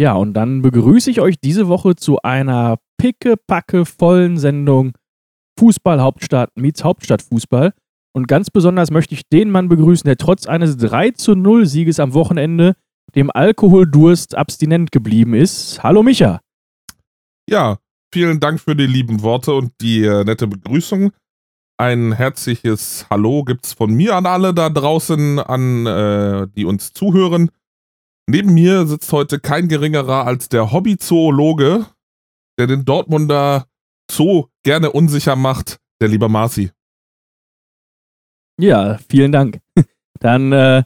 Ja, und dann begrüße ich euch diese Woche zu einer picke-packe vollen Sendung Fußball Hauptstadt meets Hauptstadtfußball. Und ganz besonders möchte ich den Mann begrüßen, der trotz eines 3 zu 0 Sieges am Wochenende dem Alkoholdurst abstinent geblieben ist. Hallo Micha. Ja, vielen Dank für die lieben Worte und die äh, nette Begrüßung. Ein herzliches Hallo gibt's von mir an alle da draußen, an äh, die uns zuhören. Neben mir sitzt heute kein geringerer als der Hobbyzoologe, der den Dortmunder Zoo gerne unsicher macht, der liebe Marci. Ja, vielen Dank. Dann, äh,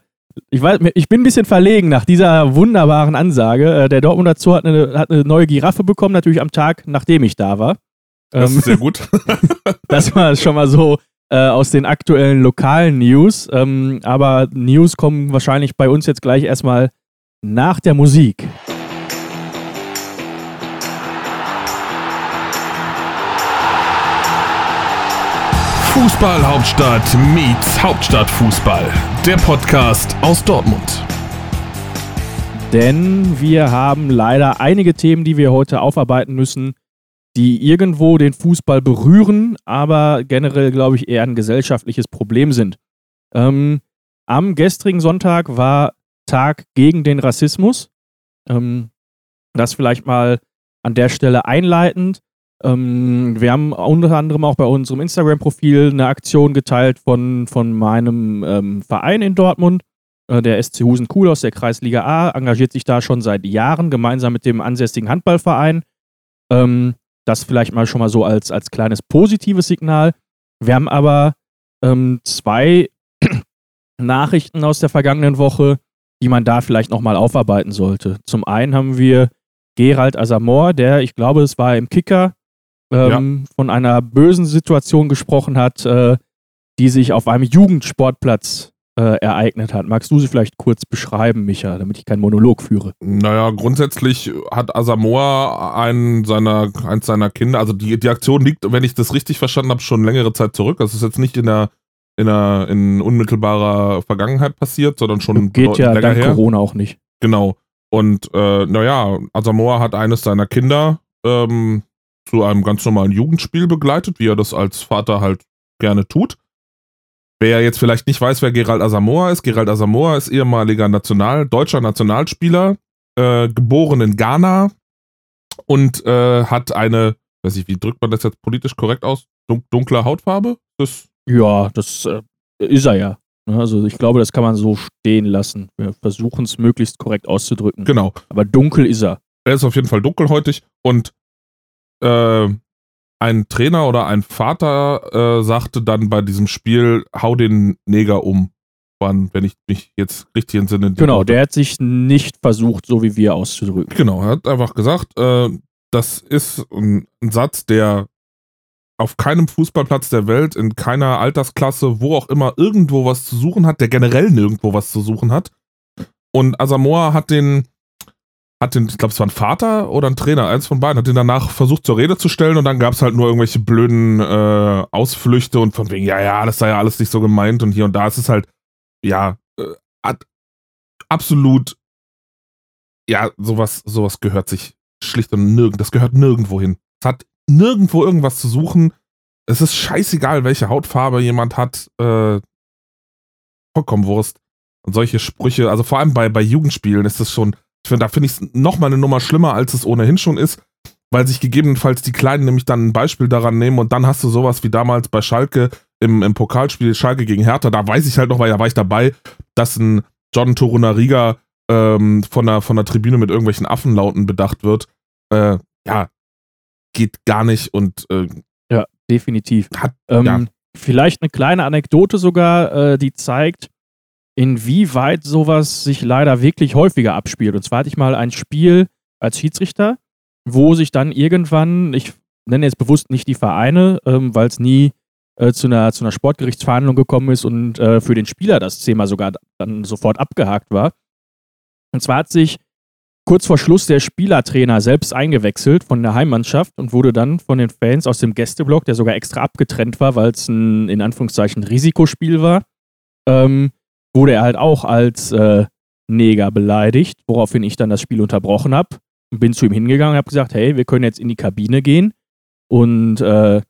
ich weiß, ich bin ein bisschen verlegen nach dieser wunderbaren Ansage. Äh, der Dortmunder Zoo hat eine, hat eine neue Giraffe bekommen, natürlich am Tag, nachdem ich da war. Das Ähm, ist sehr gut. Das war schon mal so äh, aus den aktuellen lokalen News. Ähm, aber News kommen wahrscheinlich bei uns jetzt gleich erstmal nach der Musik. Fußball Hauptstadt meets Hauptstadtfußball. Der Podcast aus Dortmund. Denn wir haben leider einige Themen, die wir heute aufarbeiten müssen, die irgendwo den Fußball berühren, aber generell, glaube ich, eher ein gesellschaftliches Problem sind. Ähm, am gestrigen Sonntag war Tag gegen den Rassismus. Ähm, das vielleicht mal an der Stelle einleitend. Ähm, wir haben unter anderem auch bei unserem Instagram-Profil eine Aktion geteilt von, von meinem ähm, Verein in Dortmund. Äh, Der SC Husen Kuhl aus der Kreisliga A engagiert sich da schon seit Jahren gemeinsam mit dem ansässigen Handballverein. Ähm, das vielleicht mal schon mal so als, als kleines positives Signal. Wir haben aber ähm, zwei Nachrichten aus der vergangenen Woche, die man da vielleicht nochmal aufarbeiten sollte. Zum einen haben wir Gerald Asamor, der, ich glaube, es war im Kicker, ähm, von einer bösen Situation gesprochen hat, äh, die sich auf einem Jugendsportplatz äh, ereignet hat. Magst du sie vielleicht kurz beschreiben, Micha, damit ich keinen Monolog führe? Naja, grundsätzlich hat Asamoah einen seiner, eins seiner Kinder, also die, die Aktion liegt, wenn ich das richtig verstanden habe, schon längere Zeit zurück. Das ist jetzt nicht in der in, der, in unmittelbarer Vergangenheit passiert, sondern schon Geht ja länger dank her. Corona auch nicht. Genau. Und äh, naja, Asamoah hat eines seiner Kinder ähm, zu einem ganz normalen Jugendspiel begleitet, wie er das als Vater halt gerne tut. Wer jetzt vielleicht nicht weiß, wer Gerald Asamoah ist, Gerald Asamoah ist ehemaliger National, deutscher Nationalspieler, äh, geboren in Ghana und äh, hat eine, weiß ich, wie drückt man das jetzt politisch korrekt aus? Dun dunkle Hautfarbe? Das, Ja, das äh, ist er ja. Ne, Also ich glaube, das kann man so stehen lassen. Wir versuchen es möglichst korrekt auszudrücken. genau. Aber dunkel ist er. Er ist auf jeden Fall dunkelhäutig und äh, ein Trainer oder ein Vater äh, sagte dann bei diesem Spiel, hau den Neger um. Wann, wenn ich mich jetzt richtig entsinne. Genau, der hat sich nicht versucht, so wie wir auszudrücken. Genau, er hat einfach gesagt, äh, das ist ein, ein Satz, der auf keinem Fußballplatz der Welt, in keiner Altersklasse, wo auch immer, irgendwo was zu suchen hat, der generell nirgendwo was zu suchen hat. Und Asamoah hat den, hat den, ich glaube, es war ein Vater oder ein Trainer, eins von beiden, hat den danach versucht zur Rede zu stellen und dann gab es halt nur irgendwelche blöden äh, Ausflüchte und von wegen, ja, ja, das sei ja alles nicht so gemeint und hier und da ist es halt, ja, äh, hat absolut, ja, sowas, sowas gehört sich schlicht und nirgend, das gehört nirgendwo hin. Es hat nirgendwo irgendwas zu suchen. Es ist scheißegal, welche Hautfarbe jemand hat. Äh, vollkommen Wurst. Und solche Sprüche, also vor allem bei, bei Jugendspielen ist das schon, ich finde, da finde ich es nochmal eine Nummer schlimmer, als es ohnehin schon ist, weil sich gegebenenfalls die Kleinen nämlich dann ein Beispiel daran nehmen und dann hast du sowas wie damals bei Schalke im, im Pokalspiel Schalke gegen Hertha, da weiß ich halt noch, weil da war ich dabei, dass ein John Torunariga ähm, von, der, von der Tribüne mit irgendwelchen Affenlauten bedacht wird. Äh, ja, geht gar nicht und äh, Ja, definitiv. hat, Ähm, ja, Vielleicht eine kleine Anekdote sogar, äh, die zeigt, inwieweit sowas sich leider wirklich häufiger abspielt. Und zwar hatte ich mal ein Spiel als Schiedsrichter, wo sich dann irgendwann, ich nenne jetzt bewusst nicht die Vereine, ähm, weil es nie äh, zu, einer, zu einer Sportgerichtsverhandlung gekommen ist und äh, für den Spieler das Thema sogar dann sofort abgehakt war. Und zwar hat sich kurz vor Schluss der Spielertrainer selbst eingewechselt von der Heimmannschaft und wurde dann von den Fans aus dem Gästeblock, der sogar extra abgetrennt war, weil es ein in Anführungszeichen Risikospiel war, ähm, wurde er halt auch als äh, Neger beleidigt, woraufhin ich dann das Spiel unterbrochen habe und bin zu ihm hingegangen und habe gesagt, hey, wir können jetzt in die Kabine gehen und, äh,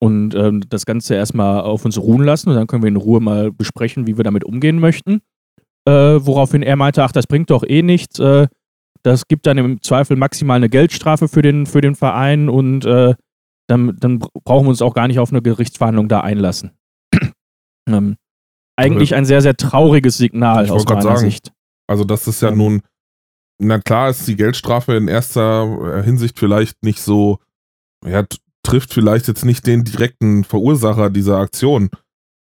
und äh, das Ganze erstmal auf uns ruhen lassen und dann können wir in Ruhe mal besprechen, wie wir damit umgehen möchten. Äh, woraufhin er meinte, ach, das bringt doch eh nichts. Äh, das gibt dann im Zweifel maximal eine Geldstrafe für den, für den Verein und äh, dann, dann brauchen wir uns auch gar nicht auf eine Gerichtsverhandlung da einlassen. ähm, eigentlich ein sehr, sehr trauriges Signal Ich aus meiner sagen. Sicht. Also das ist ja Ähm. nun, na klar ist die Geldstrafe in erster Hinsicht vielleicht nicht so, ja, trifft vielleicht jetzt nicht den direkten Verursacher dieser Aktion,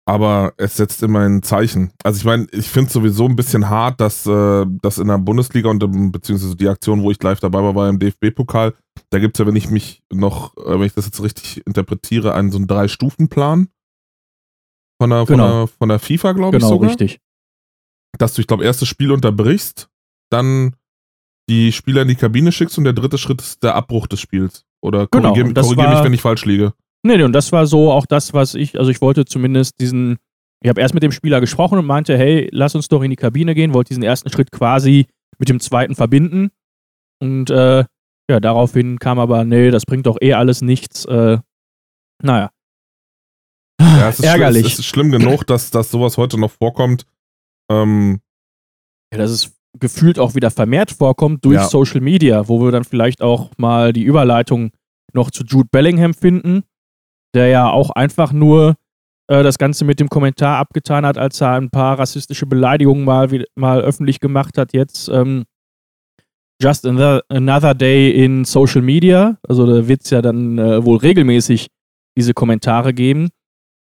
aber es setzt immer ein Zeichen. Also ich meine, ich finde es sowieso ein bisschen hart, dass äh, das in der Bundesliga und im, beziehungsweise die Aktion, wo ich live dabei war, war im DFB-Pokal. Da gibt es ja, wenn ich mich noch, äh, wenn ich das jetzt richtig interpretiere, einen so einen Drei-Stufen-Plan von der, von Genau. der, von der FIFA, glaube ich Genau, richtig. dass du, ich glaube, erstes Spiel unterbrichst, dann die Spieler in die Kabine schickst und der dritte Schritt ist der Abbruch des Spiels. Oder Genau, korrigier, mich, wenn ich falsch liege. Nee, nee, und das war so auch das, was ich, also ich wollte zumindest diesen, ich habe erst mit dem Spieler gesprochen und meinte, hey, lass uns doch in die Kabine gehen, wollte diesen ersten Schritt quasi mit dem zweiten verbinden. Und äh, ja, daraufhin kam aber, nee, das bringt doch eh alles nichts. Äh, naja. Ja, es ist Ärgerlich. Schlimm, es ist schlimm genug, dass, dass sowas heute noch vorkommt. Ähm, Ja, dass es gefühlt auch wieder vermehrt vorkommt durch Ja. Social Media, wo wir dann vielleicht auch mal die Überleitung noch zu Jude Bellingham finden, der ja auch einfach nur äh, das Ganze mit dem Kommentar abgetan hat, als er ein paar rassistische Beleidigungen mal, wie- mal öffentlich gemacht hat. Jetzt ähm, just another, day in Social Media. Also da wird es ja dann äh, wohl regelmäßig diese Kommentare geben,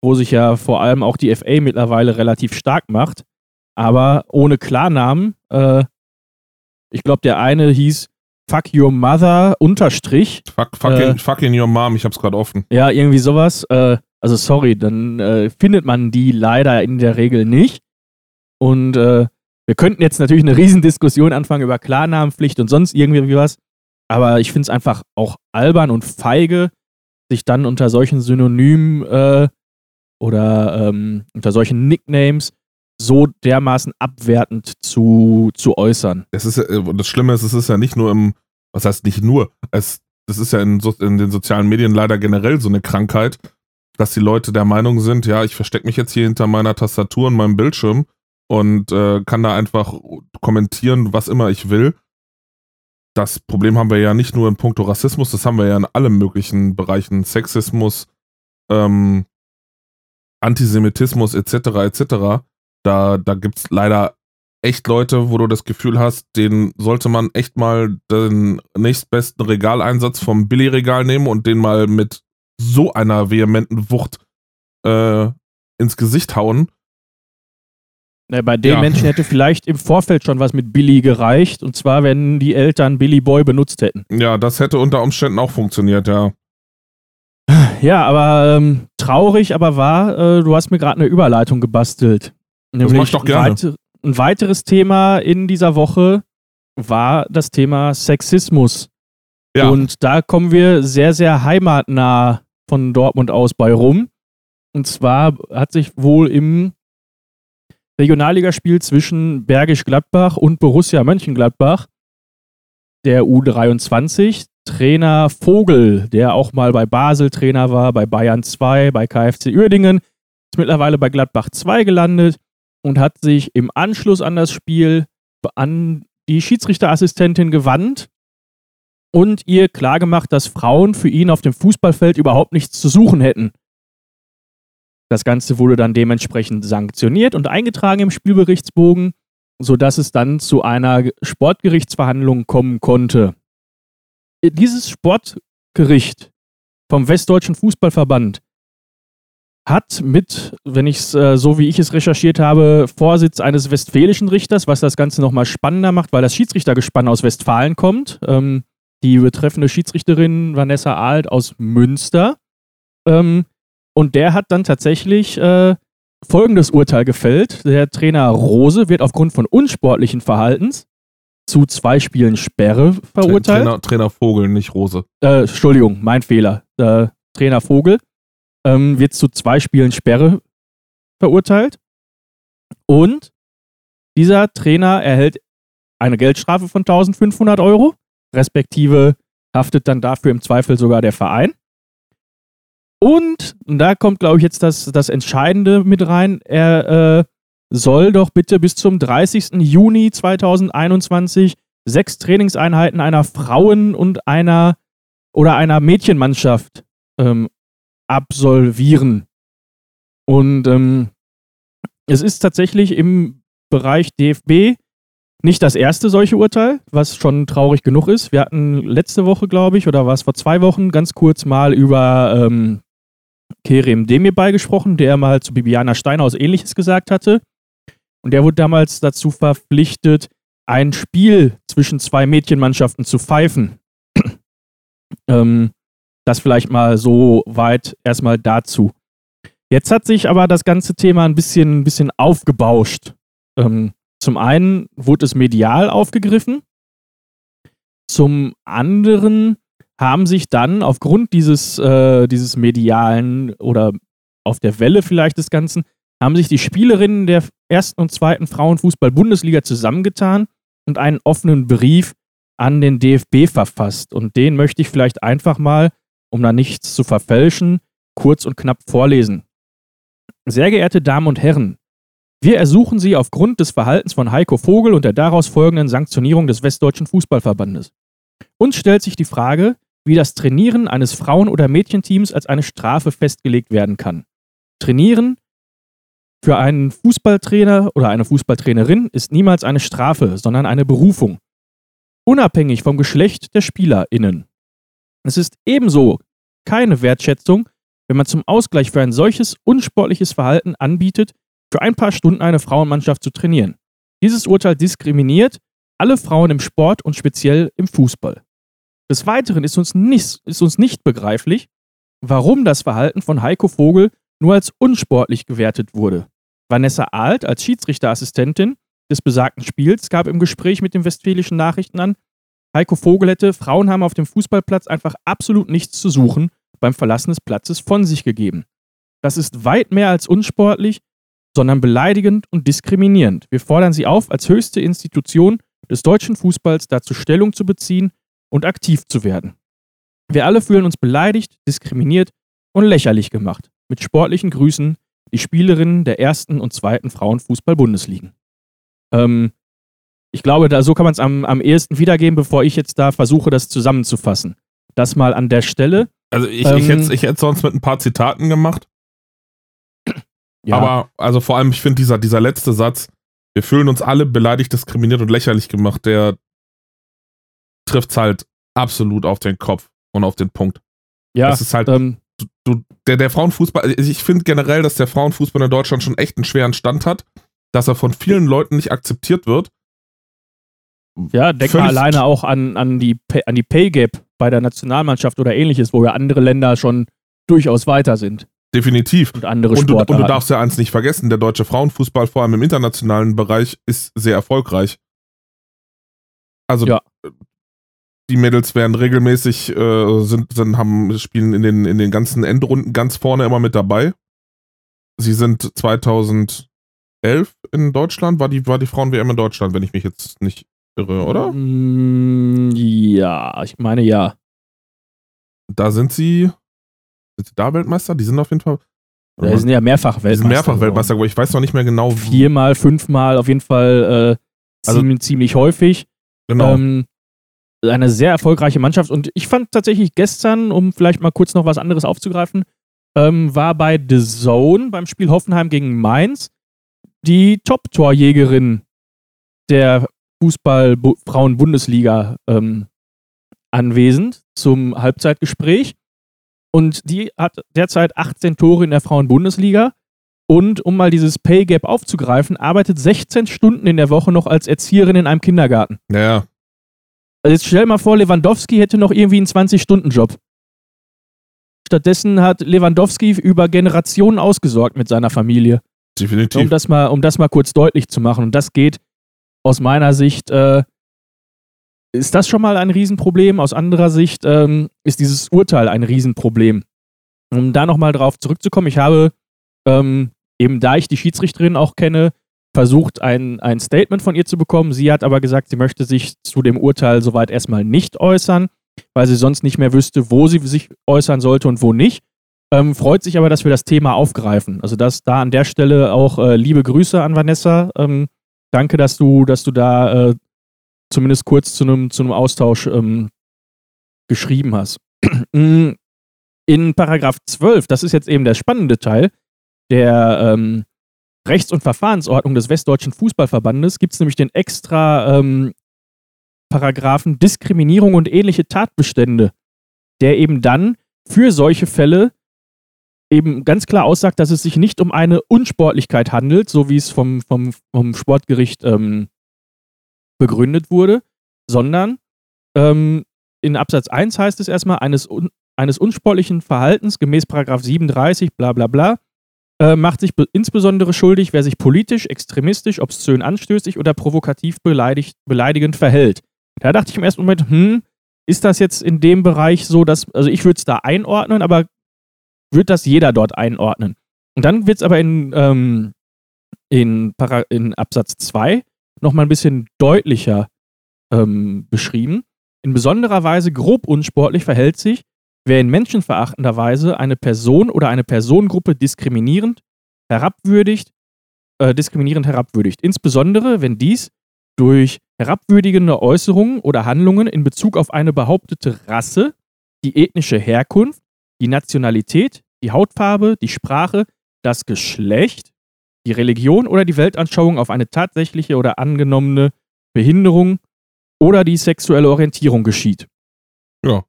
wo sich ja vor allem auch die FA mittlerweile relativ stark macht aber ohne Klarnamen. Äh, ich glaube, der eine hieß Fuck Your Mother Unterstrich. fuck, fucking, Äh. fucking your mom, ich hab's gerade offen. Ja, irgendwie sowas. Äh, also sorry, dann äh, findet man die leider in der Regel nicht. Und äh, wir könnten jetzt natürlich eine Riesendiskussion anfangen über Klarnamenpflicht und sonst irgendwie was. Aber ich finde es einfach auch albern und feige, sich dann unter solchen Synonymen äh, oder ähm, unter solchen Nicknames so dermaßen abwertend zu, zu äußern. Es ist ja, äh, das Schlimme ist, es ist ja nicht nur im, was heißt nicht nur, es, das ist ja in, in den sozialen Medien leider generell so eine Krankheit, dass die Leute der Meinung sind, ja, ich verstecke mich jetzt hier hinter meiner Tastatur und meinem Bildschirm und äh, kann da einfach kommentieren, was immer ich will. Das Problem haben wir ja nicht nur in puncto Rassismus, das haben wir ja in allen möglichen Bereichen. Sexismus, ähm, Antisemitismus etc. etc. Da, da gibt es leider echt Leute, wo du das Gefühl hast, denen sollte man echt mal den nächstbesten Regaleinsatz vom Billigregal nehmen und den mal mit so einer vehementen Wucht äh, ins Gesicht hauen. Ne, bei den Ja. Menschen hätte vielleicht im Vorfeld schon was mit Billy gereicht. Und zwar, wenn die Eltern Billy Boy benutzt hätten. Ja, das hätte unter Umständen auch funktioniert, ja. Ja, aber ähm, traurig, aber wahr, äh, du hast mir gerade eine Überleitung gebastelt. Nämlich mach ich doch gerne. Ein, weite- ein weiteres Thema in dieser Woche war das Thema Sexismus. Ja, Und da kommen wir sehr, sehr heimatnah von Dortmund aus bei rum. Und zwar hat sich wohl im Regionalligaspiel zwischen Bergisch Gladbach und Borussia Mönchengladbach der U23 Trainer Vogel, der auch mal bei Basel Trainer war, bei Bayern 2, bei KfC Uerdingen, ist mittlerweile bei Gladbach 2 gelandet und hat sich im Anschluss an das Spiel an die Schiedsrichterassistentin gewandt und ihr klargemacht, dass Frauen für ihn auf dem Fußballfeld überhaupt nichts zu suchen hätten. Das Ganze wurde dann dementsprechend sanktioniert und eingetragen im Spielberichtsbogen, sodass es dann zu einer Sportgerichtsverhandlung kommen konnte. Dieses Sportgericht vom Westdeutschen Fußballverband hat mit, wenn ich es äh, so wie ich es recherchiert habe, Vorsitz eines westfälischen Richters, was das Ganze nochmal spannender macht, weil das Schiedsrichtergespann aus Westfalen kommt. Ähm, die betreffende Schiedsrichterin Vanessa Alt aus Münster. Ähm, und der hat dann tatsächlich äh, folgendes Urteil gefällt. Der Trainer Rose wird aufgrund von unsportlichen Verhaltens zu zwei Spielen Sperre verurteilt. Trainer, Trainer Vogel, nicht Rose. Äh, Entschuldigung, mein Fehler. Äh, Trainer Vogel ähm, wird zu zwei Spielen Sperre verurteilt. Und Dieser Trainer erhält eine Geldstrafe von 1500 Euro, respektive haftet dann dafür im Zweifel sogar der Verein. Und, und da kommt, glaube ich, jetzt das, das Entscheidende mit rein. Er äh, soll doch bitte bis zum 30. Juni 2021 sechs Trainingseinheiten einer Frauen- und einer oder einer Mädchenmannschaft ähm, absolvieren. Und ähm, es ist tatsächlich im Bereich DFB nicht das erste solche Urteil, was schon traurig genug ist. Wir hatten letzte Woche, glaube ich, oder war es vor zwei Wochen, ganz kurz mal über ähm, Kerem Demirbay gesprochen, der mal zu Bibiana Steinhaus ähnliches gesagt hatte. Und der wurde damals dazu verpflichtet, ein Spiel zwischen zwei Mädchenmannschaften zu pfeifen. ähm, das vielleicht mal so weit erstmal dazu. Jetzt hat sich aber das ganze Thema ein bisschen, ein bisschen aufgebauscht. Ähm, zum einen wurde es medial aufgegriffen, zum anderen haben sich dann aufgrund dieses, äh, dieses medialen oder auf der Welle vielleicht des Ganzen, haben sich die Spielerinnen der ersten und zweiten Frauenfußball-Bundesliga zusammengetan und einen offenen Brief an den DFB verfasst. Und den möchte ich vielleicht einfach mal, um da nichts zu verfälschen, kurz und knapp vorlesen. Sehr geehrte Damen und Herren, wir ersuchen Sie aufgrund des Verhaltens von Heiko Vogel und der daraus folgenden Sanktionierung des Westdeutschen Fußballverbandes. Uns stellt sich die Frage, wie das Trainieren eines Frauen- oder Mädchenteams als eine Strafe festgelegt werden kann. Trainieren für einen Fußballtrainer oder eine Fußballtrainerin ist niemals eine Strafe, sondern eine Berufung. Unabhängig vom Geschlecht der SpielerInnen. Es ist ebenso keine Wertschätzung, wenn man zum Ausgleich für ein solches unsportliches Verhalten anbietet, für ein paar Stunden eine Frauenmannschaft zu trainieren. Dieses Urteil diskriminiert alle Frauen im Sport und speziell im Fußball. Des Weiteren ist uns nicht, ist uns nicht begreiflich, warum das Verhalten von Heiko Vogel nur als unsportlich gewertet wurde. Vanessa Alt als Schiedsrichterassistentin des besagten Spiels gab im Gespräch mit den Westfälischen Nachrichten an, Heiko Vogel hätte Frauen haben auf dem Fußballplatz einfach absolut nichts zu suchen beim Verlassen des Platzes von sich gegeben. Das ist weit mehr als unsportlich, sondern beleidigend und diskriminierend. Wir fordern Sie auf, als höchste Institution des deutschen Fußballs dazu Stellung zu beziehen und aktiv zu werden. Wir alle fühlen uns beleidigt, diskriminiert und lächerlich gemacht. Mit sportlichen Grüßen die Spielerinnen der ersten und zweiten Frauenfußball-Bundesligen. Ähm, ich glaube, da, so kann man es am, am ehesten wiedergeben, bevor ich jetzt da versuche, das zusammenzufassen. Das mal an der Stelle. Also ich, ähm, ich hätte ich hätt sonst mit ein paar Zitaten gemacht. Ja. Aber also vor allem, ich finde dieser, dieser letzte Satz, wir fühlen uns alle beleidigt, diskriminiert und lächerlich gemacht, der trifft es halt absolut auf den Kopf und auf den Punkt. Ja. Das ist halt, ähm, du, du, der, der Frauenfußball, ich finde generell, dass der Frauenfußball in Deutschland schon echt einen schweren Stand hat, dass er von vielen Leuten nicht akzeptiert wird. Ja, denk mal alleine auch an, an, die, an die Pay Gap bei der Nationalmannschaft oder ähnliches, wo ja andere Länder schon durchaus weiter sind. Definitiv. Und andere und du, und du darfst ja eins nicht vergessen, der deutsche Frauenfußball, vor allem im internationalen Bereich, ist sehr erfolgreich. Also ja die Mädels werden regelmäßig, äh, sind, sind, haben, spielen in den, in den ganzen Endrunden ganz vorne immer mit dabei. Sie sind 2011 in Deutschland, war die, war die Frauen-WM in Deutschland, wenn ich mich jetzt nicht irre, oder? Mm, ja, ich meine ja. Da sind sie, sind sie da Weltmeister? Die sind auf jeden Fall. Die sind ja mehrfach Weltmeister. Die sind mehrfach Weltmeister, aber ich weiß noch nicht mehr genau. Viermal, fünfmal, auf jeden Fall äh, also, ziemlich, ziemlich häufig. Genau. Ähm, eine sehr erfolgreiche Mannschaft. Und ich fand tatsächlich gestern, um vielleicht mal kurz noch was anderes aufzugreifen, ähm, war bei The Zone beim Spiel Hoffenheim gegen Mainz die Top-Torjägerin der Fußball-Frauen-Bundesliga ähm, anwesend zum Halbzeitgespräch. Und die hat derzeit 18 Tore in der Frauen-Bundesliga. Und um mal dieses Pay Gap aufzugreifen, arbeitet 16 Stunden in der Woche noch als Erzieherin in einem Kindergarten. Ja, also jetzt stell mal vor, Lewandowski hätte noch irgendwie einen 20-Stunden-Job. Stattdessen hat Lewandowski über Generationen ausgesorgt mit seiner Familie. Definitiv. Um das mal, um das mal kurz deutlich zu machen. Und das geht aus meiner Sicht, äh, ist das schon mal ein Riesenproblem. Aus anderer Sicht ähm, ist dieses Urteil ein Riesenproblem. Um da nochmal drauf zurückzukommen, ich habe ähm, eben da ich die Schiedsrichterin auch kenne, versucht, ein, ein Statement von ihr zu bekommen. Sie hat aber gesagt, sie möchte sich zu dem Urteil soweit erstmal nicht äußern, weil sie sonst nicht mehr wüsste, wo sie sich äußern sollte und wo nicht. Ähm, freut sich aber, dass wir das Thema aufgreifen. Also dass da an der Stelle auch äh, liebe Grüße an Vanessa. Ähm, danke, dass du, dass du da äh, zumindest kurz zu einem zu Austausch ähm, geschrieben hast. In Paragraph 12, das ist jetzt eben der spannende Teil der ähm, Rechts- und Verfahrensordnung des Westdeutschen Fußballverbandes, gibt es nämlich den extra ähm, Paragraphen Diskriminierung und ähnliche Tatbestände, der eben dann für solche Fälle eben ganz klar aussagt, dass es sich nicht um eine Unsportlichkeit handelt, so wie es vom, vom, vom Sportgericht ähm, begründet wurde, sondern ähm, in Absatz 1 heißt es erstmal, eines, un, eines unsportlichen Verhaltens gemäß Paragraph 37, bla bla bla, äh, macht sich insbesondere schuldig, wer sich politisch, extremistisch, obszön anstößig oder provokativ beleidigt, beleidigend verhält. Da dachte ich im ersten Moment, hm, ist das jetzt in dem Bereich so, dass, also ich würde es da einordnen, aber wird das jeder dort einordnen? Und dann wird es aber in, ähm, in, Para in Absatz 2 nochmal ein bisschen deutlicher ähm, beschrieben. In besonderer Weise grob unsportlich verhält sich, wer in menschenverachtender Weise eine Person oder eine Personengruppe diskriminierend, herabwürdigt, äh, diskriminierend herabwürdigt. Insbesondere, wenn dies durch herabwürdigende Äußerungen oder Handlungen in Bezug auf eine behauptete Rasse, die ethnische Herkunft, die Nationalität, die Hautfarbe, die Sprache, das Geschlecht, die Religion oder die Weltanschauung auf eine tatsächliche oder angenommene Behinderung oder die sexuelle Orientierung geschieht. Ja.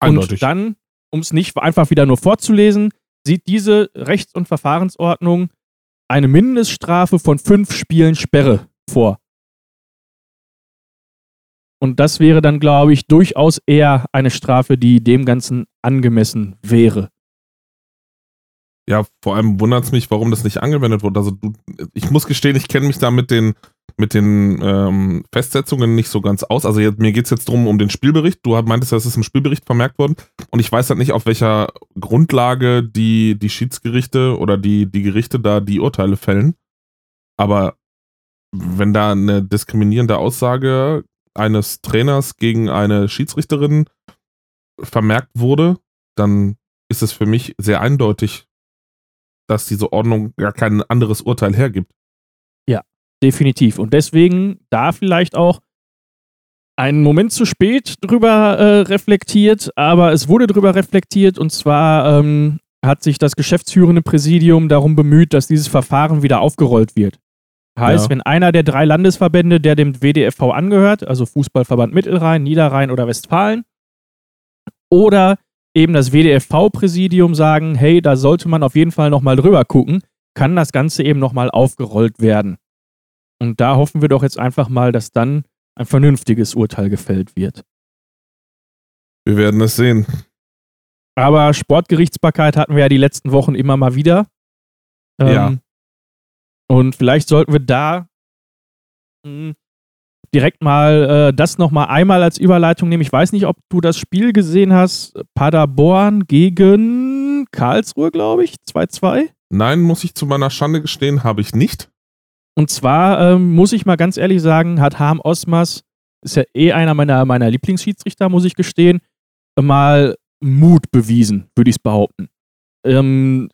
Eindeutig. Und dann, um es nicht einfach wieder nur vorzulesen, sieht diese Rechts- und Verfahrensordnung eine Mindeststrafe von fünf Spielen Sperre vor. Und das wäre dann, glaube ich, durchaus eher eine Strafe, die dem Ganzen angemessen wäre. Ja, vor allem wundert es mich, warum das nicht angewendet wurde. Also du, ich muss gestehen, ich kenne mich da mit den, mit den ähm, Festsetzungen nicht so ganz aus. Also jetzt, mir geht es jetzt drum um den Spielbericht. Du meintest, das ist im Spielbericht vermerkt worden. Und ich weiß halt nicht, auf welcher Grundlage die, die Schiedsgerichte oder die, die Gerichte da die Urteile fällen. Aber wenn da eine diskriminierende Aussage eines Trainers gegen eine Schiedsrichterin vermerkt wurde, dann ist es für mich sehr eindeutig, dass diese Ordnung gar kein anderes Urteil hergibt. Ja, definitiv. Und deswegen da vielleicht auch einen Moment zu spät drüber äh, reflektiert, aber es wurde drüber reflektiert und zwar ähm, hat sich das geschäftsführende Präsidium darum bemüht, dass dieses Verfahren wieder aufgerollt wird. Heißt, ja. wenn einer der drei Landesverbände, der dem WDFV angehört, also Fußballverband Mittelrhein, Niederrhein oder Westfalen, oder eben das WDFV-Präsidium sagen, hey, da sollte man auf jeden Fall nochmal drüber gucken, kann das Ganze eben nochmal aufgerollt werden. Und da hoffen wir doch jetzt einfach mal, dass dann ein vernünftiges Urteil gefällt wird. Wir werden es sehen. Aber Sportgerichtsbarkeit hatten wir ja die letzten Wochen immer mal wieder. Ähm, ja. Und vielleicht sollten wir da mh, hm, direkt mal äh, das nochmal einmal als Überleitung nehmen. Ich weiß nicht, ob du das Spiel gesehen hast. Paderborn gegen Karlsruhe, glaube ich. 2-2. Nein, muss ich zu meiner Schande gestehen, habe ich nicht. Und zwar ähm, muss ich mal ganz ehrlich sagen, hat Harm Osmas, ist ja eh einer meiner, meiner Lieblingsschiedsrichter, muss ich gestehen, mal Mut bewiesen, würde ich es behaupten. Ähm,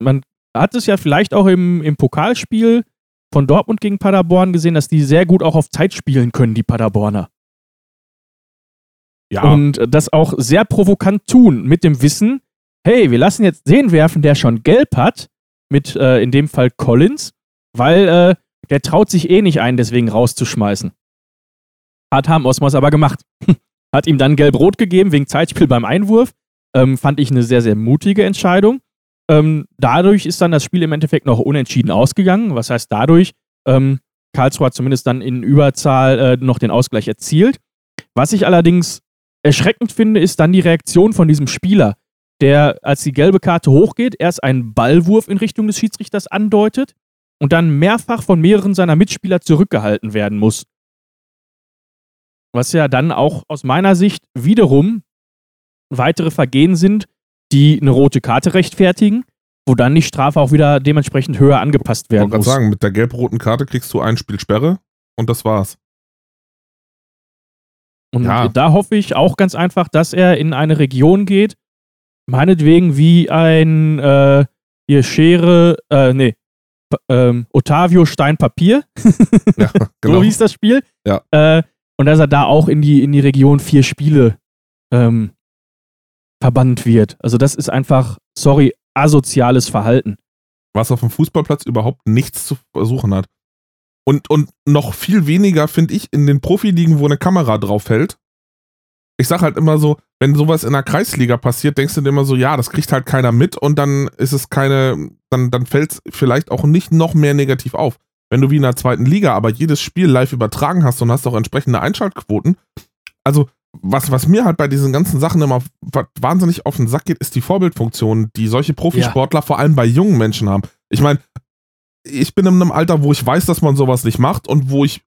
man hat es ja vielleicht auch im, im Pokalspiel von Dortmund gegen Paderborn gesehen, dass die sehr gut auch auf Zeit spielen können, die Paderborner. Ja. Und das auch sehr provokant tun, mit dem Wissen, hey, wir lassen jetzt den werfen, der schon gelb hat, mit äh, in dem Fall Collins, weil äh, der traut sich eh nicht ein, deswegen rauszuschmeißen. Hat Ham Osmos aber gemacht. hat ihm dann gelb-rot gegeben wegen Zeitspiel beim Einwurf. Ähm, fand ich eine sehr, sehr mutige Entscheidung. Ähm, dadurch ist dann das Spiel im Endeffekt noch unentschieden ausgegangen. Was heißt dadurch? Ähm, Karlsruhe hat zumindest dann in Überzahl äh, noch den Ausgleich erzielt. Was ich allerdings erschreckend finde, ist dann die Reaktion von diesem Spieler, der, als die gelbe Karte hochgeht, erst einen Ballwurf in Richtung des Schiedsrichters andeutet und dann mehrfach von mehreren seiner Mitspieler zurückgehalten werden muss. Was ja dann auch aus meiner Sicht wiederum weitere Vergehen sind, die eine rote Karte rechtfertigen, wo dann die Strafe auch wieder dementsprechend höher angepasst Ich werden wollte gerade muss. sagen, mit der gelb-roten Karte kriegst du ein Spiel Sperre und das war's. Und Ja. da hoffe ich auch ganz einfach, dass er in eine Region geht, meinetwegen wie ein äh, hier Schere, äh, nee, P- ähm, Otavio Stein Papier, Ja, so genau. hieß das Spiel. Ja. Äh, und dass er da auch in die, in die Region vier Spiele ähm, verbannt wird. Also das ist einfach, sorry, asoziales Verhalten. was auf dem Fußballplatz überhaupt nichts zu versuchen hat. Und, und noch viel weniger, finde ich, in den Profiligen, wo eine Kamera drauf hält. Ich sag halt immer so, wenn sowas in der Kreisliga passiert, denkst du dir immer so, ja, das kriegt halt keiner mit und dann ist es keine, dann, dann fällt es vielleicht auch nicht noch mehr negativ auf. Wenn du wie in der zweiten Liga aber jedes Spiel live übertragen hast und hast auch entsprechende Einschaltquoten, also was, was mir halt bei diesen ganzen Sachen immer wa- wahnsinnig auf den Sack geht, ist die Vorbildfunktion, die solche Profisportler vor allem bei jungen Menschen haben. Ich meine, ich bin in einem Alter, wo ich weiß, dass man sowas nicht macht und wo ich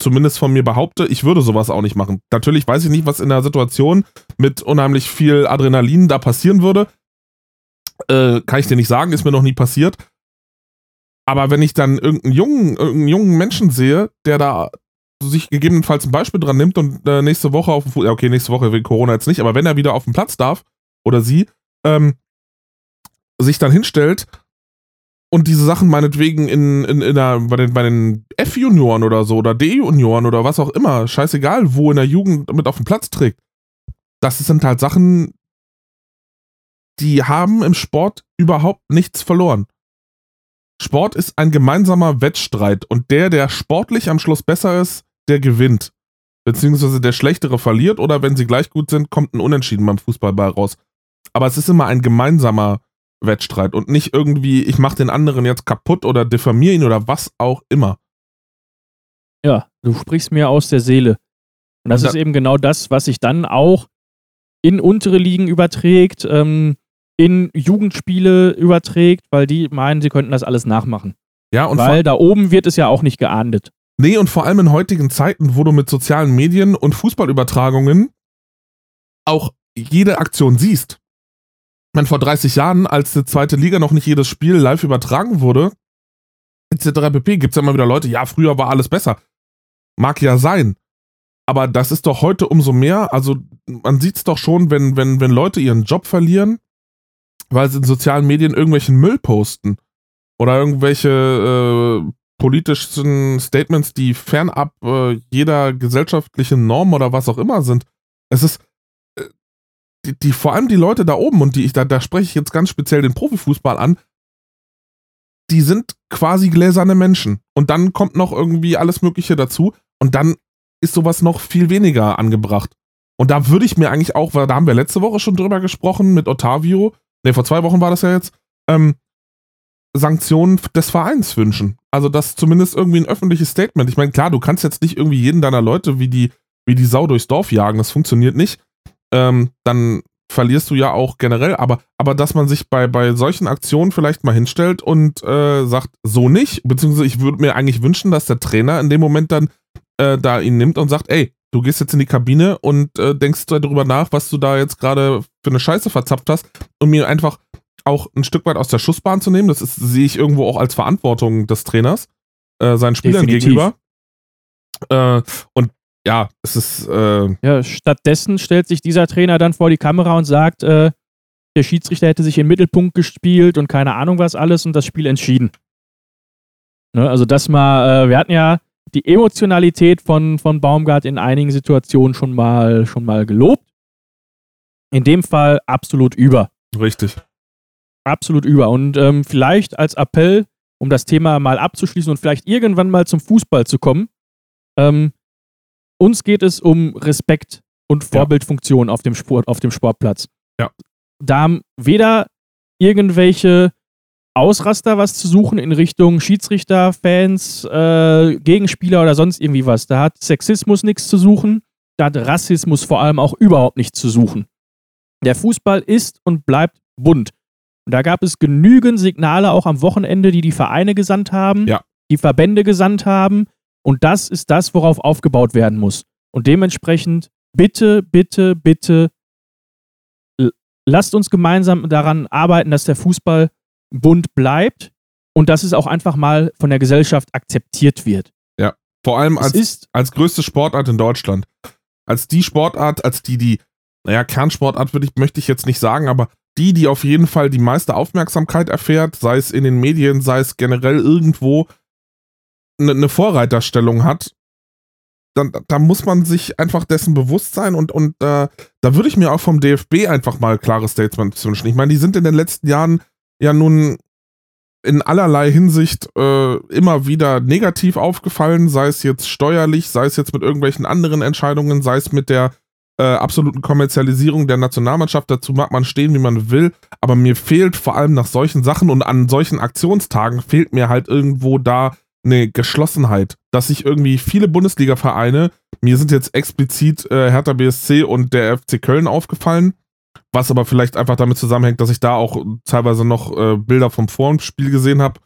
zumindest von mir behaupte, ich würde sowas auch nicht machen. Natürlich weiß ich nicht, was in der Situation mit unheimlich viel Adrenalin da passieren würde. Äh, kann ich dir nicht sagen, ist mir noch nie passiert. Aber wenn ich dann irgendeinen jungen, irgendeinen jungen Menschen sehe, der da sich gegebenenfalls ein Beispiel dran nimmt und äh, nächste Woche auf dem Fu- ja, okay, nächste Woche wegen Corona jetzt nicht, aber wenn er wieder auf den Platz darf oder sie, ähm, sich dann hinstellt und diese Sachen meinetwegen in, in, in der, bei den, bei den F-Junioren oder so oder D-Junioren oder was auch immer, scheißegal, wo in der Jugend mit auf den Platz trägt. Das sind halt Sachen, die haben im Sport überhaupt nichts verloren. Sport ist ein gemeinsamer Wettstreit und der, der sportlich am Schluss besser ist, der gewinnt. Beziehungsweise der Schlechtere verliert oder wenn sie gleich gut sind, kommt ein Unentschieden beim Fußballball raus. Aber es ist immer ein gemeinsamer Wettstreit und nicht irgendwie, ich mache den anderen jetzt kaputt oder diffamiere ihn oder was auch immer. Ja, du sprichst mir aus der Seele. Und das Und da- ist eben genau das, was sich dann auch in untere Ligen überträgt, ähm, in Jugendspiele überträgt, weil die meinen, sie könnten das alles nachmachen. Ja, und weil da oben wird es ja auch nicht geahndet. Nee, und vor allem in heutigen Zeiten, wo du mit sozialen Medien und Fußballübertragungen auch jede Aktion siehst. Meine, vor 30 Jahren, als die zweite Liga noch nicht jedes Spiel live übertragen wurde, etc. pp, gibt es ja immer wieder Leute, ja, früher war alles besser. Mag ja sein. Aber das ist doch heute umso mehr. Also, man sieht es doch schon, wenn, wenn, wenn Leute ihren Job verlieren, weil sie in sozialen Medien irgendwelchen Müll posten. Oder irgendwelche äh, politischen Statements, die fernab äh, jeder gesellschaftlichen Norm oder was auch immer sind. Es ist. äh, Die, die, vor allem die Leute da oben, und die ich da, da spreche ich jetzt ganz speziell den Profifußball an, die sind quasi gläserne Menschen. Und dann kommt noch irgendwie alles Mögliche dazu. Und dann ist sowas noch viel weniger angebracht. Und da würde ich mir eigentlich auch, weil da haben wir letzte Woche schon drüber gesprochen mit Otavio, ne, vor zwei Wochen war das ja jetzt, ähm, Sanktionen des Vereins wünschen. Also das zumindest irgendwie ein öffentliches Statement. Ich meine, klar, du kannst jetzt nicht irgendwie jeden deiner Leute wie die, wie die Sau durchs Dorf jagen, das funktioniert nicht. Ähm, dann verlierst du ja auch generell, aber, aber dass man sich bei, bei solchen Aktionen vielleicht mal hinstellt und äh, sagt, so nicht, beziehungsweise ich würde mir eigentlich wünschen, dass der Trainer in dem Moment dann äh, da ihn nimmt und sagt, ey, du gehst jetzt in die Kabine und äh, denkst darüber nach, was du da jetzt gerade für eine Scheiße verzapft hast, um mir einfach auch ein Stück weit aus der Schussbahn zu nehmen. Das ist, sehe ich irgendwo auch als Verantwortung des Trainers, äh, seinen Spielern Definitiv. gegenüber. Äh, und ja, es ist, äh, Ja, stattdessen stellt sich dieser Trainer dann vor die Kamera und sagt, äh, der Schiedsrichter hätte sich in den Mittelpunkt gespielt und keine Ahnung was alles und das Spiel entschieden. Ne, also das mal, äh, wir hatten ja die Emotionalität von, von Baumgart in einigen Situationen schon mal, schon mal gelobt. In dem Fall absolut über. richtig. Absolut über. Und ähm, vielleicht als Appell, um das Thema mal abzuschließen und vielleicht irgendwann mal zum Fußball zu kommen. Ähm, uns geht es um Respekt und Vorbildfunktion auf, dem Sport, auf dem Sportplatz. Ja. Da haben weder irgendwelche Ausraster was zu suchen in Richtung Schiedsrichter, Fans, äh, Gegenspieler oder sonst irgendwie was. Da hat Sexismus nichts zu suchen. Da hat Rassismus vor allem auch überhaupt nichts zu suchen. Der Fußball ist und bleibt bunt. Und da gab es genügend Signale auch am Wochenende, die die Vereine gesandt haben, Ja. die Verbände gesandt haben. Und das ist das, worauf aufgebaut werden muss. Und dementsprechend bitte, bitte, bitte lasst uns gemeinsam daran arbeiten, dass der Fußball bunt bleibt und dass es auch einfach mal von der Gesellschaft akzeptiert wird. Ja, vor allem als, als größte Sportart in Deutschland. Als die Sportart, als die, die, naja, Kernsportart würde ich, möchte ich jetzt nicht sagen, aber die, die auf jeden Fall die meiste Aufmerksamkeit erfährt, sei es in den Medien, sei es generell irgendwo, eine eine Vorreiterstellung hat, dann, da muss man sich einfach dessen bewusst sein und, und äh, da würde ich mir auch vom DFB einfach mal klare Statements wünschen. Ich meine, die sind in den letzten Jahren ja nun in allerlei Hinsicht äh, immer wieder negativ aufgefallen, sei es jetzt steuerlich, sei es jetzt mit irgendwelchen anderen Entscheidungen, sei es mit der äh, absoluten Kommerzialisierung der Nationalmannschaft. Dazu mag man stehen, wie man will, aber mir fehlt vor allem nach solchen Sachen und an solchen Aktionstagen fehlt mir halt irgendwo da eine Geschlossenheit, dass sich irgendwie viele Bundesliga-Vereine, mir sind jetzt explizit äh, Hertha BSC und der FC Köln aufgefallen, was aber vielleicht einfach damit zusammenhängt, dass ich da auch teilweise noch äh, Bilder vom Vorspiel gesehen habe.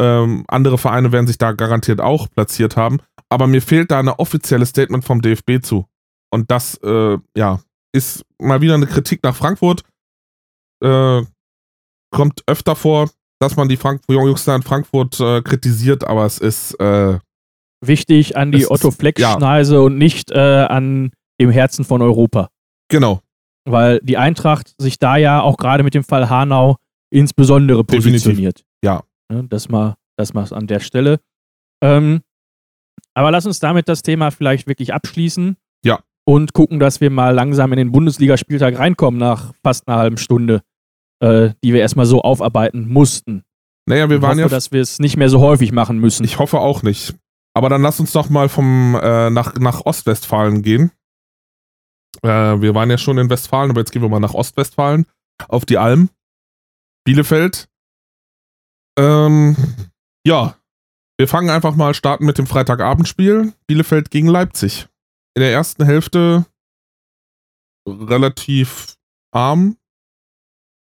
Ähm, andere Vereine werden sich da garantiert auch platziert haben. Aber mir fehlt da eine offizielle Statement vom DFB zu. Und das, äh, ja, ist mal wieder eine Kritik nach Frankfurt. Äh, kommt öfter vor, dass man die Frank Jungs in Frankfurt äh, kritisiert, aber es ist, äh, wichtig an die Es ist- Otto Fleck-Schneise und nicht äh, an dem Herzen von Europa. genau, Weil die Eintracht sich da ja auch gerade mit dem Fall Hanau insbesondere Definitiv. positioniert. Ja. Ne, das mal, das mal an der Stelle. Ähm, aber lass uns damit das Thema vielleicht wirklich abschließen. Ja. Und gucken, dass wir mal langsam in den Bundesligaspieltag reinkommen nach fast einer halben Stunde, äh, die wir erstmal so aufarbeiten mussten. Naja, wir ich waren hoffe, ja dass wir es nicht mehr so häufig machen müssen. Ich hoffe auch nicht. Aber dann lass uns doch mal vom äh, nach, nach Ostwestfalen gehen. Äh, wir waren ja schon in Westfalen, aber jetzt gehen wir mal nach Ostwestfalen auf die Alm. Bielefeld. Ähm, ja, wir fangen einfach mal starten mit dem Freitagabendspiel. Bielefeld gegen Leipzig. In der ersten Hälfte relativ arm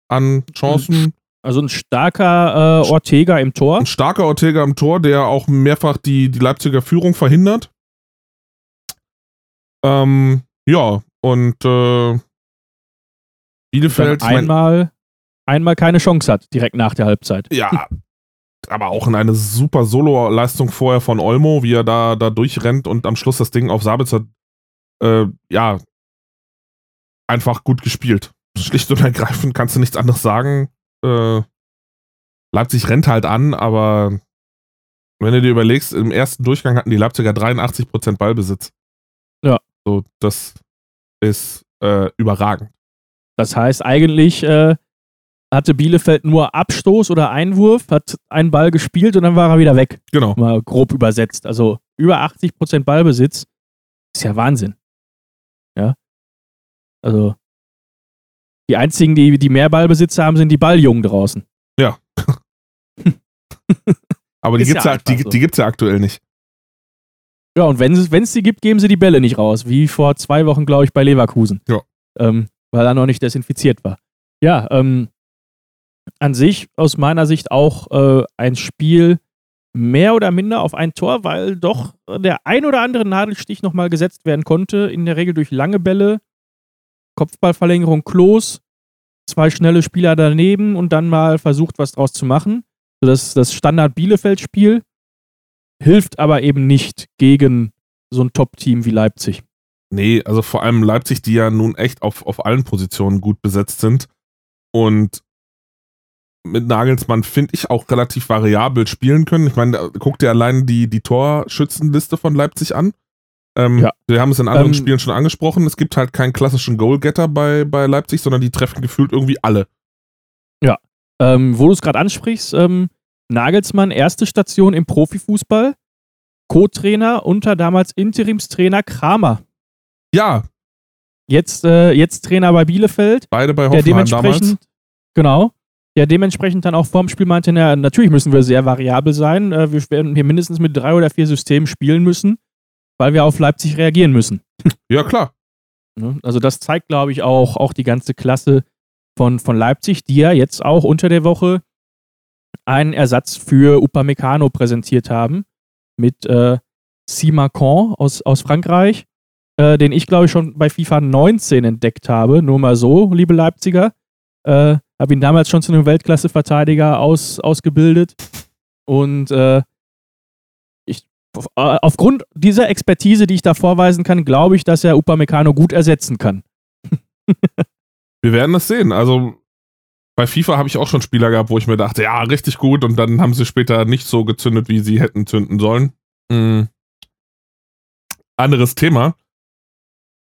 an Chancen. Also ein starker äh, Ortega im Tor. Ein starker Ortega am Tor, der auch mehrfach die, die Leipziger Führung verhindert. Ähm, ja, und äh, Bielefeld, Dann ich mein, einmal, einmal keine Chance hat, direkt nach der Halbzeit. ja, aber auch in eine super Solo-Leistung vorher von Olmo, wie er da, da durchrennt und am Schluss das Ding auf Sabitzer, äh, ja, einfach gut gespielt. Schlicht und ergreifend kannst du nichts anderes sagen. Äh, Leipzig rennt halt an, aber wenn du dir überlegst, im ersten Durchgang hatten die Leipziger 83% Ballbesitz. Ja. So, das ist äh, überragend. Das heißt, eigentlich äh, hatte Bielefeld nur Abstoß oder Einwurf, hat einen Ball gespielt und dann war er wieder weg. Genau. Mal grob übersetzt. Also über 80% Ballbesitz ist ja Wahnsinn. Ja. Also die einzigen, die, die mehr Ballbesitz haben, sind die Balljungen draußen. Aber die gibt's ja ja, die, so. die gibt's ja aktuell nicht. Ja, und wenn es wenn es die gibt, geben sie die Bälle nicht raus, wie vor zwei Wochen, glaube ich, bei Leverkusen. Ja. Ähm, weil er noch nicht desinfiziert war. Ja, ähm, an sich, aus meiner Sicht auch äh, ein Spiel mehr oder minder auf ein Tor, weil doch der ein oder andere Nadelstich nochmal gesetzt werden konnte, in der Regel durch lange Bälle, Kopfballverlängerung Klos, zwei schnelle Spieler daneben und dann mal versucht, was draus zu machen. Das, das Standard-Bielefeld-Spiel hilft aber eben nicht gegen so ein Top-Team wie Leipzig. Nee, also vor allem Leipzig, die ja nun echt auf, auf allen Positionen gut besetzt sind. Und mit Nagelsmann finde ich auch relativ variabel spielen können. Ich meine, guck dir allein die, die Torschützenliste von Leipzig an. Ähm, Ja. Wir haben es in anderen Ähm, Spielen schon angesprochen. Es gibt halt keinen klassischen Goalgetter bei, bei Leipzig, sondern die treffen gefühlt irgendwie alle. Ähm, wo du es gerade ansprichst, ähm, Nagelsmann, erste Station im Profifußball, Co-Trainer unter damals Interimstrainer Kramer. Ja, Jetzt, äh, jetzt Trainer bei Bielefeld, beide bei der Hoffenheim dementsprechend, damals. genau, der dementsprechend dann auch vorm Spiel meinte, na, natürlich müssen wir sehr variabel sein. Äh, wir werden hier mindestens mit drei oder vier Systemen spielen müssen, weil wir auf Leipzig reagieren müssen. Ja, klar. Ne? Also das zeigt, glaube ich, auch, auch die ganze Klasse von, von Leipzig, die ja jetzt auch unter der Woche einen Ersatz für Upamecano präsentiert haben mit äh, Simacon aus, aus Frankreich, äh, den ich, glaube ich, schon bei FIFA 19 entdeckt habe. Nur mal so, liebe Leipziger. Äh, Habe ihn damals schon zu einem Weltklasse-Verteidiger aus, ausgebildet. Und äh, ich, aufgrund dieser Expertise, die ich da vorweisen kann, glaube ich, dass er Upamecano gut ersetzen kann. Wir werden das sehen. Also bei FIFA habe ich auch schon Spieler gehabt, wo ich mir dachte, ja, richtig gut, und dann haben sie später nicht so gezündet, wie sie hätten zünden sollen. Mhm. Anderes Thema.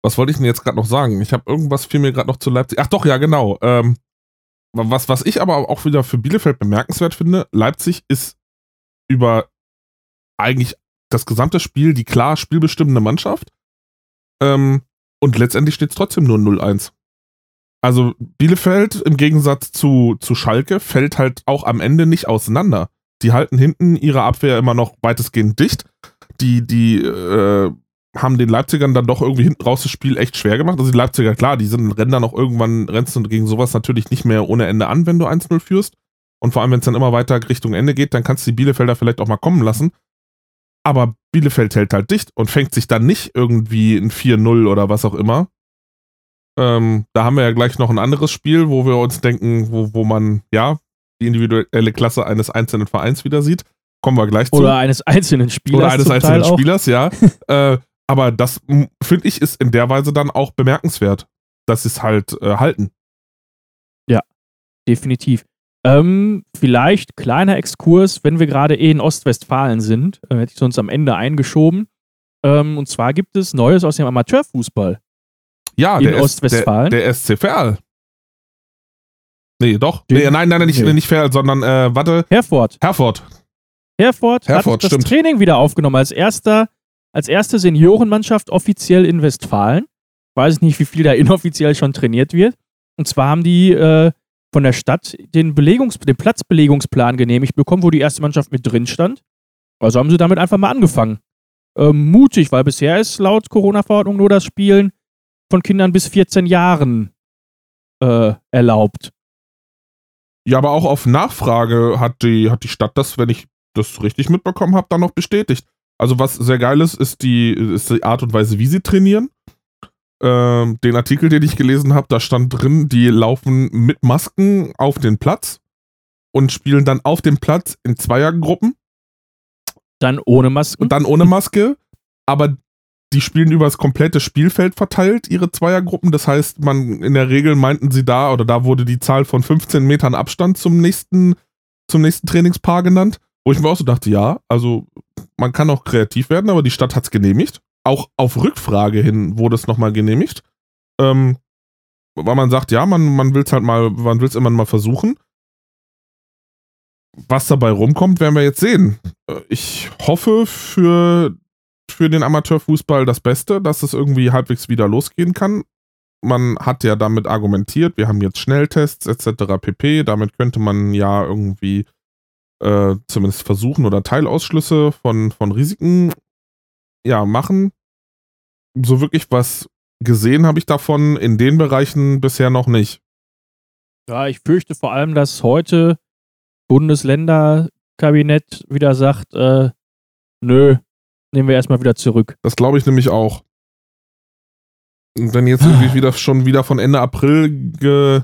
Was wollte ich denn jetzt gerade noch sagen? Ich habe irgendwas fiel mir gerade noch zu Leipzig. Ach doch, ja, genau. Ähm, was, was ich aber auch wieder für Bielefeld bemerkenswert finde, Leipzig ist über eigentlich das gesamte Spiel die klar spielbestimmende Mannschaft. Ähm, und letztendlich steht es trotzdem nur 0-1. Also Bielefeld im Gegensatz zu, zu Schalke fällt halt auch am Ende nicht auseinander. Die halten hinten ihre Abwehr immer noch weitestgehend dicht. Die, die äh, haben den Leipzigern dann doch irgendwie hinten raus das Spiel echt schwer gemacht. Also die Leipziger, klar, die sind, rennen dann auch irgendwann, rennst du gegen sowas natürlich nicht mehr ohne Ende an, wenn du 1-0 führst. Und vor allem, wenn es dann immer weiter Richtung Ende geht, dann kannst du die Bielefelder vielleicht auch mal kommen lassen. Aber Bielefeld hält halt dicht und fängt sich dann nicht irgendwie ein 4-0 oder was auch immer. Ähm, da haben wir ja gleich noch ein anderes Spiel, wo wir uns denken, wo, wo man, ja, die individuelle Klasse eines einzelnen Vereins wieder sieht. Kommen wir gleich zu. Oder eines einzelnen Spielers. Oder eines einzelnen Spielers, ja. äh, aber das, finde ich, ist in der Weise dann auch bemerkenswert, dass sie es halt äh, halten. Ja, definitiv. Ähm, vielleicht kleiner Exkurs, wenn wir gerade eh in Ostwestfalen sind, äh, hätte ich sonst am Ende eingeschoben. Ähm, und zwar gibt es Neues aus dem Amateurfußball. Ja, in der Ostwestfalen. der, der SC Verl. Nee, doch. Nee, nein, nein, nein, nicht, nee. nicht Verl, sondern, äh, warte. Herford. Herford. Herford, Herford hat das Training wieder aufgenommen als erster, als erste Seniorenmannschaft offiziell in Westfalen. Ich weiß nicht, wie viel da inoffiziell schon trainiert wird. Und zwar haben die äh, von der Stadt den, Belegungs-, den Platzbelegungsplan genehmigt bekommen, wo die erste Mannschaft mit drin stand. Also haben sie damit einfach mal angefangen. Ähm, mutig, weil bisher ist laut Corona-Verordnung nur das Spielen von Kindern bis 14 Jahren äh, erlaubt. Ja, aber auch auf Nachfrage hat die, hat die Stadt das, wenn ich das richtig mitbekommen habe, dann noch bestätigt. Also was sehr geil ist, ist die, ist die Art und Weise, wie sie trainieren. Ähm, den Artikel, den ich gelesen habe, da stand drin, die laufen mit Masken auf den Platz und spielen dann auf dem Platz in Zweiergruppen. Dann ohne Maske. Und dann ohne Maske. Aber die spielen über das komplette Spielfeld verteilt, ihre Zweiergruppen. Das heißt, man in der Regel meinten sie da, oder da wurde die Zahl von 15 Metern Abstand zum nächsten, zum nächsten Trainingspaar genannt. Wo ich mir auch so dachte, ja, also man kann auch kreativ werden, aber die Stadt hat es genehmigt. Auch auf Rückfrage hin wurde es nochmal genehmigt. Ähm, weil man sagt, ja, man, man will es halt mal, man will es immer mal versuchen. Was dabei rumkommt, werden wir jetzt sehen. Äh, ich hoffe für, für den Amateurfußball das Beste, dass es irgendwie halbwegs wieder losgehen kann. Man hat ja damit argumentiert, wir haben jetzt Schnelltests etc. pp. Damit könnte man ja irgendwie äh, zumindest versuchen oder Teilausschlüsse von, von Risiken ja, machen. So wirklich was gesehen habe ich davon in den Bereichen bisher noch nicht. Ja, ich fürchte vor allem, dass heute Bundesländerkabinett wieder sagt, äh, nö, nehmen wir erstmal wieder zurück. Das glaube ich nämlich auch. Wenn jetzt irgendwie wieder schon wieder von Ende April ge,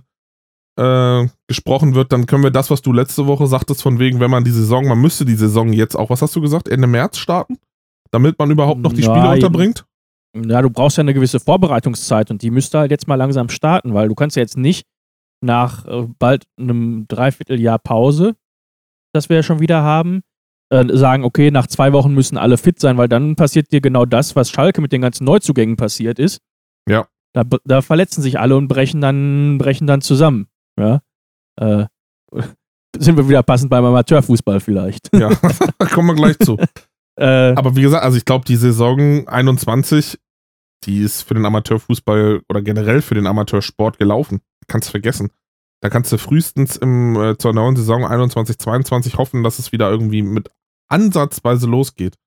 äh, gesprochen wird, dann können wir das, was du letzte Woche sagtest, von wegen, wenn man die Saison, man müsste die Saison jetzt auch, was hast du gesagt, Ende März starten? Damit man überhaupt noch die Spiele ja, unterbringt? Ja, du brauchst ja eine gewisse Vorbereitungszeit und die müsste halt jetzt mal langsam starten, weil du kannst ja jetzt nicht nach äh, bald einem Dreivierteljahr Pause, das wir ja schon wieder haben, äh, sagen, okay, nach zwei Wochen müssen alle fit sein, weil dann passiert dir genau das, was Schalke mit den ganzen Neuzugängen passiert ist. Ja. Da, da verletzen sich alle und brechen dann, brechen dann zusammen. Ja. Äh, sind wir wieder passend beim Amateurfußball vielleicht. Ja, da kommen wir gleich zu. äh, Aber wie gesagt, also ich glaube, die Saison 21, die ist für den Amateurfußball oder generell für den Amateursport gelaufen. Kannst du vergessen. Da kannst du frühestens im, äh, zur neuen Saison 21, 22 hoffen, dass es wieder irgendwie mit ansatzweise losgeht.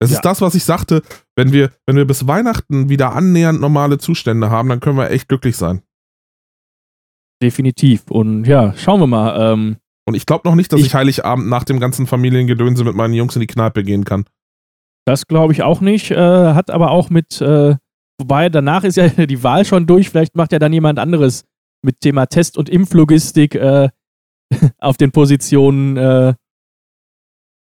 Es ja. ist das, was ich sagte, wenn wir, wenn wir bis Weihnachten wieder annähernd normale Zustände haben, dann können wir echt glücklich sein. Definitiv. Und ja, schauen wir mal. Ähm, und ich glaube noch nicht, dass ich, ich, Heiligabend nach dem ganzen Familiengedönse mit meinen Jungs in die Kneipe gehen kann. Das glaube ich auch nicht. Äh, hat aber auch mit, äh, wobei danach ist ja die Wahl schon durch. Vielleicht macht ja dann jemand anderes mit Thema Test- und Impflogistik äh, auf den Positionen äh,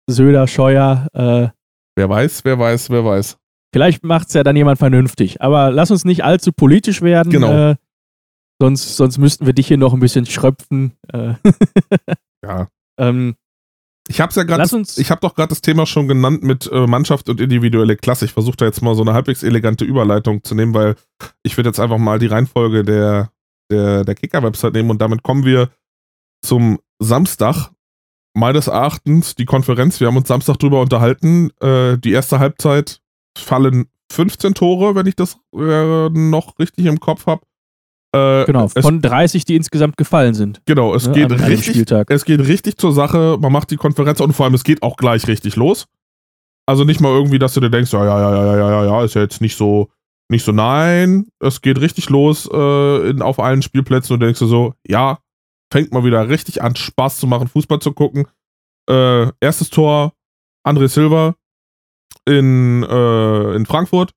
Söder, Scheuer. Äh, wer weiß, wer weiß, wer weiß. Vielleicht macht es ja dann jemand vernünftig. Aber lass uns nicht allzu politisch werden. Genau. Sonst, sonst müssten wir dich hier noch ein bisschen schröpfen. Äh, Ja. ähm, Ich habe ja gerade, ich habe doch gerade das Thema schon genannt mit äh, Mannschaft und individuelle Klasse. Ich versuche da jetzt mal so eine halbwegs elegante Überleitung zu nehmen, weil ich würde jetzt einfach mal die Reihenfolge der, der, der Kicker-Website nehmen und damit kommen wir zum Samstag. Meines Erachtens die Konferenz, wir haben uns Samstag drüber unterhalten. Äh, die erste Halbzeit fallen 15 Tore, wenn ich das äh, noch richtig im Kopf habe. Äh, genau, es, von 30, die insgesamt gefallen sind. genau, es ne, geht an richtig Spieltag. es geht richtig zur Sache, man macht die Konferenz und vor allem es geht auch gleich richtig los. Also nicht mal irgendwie, dass du dir denkst, ja, ja, ja, ja, ja, ja, ja, ist ja jetzt nicht so, nicht so, nein, es geht richtig los äh, in, auf allen Spielplätzen und denkst du so, ja, fängt mal wieder richtig an, Spaß zu machen, Fußball zu gucken. Äh, erstes Tor, André Silva in, äh, in Frankfurt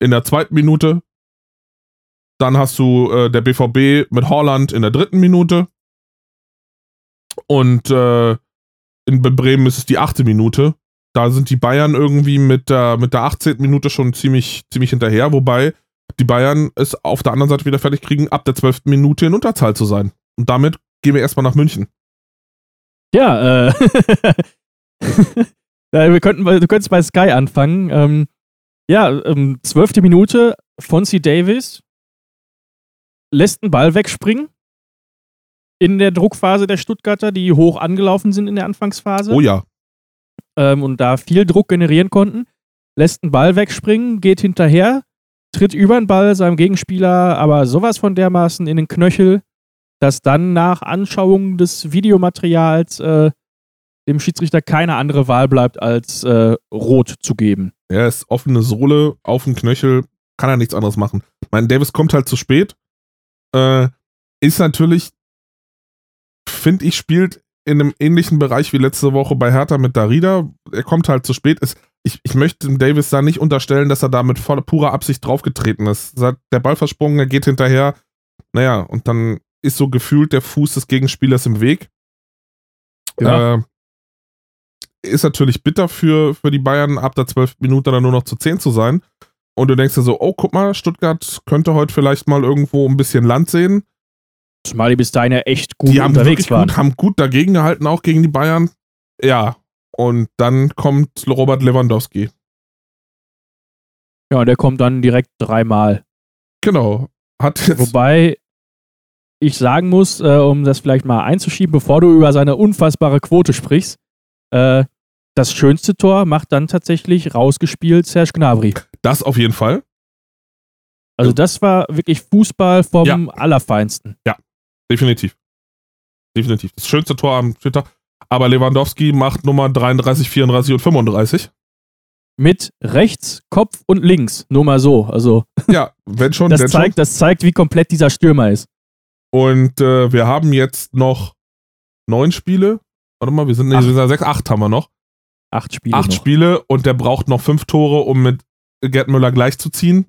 in der zweiten Minute. Dann hast du äh, der BVB mit Holland in der dritten Minute. Und äh, in Bremen ist es die achte Minute. Da sind die Bayern irgendwie mit der, mit der 18. Minute schon ziemlich, ziemlich hinterher, wobei die Bayern es auf der anderen Seite wieder fertig kriegen, ab der 12. Minute in Unterzahl zu sein. Und damit gehen wir erstmal nach München. Ja, äh. wir könnten, du könntest bei Sky anfangen. Ähm, ja, ähm, zwölfte Minute, Fonzie Davis lässt einen Ball wegspringen. In der Druckphase der Stuttgarter, die hoch angelaufen sind in der Anfangsphase. Oh ja. ähm, und da viel Druck generieren konnten, lässt einen Ball wegspringen, geht hinterher, tritt über den Ball seinem Gegenspieler, aber sowas von dermaßen in den Knöchel, dass dann nach Anschauung des Videomaterials äh, dem Schiedsrichter keine andere Wahl bleibt, als äh, rot zu geben. Er ist offene Sohle auf dem Knöchel, kann er nichts anderes machen. Mein Davis kommt halt zu spät. Äh, ist natürlich, finde ich, spielt in einem ähnlichen Bereich wie letzte Woche bei Hertha mit Darida. Er kommt halt zu spät. Es, ich, ich möchte dem Davis da nicht unterstellen, dass er da mit voller purer Absicht draufgetreten ist. Der Ball versprungen, er geht hinterher. Naja, und dann ist so gefühlt der Fuß des Gegenspielers im Weg. Ja. Äh, ist natürlich bitter für, für die Bayern, ab der 12 Minute dann nur noch zu 10 zu sein. Und du denkst dir so, oh, guck mal, Stuttgart könnte heute vielleicht mal irgendwo ein bisschen Land sehen. Zumal die bis dahin ja echt gut die haben unterwegs waren. gut, haben gut dagegen gehalten, auch gegen die Bayern. Ja, und dann kommt Robert Lewandowski. Ja, der kommt dann direkt dreimal. Genau. Hat jetzt, Wobei ich sagen muss, äh, um das vielleicht mal einzuschieben, bevor du über seine unfassbare Quote sprichst, äh, das schönste Tor macht dann tatsächlich rausgespielt Serge Gnabry. das auf jeden Fall. Also das war wirklich Fußball vom Ja. Allerfeinsten. Definitiv. Definitiv. Das schönste Tor am Twitter. Aber Lewandowski macht Nummer 33, 34 und 35. Mit rechts, Kopf und links. Nur mal so. Also Ja, wenn schon, das wenn zeigt, das zeigt, wie komplett dieser Stürmer ist. schon. Und äh, wir haben jetzt noch neun Spiele. Warte mal, wir sind, nee, Acht. wir sind sechs, acht haben wir noch. Acht Spiele. acht noch. Spiele und der braucht noch fünf Tore, um mit Gerd Müller gleichzuziehen.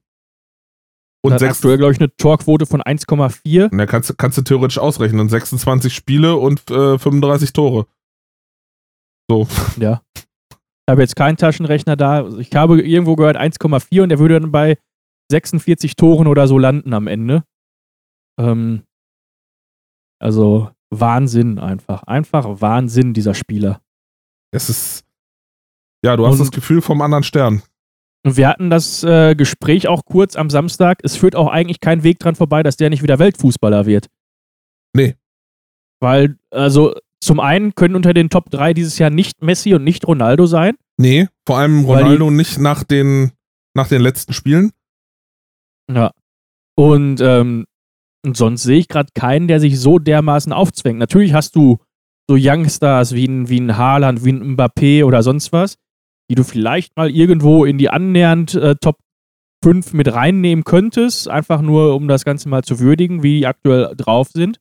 Und Hat sechs, aktuell, glaube ich, eine Torquote von 1,4. na, kannst, du- kannst du theoretisch ausrechnen. 26 Spiele und äh, 35 Tore. So, Ja. Ich habe jetzt keinen Taschenrechner da. Ich habe irgendwo gehört 1,4 und der würde dann bei 46 Toren oder so landen am Ende. Ähm, also Wahnsinn einfach. Einfach Wahnsinn, dieser Spieler. es ist. Ja, du hast Und- das Gefühl vom anderen Stern. Wir hatten das äh, Gespräch auch kurz am Samstag. Es führt auch eigentlich kein Weg dran vorbei, dass der nicht wieder Weltfußballer wird. Nee. Weil, also, zum einen können unter den Top 3 dieses Jahr nicht Messi und nicht Ronaldo sein. Nee, vor allem Weil die- Ronaldo nicht nach den, nach den letzten Spielen. Ja. Und, ähm, und sonst sehe ich gerade keinen, der sich so dermaßen aufzwängt. Natürlich hast du so Youngstars wie ein, wie ein Haaland, wie ein Mbappé oder sonst was, die du vielleicht mal irgendwo in die annähernd äh, Top 5 mit reinnehmen könntest, einfach nur um das Ganze mal zu würdigen, wie die aktuell drauf sind.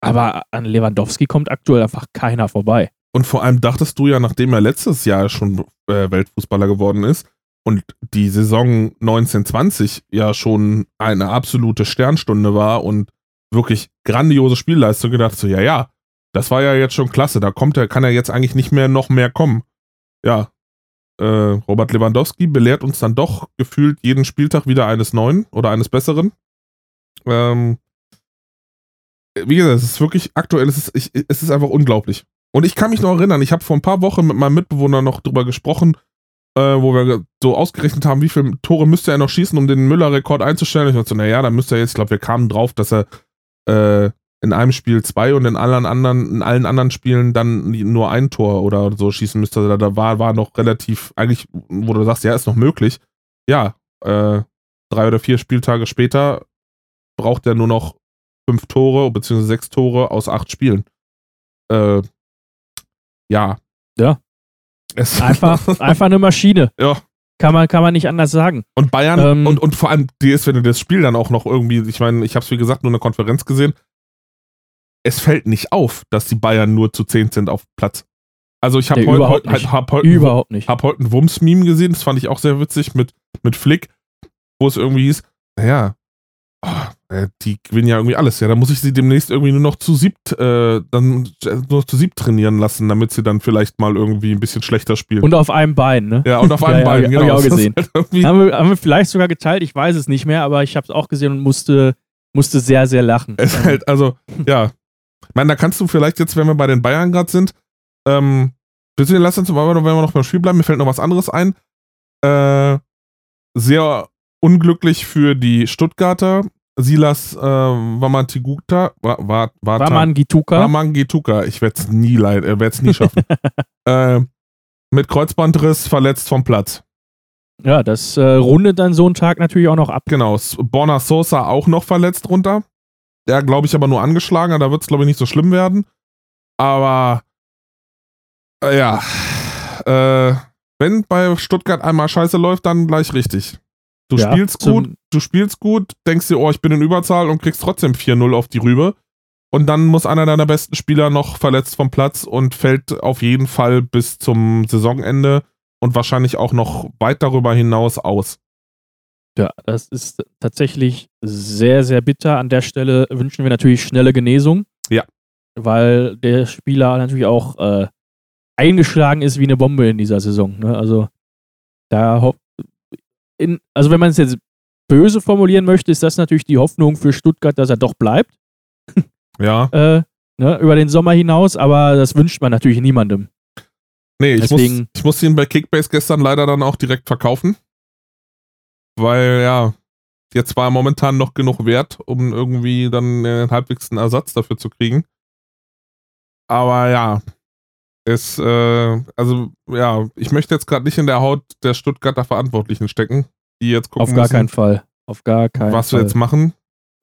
Aber an Lewandowski kommt aktuell einfach keiner vorbei. Und vor allem dachtest du ja, nachdem er letztes Jahr schon äh, Weltfußballer geworden ist und die Saison 1920 ja schon eine absolute Sternstunde war und wirklich grandiose Spielleistung gedacht, so, ja, ja, das war ja jetzt schon klasse, da kommt er, kann er jetzt eigentlich nicht mehr noch mehr kommen. Ja, äh, Robert Lewandowski belehrt uns dann doch gefühlt jeden Spieltag wieder eines Neuen oder eines Besseren. Ähm, wie gesagt, es ist wirklich aktuell, es ist, ich, es ist einfach unglaublich. Und ich kann mich noch erinnern, ich habe vor ein paar Wochen mit meinem Mitbewohner noch drüber gesprochen, äh, wo wir so ausgerechnet haben, wie viele Tore müsste er noch schießen, um den Müller-Rekord einzustellen. Ich dachte so, naja, dann müsste er jetzt, ich glaube, wir kamen drauf, dass er äh, in einem Spiel zwei und in allen anderen, in allen anderen Spielen dann nur ein Tor oder so schießen müsste. Also da war, war noch relativ, eigentlich, wo du sagst, ja, ist noch möglich. Ja, äh, drei oder vier Spieltage später braucht er nur noch fünf Tore beziehungsweise sechs Tore aus acht Spielen. Äh, ja. Ja. Es Einfach, einfach eine Maschine. ja. Kann man, kann man nicht anders sagen. Und Bayern Ähm, und, und vor allem die ist, wenn du das Spiel dann auch noch irgendwie, ich meine, ich habe es wie gesagt nur in der Konferenz gesehen, es fällt nicht auf, dass die Bayern nur zu 10 sind auf Platz. Also ich habe Nee, heute überhaupt heut, nicht. hab heute Überhaupt nicht. hab heute ein Wumms-Meme gesehen, das fand ich auch sehr witzig mit, mit Flick, wo es irgendwie hieß, naja, oh, äh, die gewinnen ja irgendwie alles, ja, da muss ich sie demnächst irgendwie nur noch zu siebt, äh, dann nur zu siebt trainieren lassen, damit sie dann vielleicht mal irgendwie ein bisschen schlechter spielen. Und auf einem Bein, ne? ja, und auf einem Ja, ja, Bein, hab ich genau. auch gesehen. halt Haben wir, haben wir vielleicht sogar geteilt, ich weiß es nicht mehr, aber ich habe es auch gesehen und musste, musste sehr, sehr lachen. Es ist halt, also, ja. Ich meine, da kannst du vielleicht jetzt, wenn wir bei den Bayern gerade sind, ähm, bitte lass uns, wenn wir noch beim Spiel bleiben, mir fällt noch was anderes ein. Äh, sehr unglücklich für die Stuttgarter. Silas äh, Wamantiguta, wa, wa, Wata- Raman Gituka. Wamangituka, ich werde es nie leid, äh, werde es nie schaffen. äh, mit Kreuzbandriss verletzt vom Platz. Ja, das äh, rundet dann so einen Tag natürlich auch noch ab. Genau, Borna Sosa auch noch verletzt runter. Der, glaube ich, aber nur angeschlagen. Da wird es, glaube ich, nicht so schlimm werden. Aber äh, ja, äh, wenn bei Stuttgart einmal Scheiße läuft, dann gleich richtig. Du Ja, spielst gut, du spielst gut, denkst dir, oh, ich bin in Überzahl und kriegst trotzdem 4-0 auf die Rübe. Und dann muss einer deiner besten Spieler noch verletzt vom Platz und fällt auf jeden Fall bis zum Saisonende und wahrscheinlich auch noch weit darüber hinaus aus. Ja, das ist tatsächlich sehr, sehr bitter. An der Stelle wünschen wir natürlich schnelle Genesung. Ja. Weil der Spieler natürlich auch äh, eingeschlagen ist wie eine Bombe in dieser Saison. Ne? Also, da in, also wenn man es jetzt böse formulieren möchte, ist das natürlich die Hoffnung für Stuttgart, dass er doch bleibt. Ja. Äh, ne, über den Sommer hinaus, aber das wünscht man natürlich niemandem. Nee, ich, muss, Deswegen- ich musste ihn bei Kickbase gestern leider dann auch direkt verkaufen. Weil, ja, jetzt war momentan noch genug wert, um irgendwie dann äh, halbwegs einen Ersatz dafür zu kriegen. Aber ja, es, äh, also, ja, ich möchte jetzt gerade nicht in der Haut der Stuttgarter Verantwortlichen stecken, die jetzt gucken Auf gar müssen, keinen Fall. Auf gar keinen was Fall. wir jetzt machen.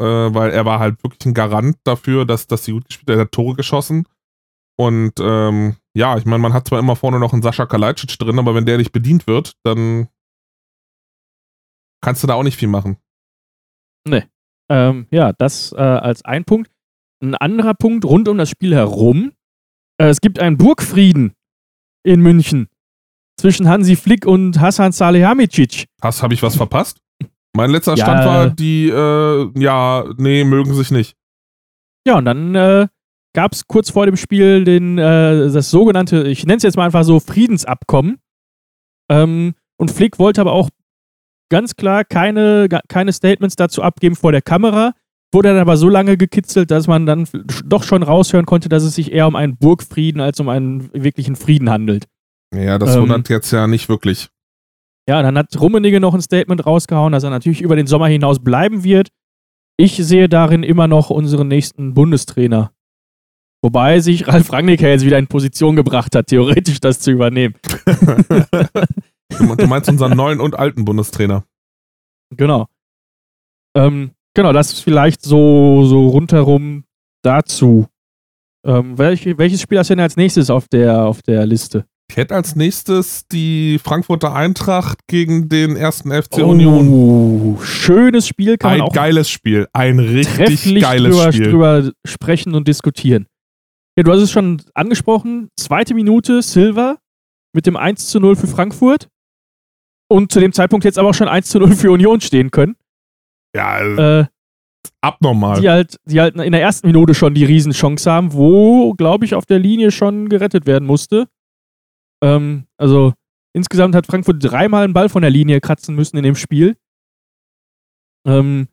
Äh, weil er war halt wirklich ein Garant dafür, dass, dass sie gut gespielt hat. Er hat Tore geschossen. Und ähm, ja, ich meine, man hat zwar immer vorne noch einen Sascha Kalajdzic drin, aber wenn der nicht bedient wird, dann kannst du da auch nicht viel machen. Ähm, ja, das äh, als ein Punkt. Ein anderer Punkt rund um das Spiel herum. Äh, es gibt einen Burgfrieden in München zwischen Hansi Flick und Hasan Salihamidzic. Hast, habe ich was verpasst? Mein letzter Ja. Stand war, die, äh, ja, nee, mögen sich nicht. Ja, und dann äh, gab es kurz vor dem Spiel den, äh, das sogenannte, ich nenne es jetzt mal einfach so, Friedensabkommen. Ähm, und Flick wollte aber auch ganz klar keine, keine Statements dazu abgeben vor der Kamera. Wurde dann aber so lange gekitzelt, dass man dann doch schon raushören konnte, dass es sich eher um einen Burgfrieden als um einen wirklichen Frieden handelt. Ja, das Ähm. wundert jetzt ja nicht wirklich. Ja, dann hat Rummenigge noch ein Statement rausgehauen, dass er natürlich über den Sommer hinaus bleiben wird. Ich sehe darin immer noch unseren nächsten Bundestrainer. Wobei sich Ralf Rangnick ja jetzt wieder in Position gebracht hat, theoretisch das zu übernehmen. Du, meinst unseren neuen und alten Bundestrainer. Genau. Ähm, genau, das ist vielleicht so, so rundherum dazu. Ähm, welch, welches Spiel hast du denn als nächstes auf der, auf der Liste? Ich hätte als nächstes die Frankfurter Eintracht gegen den ersten FC Union. Oh, schönes Spiel, kann Ein man auch geiles Spiel. Ein richtig geiles drüber, Spiel. drüber sprechen und diskutieren. Ja, du hast es schon angesprochen. Zweite Minute, Silva mit dem 1 zu 0 für Frankfurt. Und zu dem Zeitpunkt jetzt aber auch schon 1 zu 0 für Union stehen können. Ja, also Äh, abnormal. die halt, die halt in der ersten Minute schon die Riesenchance haben, wo, glaube ich, auf der Linie schon gerettet werden musste. Ähm, also insgesamt hat Frankfurt dreimal einen Ball von der Linie kratzen müssen in dem Spiel. Ähm,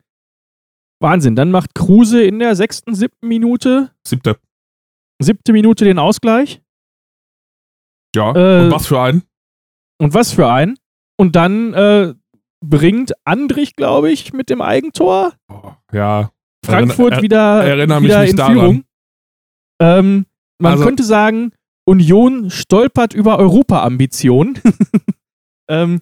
Wahnsinn. Dann macht Kruse in der sechsten, siebten Minute, Siebte. siebte Minute den Ausgleich. Ja. Äh, Und was für ein? Und was für ein. Und dann äh, bringt Andrich, glaube ich, mit dem Eigentor Oh, ja. Frankfurt Erinner- wieder, mich wieder nicht in daran. Führung. Ähm, man Also- könnte sagen, Union stolpert über Europa-Ambitionen. ähm,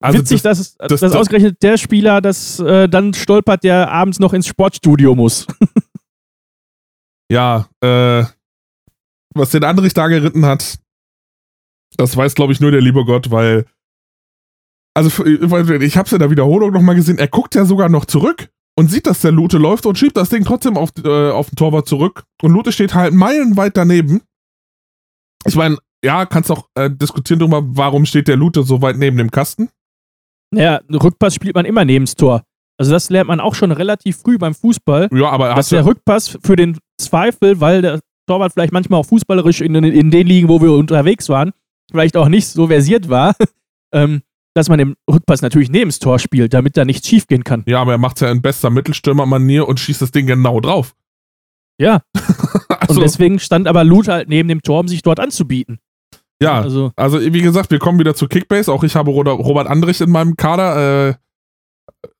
Also witzig, das, dass, das- dass das- ausgerechnet der Spieler, das äh, dann stolpert, der abends noch ins Sportstudio muss. ja, äh, was den Andrich da geritten hat, das weiß, glaube ich, nur der liebe Gott, weil, also für- ich habe es in der Wiederholung nochmal gesehen, er guckt ja sogar noch zurück und sieht, dass der Lute läuft und schiebt das Ding trotzdem auf, äh, auf den Torwart zurück und Lute steht halt meilenweit daneben. Ich meine, ja, kannst auch äh, diskutieren darüber, warum steht der Lute so weit neben dem Kasten. Naja, Rückpass spielt man immer neben das Tor. Also das lernt man auch schon relativ früh beim Fußball, Ja, aber er dass der Rückpass für den Zweifel, weil der Torwart vielleicht manchmal auch fußballerisch in, in den Ligen, wo wir unterwegs waren, vielleicht auch nicht so versiert war, ähm, dass man den Rückpass natürlich neben das Tor spielt, damit da nichts schiefgehen kann. ja, aber er macht ja in bester Mittelstürmer-Manier und schießt das Ding genau drauf. Ja, Also, und deswegen stand aber Lute halt neben dem Tor, um sich dort anzubieten. ja, Also, Also, wie gesagt, wir kommen wieder zu Kickbase. Auch ich habe Robert Andrich in meinem Kader. Äh,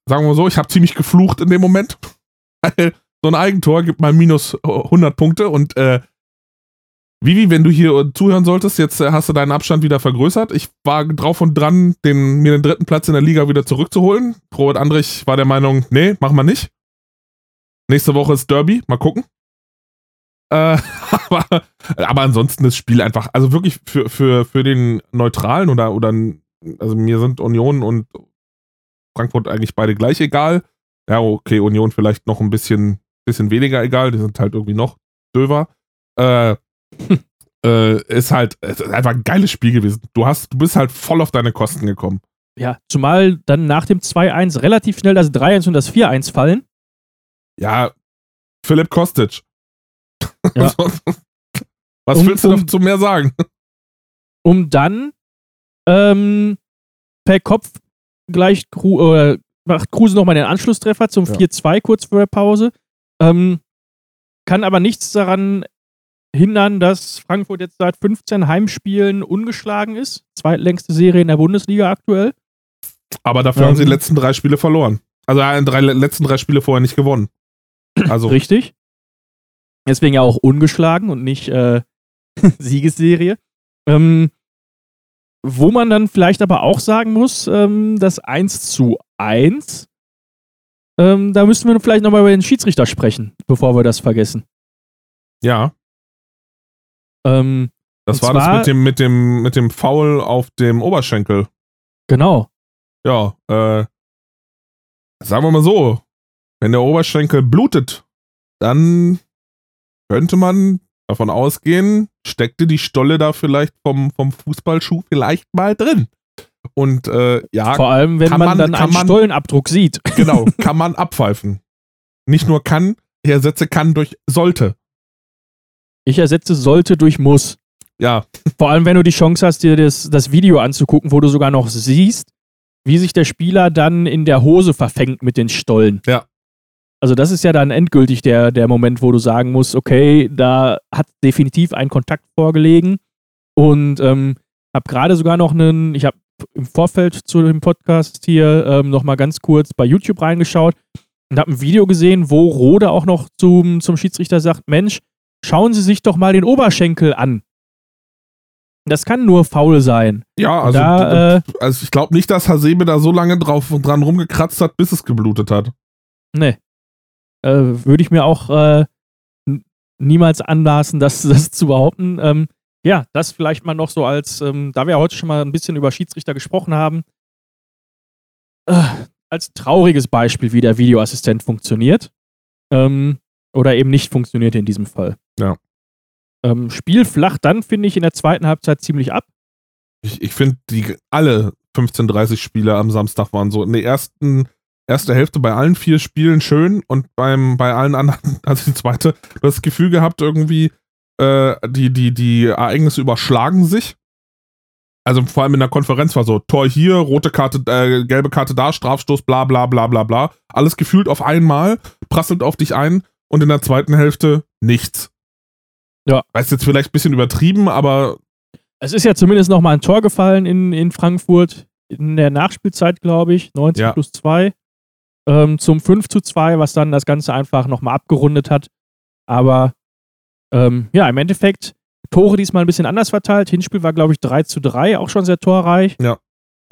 sagen wir mal so, ich habe ziemlich geflucht in dem Moment. Weil so ein Eigentor gibt mal minus 100 Punkte. Und äh, Vivi, wenn du hier zuhören solltest, jetzt äh, hast du deinen Abstand wieder vergrößert. Ich war drauf und dran, den, mir den dritten Platz in der Liga wieder zurückzuholen. Robert Andrich war der Meinung, nee, machen wir nicht. Nächste Woche ist Derby, mal gucken. Äh, aber, aber ansonsten das Spiel einfach, also wirklich für, für, für den Neutralen oder, oder also mir sind Union und Frankfurt eigentlich beide gleich egal. Ja, okay, Union vielleicht noch ein bisschen, bisschen weniger egal, die sind halt irgendwie noch döver. Äh, äh, ist halt es ist einfach ein geiles Spiel gewesen. Du hast, du bist halt voll auf deine Kosten gekommen. ja, zumal dann nach dem 2-1 relativ schnell das 3-1 und das 4-1 fallen. Ja, Philipp Kostic. Ja. Was Um- willst du um- dazu mehr sagen? um dann ähm, per Kopf gleich Kru äh, macht Kruse nochmal den Anschlusstreffer zum Ja. 4-2 kurz vor der Pause. Ähm, kann aber nichts daran hindern, dass Frankfurt jetzt seit 15 Heimspielen ungeschlagen ist. Zweitlängste Serie in der Bundesliga aktuell. Aber dafür Ähm. haben sie die letzten drei Spiele verloren. Also äh, drei, letzten drei Spiele vorher nicht gewonnen. Also, Richtig. Deswegen ja auch ungeschlagen und nicht äh, Siegesserie. Ähm, wo man dann vielleicht aber auch sagen muss, ähm, das 1 zu 1, ähm, da müssen wir vielleicht nochmal über den Schiedsrichter sprechen, bevor wir das vergessen. ja, Ähm, das war das zwar- mit dem, mit, dem, mit dem Foul auf dem Oberschenkel. genau. Ja, äh, sagen wir mal so, wenn der Oberschenkel blutet, dann könnte man davon ausgehen, steckte die Stolle da vielleicht vom, vom Fußballschuh vielleicht mal drin. Und äh, ja, Vor allem, wenn man, man- dann einen man- Stollenabdruck sieht. genau, kann man abpfeifen. Nicht nur kann, ich ersetze kann durch sollte. Ich ersetze sollte durch muss. Ja, Vor allem, wenn du die Chance hast, dir das, das Video anzugucken, wo du sogar noch siehst, wie sich der Spieler dann in der Hose verfängt mit den Stollen. Ja. Also das ist ja dann endgültig der, der Moment, wo du sagen musst, okay, da hat definitiv ein Kontakt vorgelegen und ähm, habe gerade sogar noch einen, ich habe im Vorfeld zu dem Podcast hier ähm, noch mal ganz kurz bei YouTube reingeschaut und habe ein Video gesehen, wo Rode auch noch zum, zum Schiedsrichter sagt, Mensch, schauen Sie sich doch mal den Oberschenkel an. Das kann nur faul sein. ja, also, da, äh, also ich glaube nicht, dass Hasebe da so lange drauf dran rumgekratzt hat, bis es geblutet hat. Nee. Äh, Würde ich mir auch äh, niemals anlassen, das, das zu behaupten. Ähm, ja, das vielleicht mal noch so als, ähm, da wir ja heute schon mal ein bisschen über Schiedsrichter gesprochen haben, äh, als trauriges Beispiel, wie der Videoassistent funktioniert. Ähm, oder eben nicht funktioniert in diesem Fall. Ja. Ähm, Spiel flacht dann, finde ich, in der zweiten Halbzeit ziemlich ab. Ich, ich finde, die alle 15, 30 Spiele am Samstag waren so. In der ersten erste Hälfte bei allen vier Spielen schön und beim, bei allen anderen, also die zweite, du hast das Gefühl gehabt, irgendwie, äh, die, die, die Ereignisse überschlagen sich. Also vor allem in der Konferenz war so, Tor hier, rote Karte, äh, gelbe Karte da, Strafstoß, bla bla bla bla bla. Alles gefühlt auf einmal, prasselt auf dich ein und in der zweiten Hälfte nichts. Ja. Weiß jetzt vielleicht ein bisschen übertrieben, aber. Es ist ja zumindest noch mal ein Tor gefallen in, in Frankfurt in der Nachspielzeit, glaube ich, 90 Ja. plus 2 ähm, zum 5 zu 2, was dann das Ganze einfach nochmal abgerundet hat. Aber ähm, ja, im Endeffekt Tore diesmal ein bisschen anders verteilt. Hinspiel war, glaube ich, 3 zu 3, auch schon sehr torreich. Ja.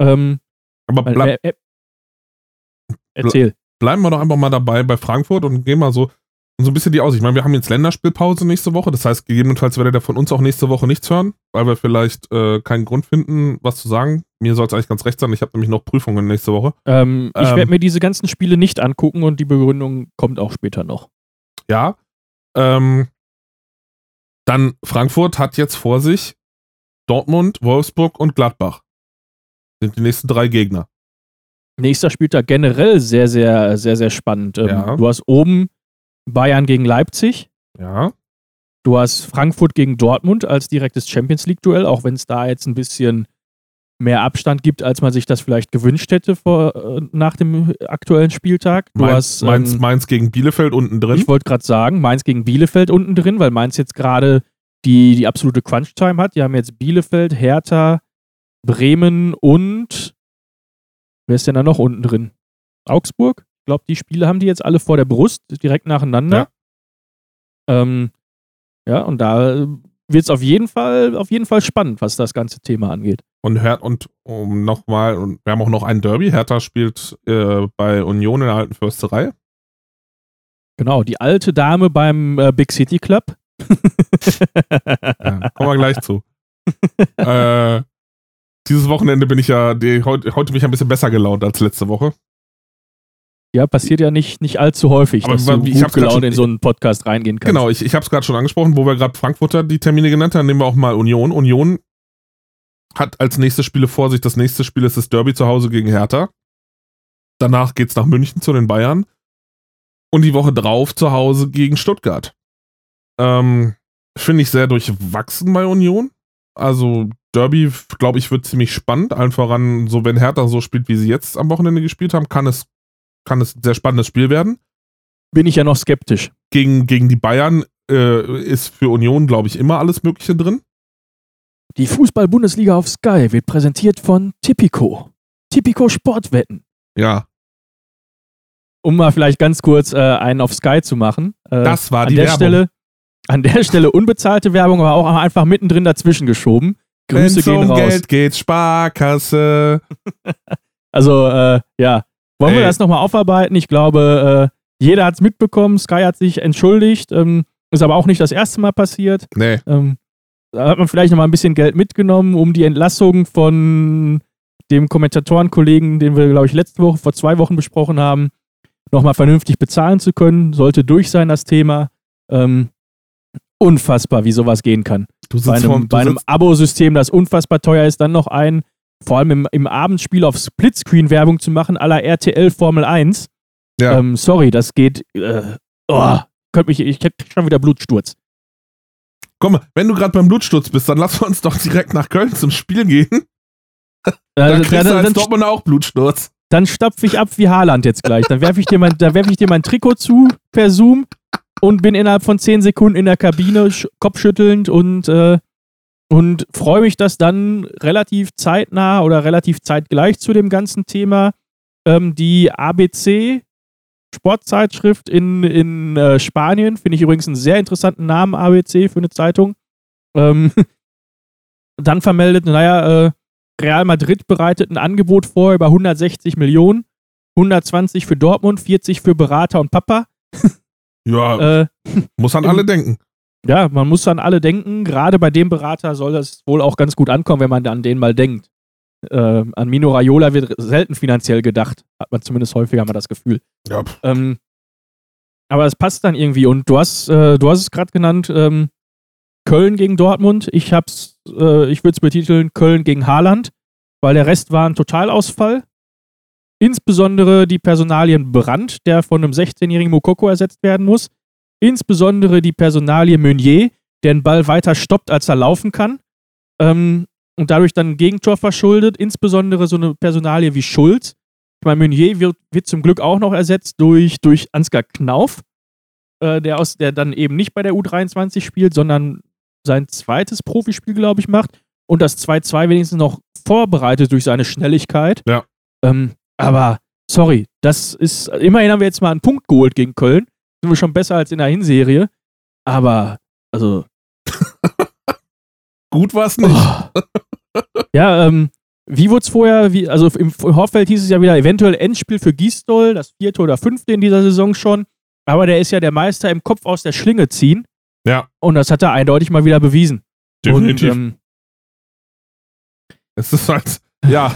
Ähm, aber bleib, äh, äh, erzähl. bleiben wir doch einfach mal dabei bei Frankfurt und gehen mal so, so ein bisschen die Aussicht. Ich meine, wir haben jetzt Länderspielpause nächste Woche. Das heißt, gegebenenfalls werdet ihr von uns auch nächste Woche nichts hören, weil wir vielleicht äh, keinen Grund finden, was zu sagen. Mir soll es eigentlich ganz recht sein. Ich habe nämlich noch Prüfungen nächste Woche. Ähm, ich Ähm. werde mir diese ganzen Spiele nicht angucken und die Begründung kommt auch später noch. Ja. Ähm, dann Frankfurt hat jetzt vor sich Dortmund, Wolfsburg und Gladbach. Sind die nächsten drei Gegner. Nächster Spieltag generell sehr, sehr, sehr, sehr spannend. Ähm, Ja. Du hast oben Bayern gegen Leipzig. Ja. Du hast Frankfurt gegen Dortmund als direktes Champions League-Duell, auch wenn es da jetzt ein bisschen mehr Abstand gibt, als man sich das vielleicht gewünscht hätte vor, äh, nach dem aktuellen Spieltag. Du Mainz, hast, Mainz, ähm, Mainz gegen Bielefeld unten drin. ich wollte gerade sagen, Mainz gegen Bielefeld unten drin, weil Mainz jetzt gerade die, die absolute Crunch-Time hat. Die haben jetzt Bielefeld, Hertha, Bremen und wer ist denn da noch unten drin? Augsburg? Ich glaube, die Spiele haben die jetzt alle vor der Brust, direkt nacheinander. Ja, ähm, ja und da wird es auf jeden Fall, auf jeden Fall spannend, was das ganze Thema angeht. Und Her und um nochmal, und wir haben auch noch ein Derby. Hertha spielt äh, bei Union in der alten Försterei. Genau, die alte Dame beim äh, Big City Club. Ja, kommen wir gleich zu. äh, dieses Wochenende bin ich ja, die, heute, heute bin ich ein bisschen besser gelaunt als letzte Woche. Ja, passiert ja nicht, nicht allzu häufig, Aber dass wa- du ich gut gelaunt schon- in so einen Podcast reingehen kannst. Genau, ich, ich habe es gerade schon angesprochen, wo wir gerade Frankfurter die Termine genannt haben, nehmen wir auch mal Union. Union hat als nächstes Spiele vor sich, das nächste Spiel ist das Derby zu Hause gegen Hertha. Danach geht's nach München zu den Bayern. Und die Woche drauf zu Hause gegen Stuttgart. Ähm, Finde ich sehr durchwachsen bei Union. Also Derby, glaube ich, wird ziemlich spannend. Allen voran, so wenn Hertha so spielt, wie sie jetzt am Wochenende gespielt haben, kann es, kann es ein sehr spannendes Spiel werden Bin ich ja noch skeptisch. gegen, gegen die Bayern äh, ist für Union, glaube ich, immer alles Mögliche drin. Die Fußball-Bundesliga auf Sky wird präsentiert von Tipico. Tipico Sportwetten. Ja, Um mal vielleicht ganz kurz äh, einen auf Sky zu machen. Äh, das war an die Werbung. Stelle An der Stelle unbezahlte Werbung, aber auch einfach mittendrin dazwischen geschoben. Grüße Wenn's gehen um raus. Geld geht, Sparkasse. Also, äh, ja. Wollen wir Ey. das nochmal aufarbeiten? Ich glaube, äh, jeder hat es mitbekommen. Sky hat sich entschuldigt. Ähm, ist aber auch nicht das erste Mal passiert. Nee, Ähm, da hat man vielleicht nochmal ein bisschen Geld mitgenommen, um die Entlassung von dem Kommentatorenkollegen, den wir, glaube ich, letzte Woche, vor zwei Wochen besprochen haben, nochmal vernünftig bezahlen zu können. Sollte durch sein, das Thema. Ähm, unfassbar, wie sowas gehen kann. du Bei sitzt einem, vorm, bei einem Abo-System, das unfassbar teuer ist, dann noch ein, vor allem im, im Abendspiel auf Splitscreen-Werbung zu machen, la RTL Formel 1. Ja. Ähm, sorry, das geht. Äh, oh, könnt mich, ich krieg schon wieder Blutsturz. komm, wenn du gerade beim Blutsturz bist, dann lass uns doch direkt nach Köln zum Spiel gehen. Da Äh, kriegst du dann, als dann, Dortmund auch Blutsturz. dann stapfe ich ab wie Haaland jetzt gleich. Dann werfe ich, dir mein- werf ich dir mein Trikot zu per Zoom und bin innerhalb von 10 Sekunden in der Kabine, sch- kopfschüttelnd und, äh, und freue mich, dass dann relativ zeitnah oder relativ zeitgleich zu dem ganzen Thema ähm, die ABC Sportzeitschrift in, in äh, Spanien, finde ich übrigens einen sehr interessanten Namen, ABC für eine Zeitung, ähm, dann vermeldet, naja, äh, Real Madrid bereitet ein Angebot vor über 160 Millionen, 120 für Dortmund, 40 für Berater und Papa. Ja, Äh, muss an alle denken. Ja, man muss an alle denken. Gerade bei dem Berater soll das wohl auch ganz gut ankommen, wenn man an den mal denkt. Äh, an Mino Raiola wird selten finanziell gedacht, hat man zumindest häufiger mal das Gefühl. Ja, Ähm, aber es passt dann irgendwie. Und du hast, äh, du hast es gerade genannt, ähm, Köln gegen Dortmund. Ich hab's, äh, ich würde es betiteln, Köln gegen Haaland, weil der Rest war ein Totalausfall. Insbesondere die Personalien Brandt, der von einem 16-jährigen Mokoko ersetzt werden muss. Insbesondere die Personalie Meunier, der den Ball weiter stoppt, als er laufen kann. Ähm, und dadurch dann ein Gegentor verschuldet. Insbesondere so eine Personalie wie Schulz. Ich meine, Meunier wird, wird zum Glück auch noch ersetzt durch, durch Ansgar Knauf, äh, der, aus, der dann eben nicht bei der U23 spielt, sondern sein zweites Profispiel, glaube ich, macht. Und das 2-2 wenigstens noch vorbereitet durch seine Schnelligkeit. Ja. Ähm, aber, sorry, das ist, immerhin haben wir jetzt mal einen Punkt geholt gegen Köln. Sind wir schon besser als in der Hinserie. Aber, also. Gut war es nicht. Oh. ja, ähm, wie wurde es vorher, wie, also im Vorfeld hieß es ja wieder eventuell Endspiel für Gistol, das vierte oder fünfte in dieser Saison schon. Aber der ist ja der Meister im Kopf aus der Schlinge ziehen. Ja. Und das hat er eindeutig mal wieder bewiesen. Definitiv. Und, ähm, es ist halt, ja.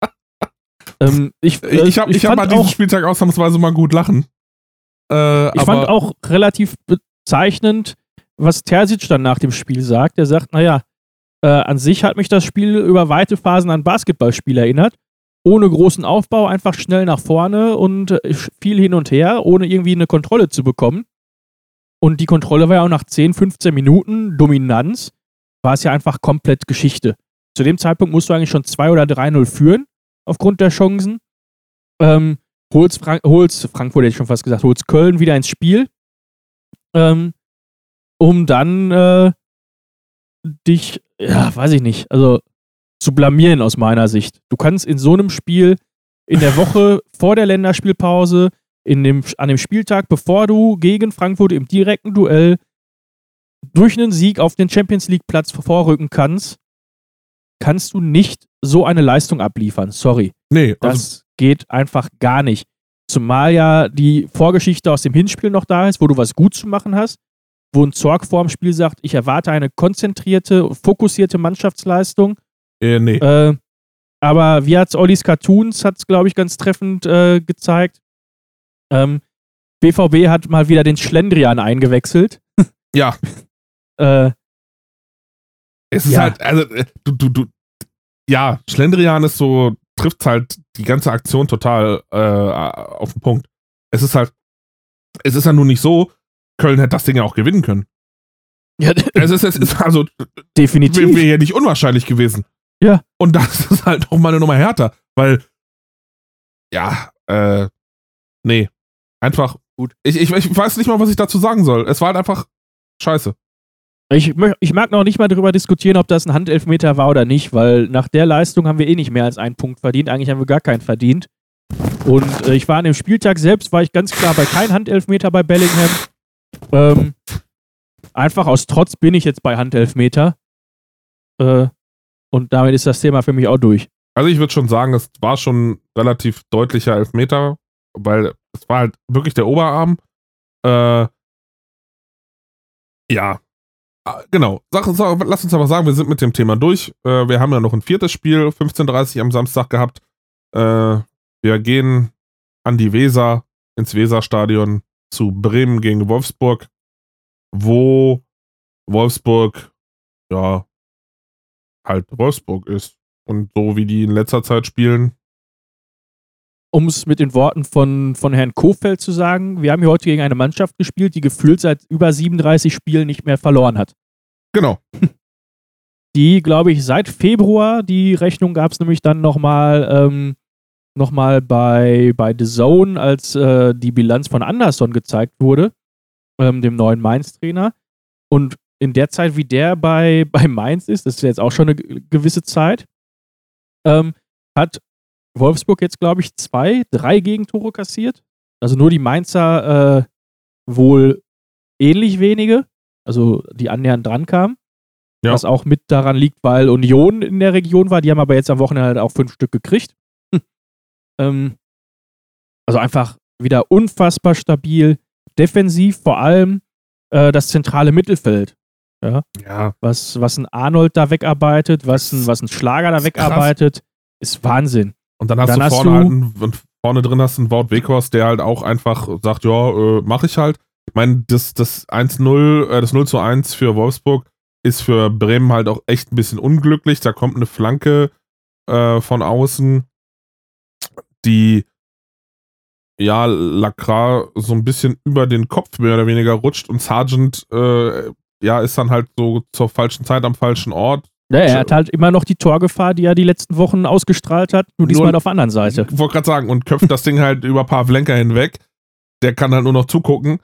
ähm, ich ich ich habe ich hab an diesem Spieltag ausnahmsweise mal gut lachen. Äh, ich fand auch relativ bezeichnend, was Terzic dann nach dem Spiel sagt. Er sagt, naja, äh, an sich hat mich das Spiel über weite Phasen an Basketballspiel erinnert. Ohne großen Aufbau, einfach schnell nach vorne und äh, viel hin und her, ohne irgendwie eine Kontrolle zu bekommen. Und die Kontrolle war ja auch nach 10, 15 Minuten Dominanz, war es ja einfach komplett Geschichte. Zu dem Zeitpunkt musst du eigentlich schon 2 oder 3-0 führen, aufgrund der Chancen. Ähm, holst, Frank holst Frankfurt, hätte ich schon fast gesagt, holst Köln wieder ins Spiel, ähm, um dann äh, dich, ja, weiß ich nicht, also zu blamieren aus meiner Sicht. Du kannst in so einem Spiel in der Woche vor der Länderspielpause, in dem, an dem Spieltag, bevor du gegen Frankfurt im direkten Duell durch einen Sieg auf den Champions League Platz vorrücken kannst, kannst du nicht so eine Leistung abliefern. Sorry. Nee, also das geht einfach gar nicht. Zumal ja die Vorgeschichte aus dem Hinspiel noch da ist, wo du was gut zu machen hast, wo ein Zorg vor dem Spiel sagt, ich erwarte eine konzentrierte, fokussierte Mannschaftsleistung. Äh, nee. Äh, aber wie hat's Ollis Cartoons, hat es, glaube ich, ganz treffend äh, gezeigt. Ähm, BVB hat mal wieder den Schlendrian eingewechselt. Ja. äh, es ist ja. halt, also, äh, du, du, du, ja, Schlendrian ist so, trifft halt die ganze Aktion total äh, auf den Punkt. Es ist halt, es ist ja nun nicht so, Köln hätte das Ding ja auch gewinnen können. Ja, es ist, es ist also definitiv. wäre ja nicht unwahrscheinlich gewesen. Ja. Und das ist halt noch mal eine Nummer härter, weil, ja, äh, nee, einfach gut. Ich, ich, ich weiß nicht mal, was ich dazu sagen soll. Es war halt einfach scheiße. Ich, ich mag noch nicht mal darüber diskutieren, ob das ein Handelfmeter war oder nicht, weil nach der Leistung haben wir eh nicht mehr als einen Punkt verdient. Eigentlich haben wir gar keinen verdient. Und äh, ich war an dem Spieltag selbst, war ich ganz klar bei kein Handelfmeter bei Bellingham. Ähm, einfach aus Trotz bin ich jetzt bei Handelfmeter. Äh, und damit ist das Thema für mich auch durch. Also ich würde schon sagen, es war schon relativ deutlicher Elfmeter, weil es war halt wirklich der Oberarm. Äh, ja, genau. Sag, sag, lass uns aber sagen, wir sind mit dem Thema durch. Äh, wir haben ja noch ein viertes Spiel, 15.30 Uhr am Samstag gehabt. Äh, wir gehen an die Weser, ins Weserstadion zu Bremen gegen Wolfsburg, wo Wolfsburg, ja, halt Wolfsburg ist. Und so wie die in letzter Zeit spielen. Um es mit den Worten von, von Herrn Kofeld zu sagen, wir haben hier heute gegen eine Mannschaft gespielt, die gefühlt seit über 37 Spielen nicht mehr verloren hat. Genau. Die, glaube ich, seit Februar, die Rechnung gab es nämlich dann nochmal ähm, noch bei, bei The Zone, als äh, die Bilanz von Anderson gezeigt wurde, ähm, dem neuen Mainz-Trainer. Und in der Zeit, wie der bei, bei Mainz ist, das ist jetzt auch schon eine gewisse Zeit, ähm, hat Wolfsburg jetzt, glaube ich, zwei, drei Gegentore kassiert. Also nur die Mainzer äh, wohl ähnlich wenige, also die annähernd dran kamen. Ja. Was auch mit daran liegt, weil Union in der Region war. Die haben aber jetzt am Wochenende halt auch fünf Stück gekriegt. ähm, also einfach wieder unfassbar stabil. Defensiv vor allem äh, das zentrale Mittelfeld. Ja. Ja. Was, was ein Arnold da wegarbeitet, was ein, was ein Schlager da wegarbeitet, ist Wahnsinn. Und dann hast Dann du hast vorne du- halt einen, und vorne drin hast du einen Wout Weghorst, der halt auch einfach sagt, ja, äh, mach ich halt. Ich meine, das, das 1-0, äh, das 0 zu 1 für Wolfsburg ist für Bremen halt auch echt ein bisschen unglücklich. Da kommt eine Flanke äh, von außen, die ja, Lacra so ein bisschen über den Kopf mehr oder weniger rutscht und Sargent äh, ja, ist dann halt so zur falschen Zeit am falschen Ort. Ja, er hat halt immer noch die Torgefahr, die er die letzten Wochen ausgestrahlt hat, nur diesmal Nur- auf der anderen Seite. Ich wollte gerade sagen, und köpft das Ding halt über Pavlenka hinweg. Der kann halt nur noch zugucken.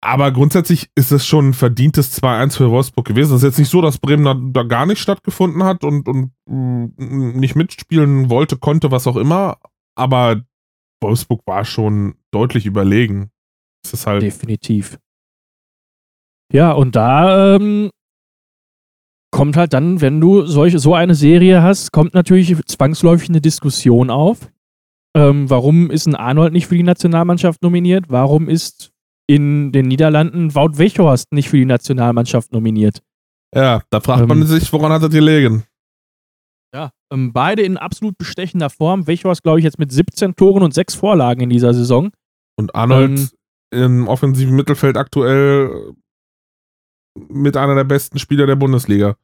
Aber grundsätzlich ist es schon ein verdientes 2-1 für Wolfsburg gewesen. Es ist jetzt nicht so, dass Bremen da, da gar nicht stattgefunden hat und, und mm, nicht mitspielen wollte, konnte, was auch immer. Aber Wolfsburg war schon deutlich überlegen. Es ist halt, Definitiv. Ja, und da ähm, kommt halt dann, wenn du solche, so eine Serie hast, kommt natürlich zwangsläufig eine Diskussion auf. Ähm, warum ist ein Arnold nicht für die Nationalmannschaft nominiert? Warum ist in den Niederlanden Wout Weghorst nicht für die Nationalmannschaft nominiert? ja, da fragt man Ähm. sich, woran hat er gelegen? Ja, ähm, beide in absolut bestechender Form. Weghorst, glaube ich, jetzt mit 17 Toren und 6 Vorlagen in dieser Saison. Und Arnold Ähm. im offensiven Mittelfeld aktuell mit einer der besten Spieler der Bundesliga.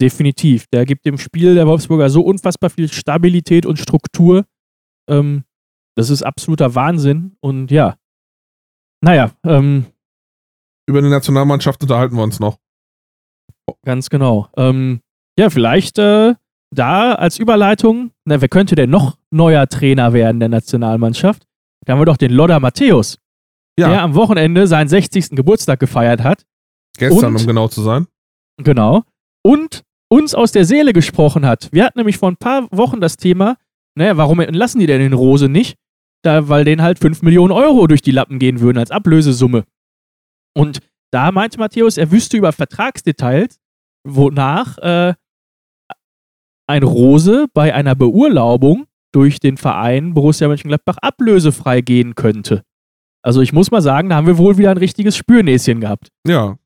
Definitiv. Der gibt dem Spiel der Wolfsburger so unfassbar viel Stabilität und Struktur. Ähm, das ist absoluter Wahnsinn. Und ja. Naja, ähm, Über die Nationalmannschaft unterhalten wir uns noch. ganz genau. Ähm, ja, vielleicht äh, da als Überleitung, na, wer könnte denn noch neuer Trainer werden der Nationalmannschaft? Da haben wir doch den Lodder Matthäus, Ja, der am Wochenende seinen 60. Geburtstag gefeiert hat. Gestern, und- um genau zu sein. Genau. Und uns aus der Seele gesprochen hat. Wir hatten nämlich vor ein paar Wochen das Thema, naja, warum entlassen die denn den Rose nicht? Da, weil denen halt 5 Millionen Euro durch die Lappen gehen würden als Ablösesumme. Und da meinte Matthäus, er wüsste über Vertragsdetails, wonach äh, ein Rose bei einer Beurlaubung durch den Verein Borussia Mönchengladbach ablösefrei gehen könnte. Also ich muss mal sagen, da haben wir wohl wieder ein richtiges Spürnäschen gehabt. Ja.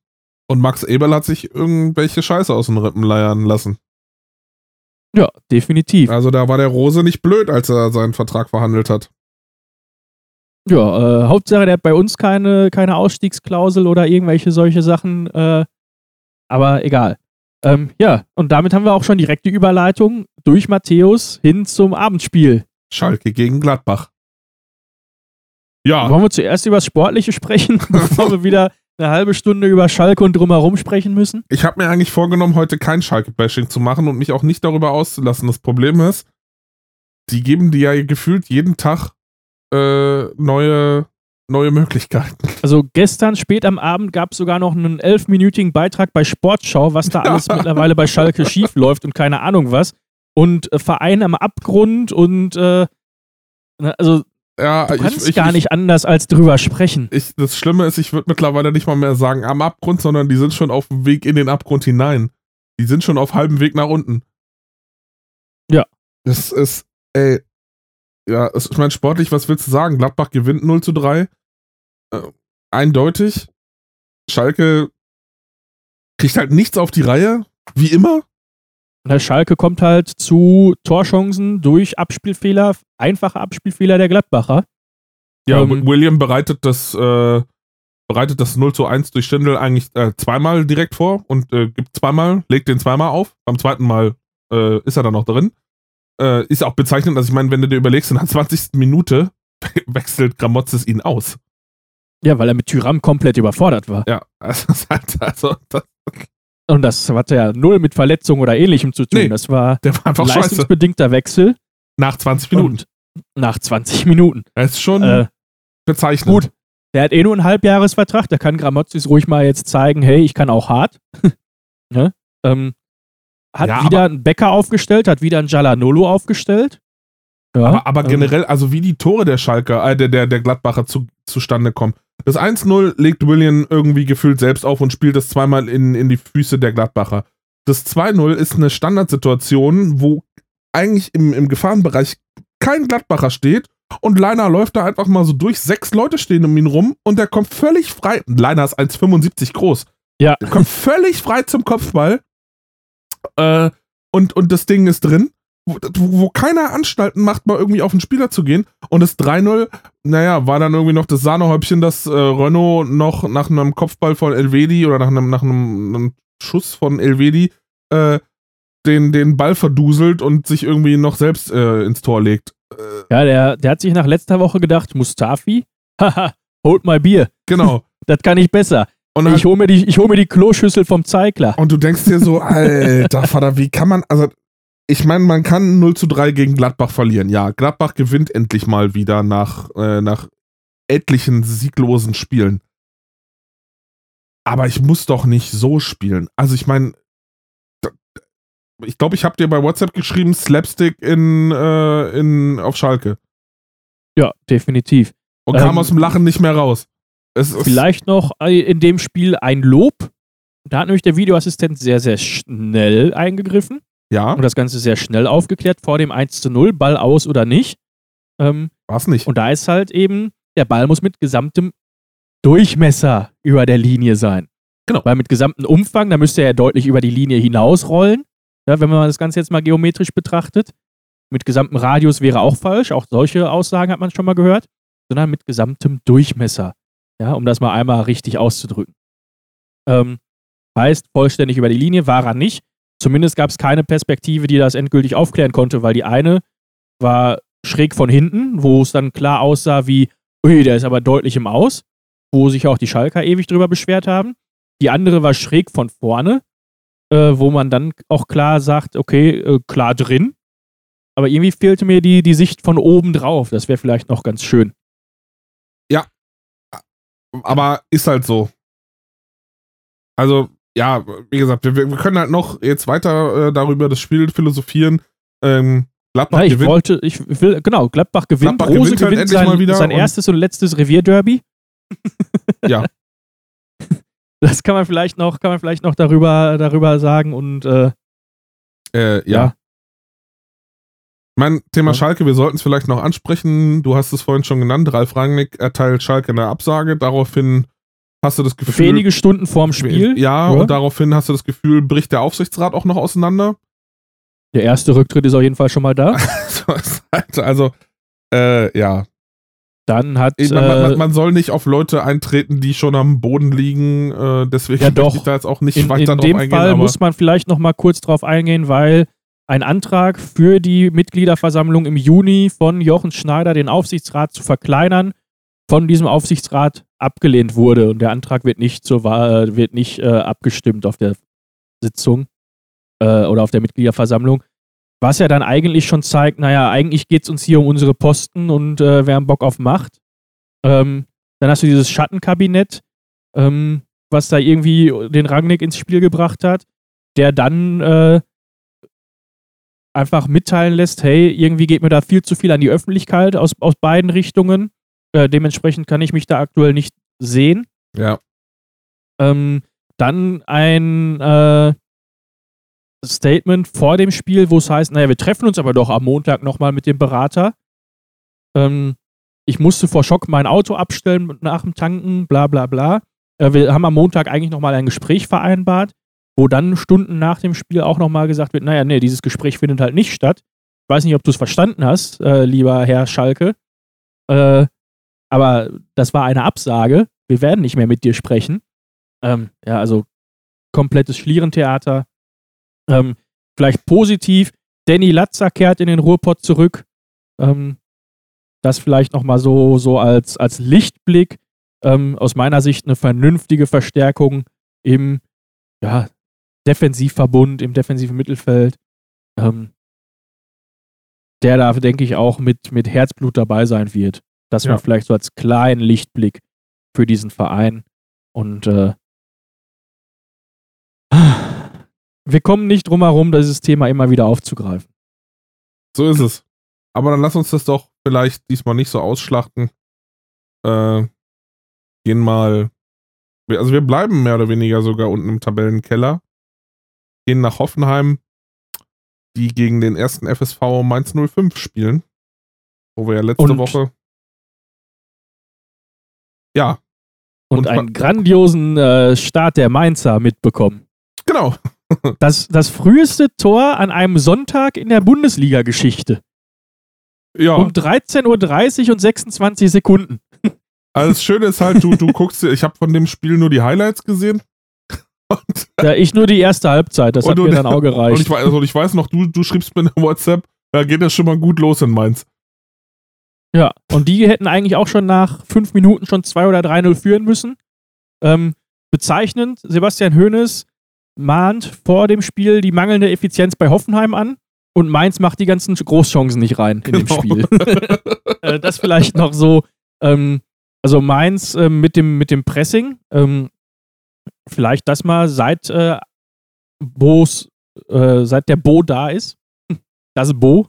Und Max Eberl hat sich irgendwelche Scheiße aus den Rippen leiern lassen. Ja, definitiv. Also da war der Rose nicht blöd, als er seinen Vertrag verhandelt hat. Ja, äh, Hauptsache, der hat bei uns keine, keine Ausstiegsklausel oder irgendwelche solche Sachen. Äh, aber egal. Ähm, ja, und damit haben wir auch schon direkt die Überleitung durch Matthäus hin zum Abendspiel. Schalke gegen Gladbach. Ja, Wollen wir zuerst über das Sportliche sprechen, bevor wir wieder eine halbe Stunde über Schalke und drumherum sprechen müssen? ich habe mir eigentlich vorgenommen, heute kein Schalke-Bashing zu machen und mich auch nicht darüber auszulassen. Das Problem ist, die geben dir ja gefühlt jeden Tag äh, neue, neue Möglichkeiten. Also gestern spät am Abend gab es sogar noch einen elfminütigen Beitrag bei Sportschau, was da alles mittlerweile bei Schalke schief läuft und keine Ahnung was. Und äh, Verein am Abgrund und äh, also Ja, Du kannst gar nicht anders als drüber sprechen. Ich, das Schlimme ist, ich würde mittlerweile nicht mal mehr sagen am Abgrund, sondern die sind schon auf dem Weg in den Abgrund hinein. Die sind schon auf halbem Weg nach unten. Ja. Das ist, ey, ja, es- ich meine, sportlich, was willst du sagen? Gladbach gewinnt 0 zu 3. Äh, eindeutig. Schalke kriegt halt nichts auf die Reihe, wie immer. Der Schalke kommt halt zu Torchancen durch Abspielfehler, einfache Abspielfehler der Gladbacher. Ja, Ähm, Wi- William bereitet das, äh, bereitet das 0 zu 1 durch Stindl eigentlich äh, zweimal direkt vor und äh, gibt zweimal, legt den zweimal auf. Beim zweiten Mal äh, ist er dann noch drin. Äh, ist auch bezeichnend, also ich meine, wenn du dir überlegst, in der 20. Minute wechselt Gramozis ihn aus. Ja, weil er mit Tyram komplett überfordert war. Ja, also, halt, also das, Und das hatte ja null mit Verletzung oder ähnlichem zu tun. Nee, das war der war einfach scheiße. leistungsbedingter Wechsel Nach 20 Minuten. nach 20 Minuten. Das ist schon Äh, bezeichnend. gut, der hat eh nur einen Halbjahresvertrag, da kann Gramozis ruhig mal jetzt zeigen, hey, ich kann auch hart. ne? ähm, hat Ja, wieder einen Becker aufgestellt, hat wieder einen Jalanolo aufgestellt. Ja, Aber, aber ähm, generell, also wie die Tore der Schalker, äh, der, der, der Gladbacher zu, zustande kommen. Das 1-0 legt William irgendwie gefühlt selbst auf und spielt das zweimal in, in die Füße der Gladbacher. Das 2-0 ist eine Standardsituation, wo eigentlich im, im Gefahrenbereich kein Gladbacher steht und Leiner läuft da einfach mal so durch. Sechs Leute stehen um ihn rum und der kommt völlig frei. Leiner ist 1,75 groß. Ja. Der kommt völlig frei zum Kopfball. Äh, und, und das Ding ist drin wo, wo keiner Anstalten macht, mal irgendwie auf den Spieler zu gehen. Und das 3-0, naja, war dann irgendwie noch das Sahnehäubchen, dass äh, Renault noch nach einem Kopfball von Elvedi oder nach einem, nach einem, einem Schuss von Elvedi äh, den, den Ball verduselt und sich irgendwie noch selbst äh, ins Tor legt. Äh, Ja, der, der hat sich nach letzter Woche gedacht, Mustafi, haha, holt mal Bier. genau. Das kann ich besser. Und, dann, Ich hole mir, die- ich hol mir die Kloschüssel vom Zeigler. und du denkst dir so, alter Vater, wie kann man, also ich meine, man kann 0 zu 3 gegen Gladbach verlieren. Ja, Gladbach gewinnt endlich mal wieder nach, äh, nach etlichen sieglosen Spielen. Aber ich muss doch nicht so spielen. Also ich meine, ich glaube, ich habe dir bei WhatsApp geschrieben, Slapstick in, äh, in, auf Schalke. Ja, definitiv. Und kam Ähm, aus dem Lachen nicht mehr raus. Es ist, Vielleicht noch äh, in dem Spiel ein Lob. Da hat nämlich der Videoassistent sehr, sehr schnell eingegriffen ja, und das Ganze sehr schnell aufgeklärt vor dem 1 zu 0, Ball aus oder nicht. Ähm, war's nicht. und da ist halt eben, der Ball muss mit gesamtem Durchmesser über der Linie sein. Genau. Weil mit gesamtem Umfang, da müsste er ja deutlich über die Linie hinausrollen. Ja, wenn man das Ganze jetzt mal geometrisch betrachtet. Mit gesamtem Radius wäre auch falsch. Auch solche Aussagen hat man schon mal gehört. Sondern mit gesamtem Durchmesser. Ja, um das mal einmal richtig auszudrücken. Ähm, heißt, vollständig über die Linie war er nicht. Zumindest gab es keine Perspektive, die das endgültig aufklären konnte, weil die eine war schräg von hinten, wo es dann klar aussah wie, ui, der ist aber deutlich im Aus, wo sich auch die Schalker ewig drüber beschwert haben. Die andere war schräg von vorne, äh, wo man dann auch klar sagt, okay, äh, klar drin. Aber irgendwie fehlte mir die, die Sicht von oben drauf. Das wäre vielleicht noch ganz schön. aber ist halt so. Also, ja, wie gesagt, wir, wir können halt noch jetzt weiter äh, darüber das Spiel philosophieren. Ähm, Gladbach Ja, ich gewinnt. wollte, ich will, genau, Gladbach gewinnt. Gladbach Rose gewinnt halt gewinnt endlich sein, mal wieder sein erstes und letztes Revierderby. Ja. Das kann man vielleicht noch, kann man vielleicht noch darüber, darüber sagen und äh, Äh, ja. Ja. Mein Thema Ja. Schalke, wir sollten es vielleicht noch ansprechen. Du hast es vorhin schon genannt. Ralf Rangnick erteilt Schalke eine Absage. Daraufhin hast du das Gefühl. wenige Stunden vorm Spiel. Ja, Ja. und daraufhin hast du das Gefühl, bricht der Aufsichtsrat auch noch auseinander. Der erste Rücktritt ist auf jeden Fall schon mal da. also, äh, ja. Dann hat Man, man, äh, man, man soll nicht auf Leute eintreten, die schon am Boden liegen. Äh, deswegen Ja, doch. ich da jetzt auch nicht in, weiter in drauf dem eingehen. Fall aber muss man vielleicht noch mal kurz drauf eingehen, weil ein Antrag für die Mitgliederversammlung im Juni von Jochen Schneider, den Aufsichtsrat zu verkleinern, von diesem Aufsichtsrat abgelehnt wurde und der Antrag wird nicht zur Wahl, wird nicht äh, abgestimmt auf der Sitzung äh, oder auf der Mitgliederversammlung. Was ja dann eigentlich schon zeigt, naja, eigentlich geht es uns hier um unsere Posten und äh, wir haben Bock auf Macht. Ähm, dann hast du dieses Schattenkabinett, ähm, was da irgendwie den Rangnick ins Spiel gebracht hat, der dann äh, einfach mitteilen lässt, hey, irgendwie geht mir da viel zu viel an die Öffentlichkeit aus, aus beiden Richtungen. Äh, dementsprechend kann ich mich da aktuell nicht sehen. ja, Ähm, dann ein äh, Statement vor dem Spiel, wo es heißt, naja, wir treffen uns aber doch am Montag nochmal mit dem Berater. Ähm, ich musste vor Schock mein Auto abstellen nach dem Tanken, bla bla bla. Äh, wir haben am Montag eigentlich nochmal ein Gespräch vereinbart, wo dann Stunden nach dem Spiel auch nochmal gesagt wird, naja, nee, dieses Gespräch findet halt nicht statt. Ich weiß nicht, ob du es verstanden hast, äh, lieber Herr Schalke. Äh, aber das war eine Absage. Wir werden nicht mehr mit dir sprechen. Ähm, ja, also komplettes Schlierentheater. Ähm, vielleicht positiv, Danny Latzer kehrt in den Ruhrpott zurück. Ähm, das vielleicht nochmal so, so als, als Lichtblick. Ähm, aus meiner Sicht eine vernünftige Verstärkung im ja, Defensivverbund, im defensiven Mittelfeld. Ähm, der da, denke ich, auch mit, mit Herzblut dabei sein wird. Das Ja. mal vielleicht so als kleinen Lichtblick für diesen Verein. Und äh, wir kommen nicht drum herum, dieses Thema immer wieder aufzugreifen. so ist es. Aber dann lass uns das doch vielleicht diesmal nicht so ausschlachten. Äh, gehen mal. Also wir bleiben mehr oder weniger sogar unten im Tabellenkeller. Gehen nach Hoffenheim, die gegen den ersten FSV Mainz 05 spielen. Wo wir ja letzte Und- Woche. Ja, Und, Und einen grandiosen äh, Start der Mainzer mitbekommen. genau. Das, das früheste Tor an einem Sonntag in der Bundesliga-Geschichte. Ja. Um 13.30 Uhr und 26 Sekunden. Also das Schöne ist halt, du, du guckst ich habe von dem Spiel nur die Highlights gesehen. Und, Ja, ich nur die erste Halbzeit, das Und hat du- mir dann auch und, gereicht. ich, weiß, also ich weiß noch, du, du schriebst mir eine WhatsApp, da geht das schon mal gut los in Mainz. Ja, und die hätten eigentlich auch schon nach fünf Minuten schon 2 oder 3-0 führen müssen. Ähm, bezeichnend, Sebastian Hoeneß mahnt vor dem Spiel die mangelnde Effizienz bei Hoffenheim an und Mainz macht die ganzen Großchancen nicht rein in dem Genau. Spiel. äh, das vielleicht noch so, ähm, also Mainz ähm, mit, dem, mit dem Pressing, ähm, vielleicht das mal seit äh, Bo's, äh, seit der Bo da ist. Das Bo.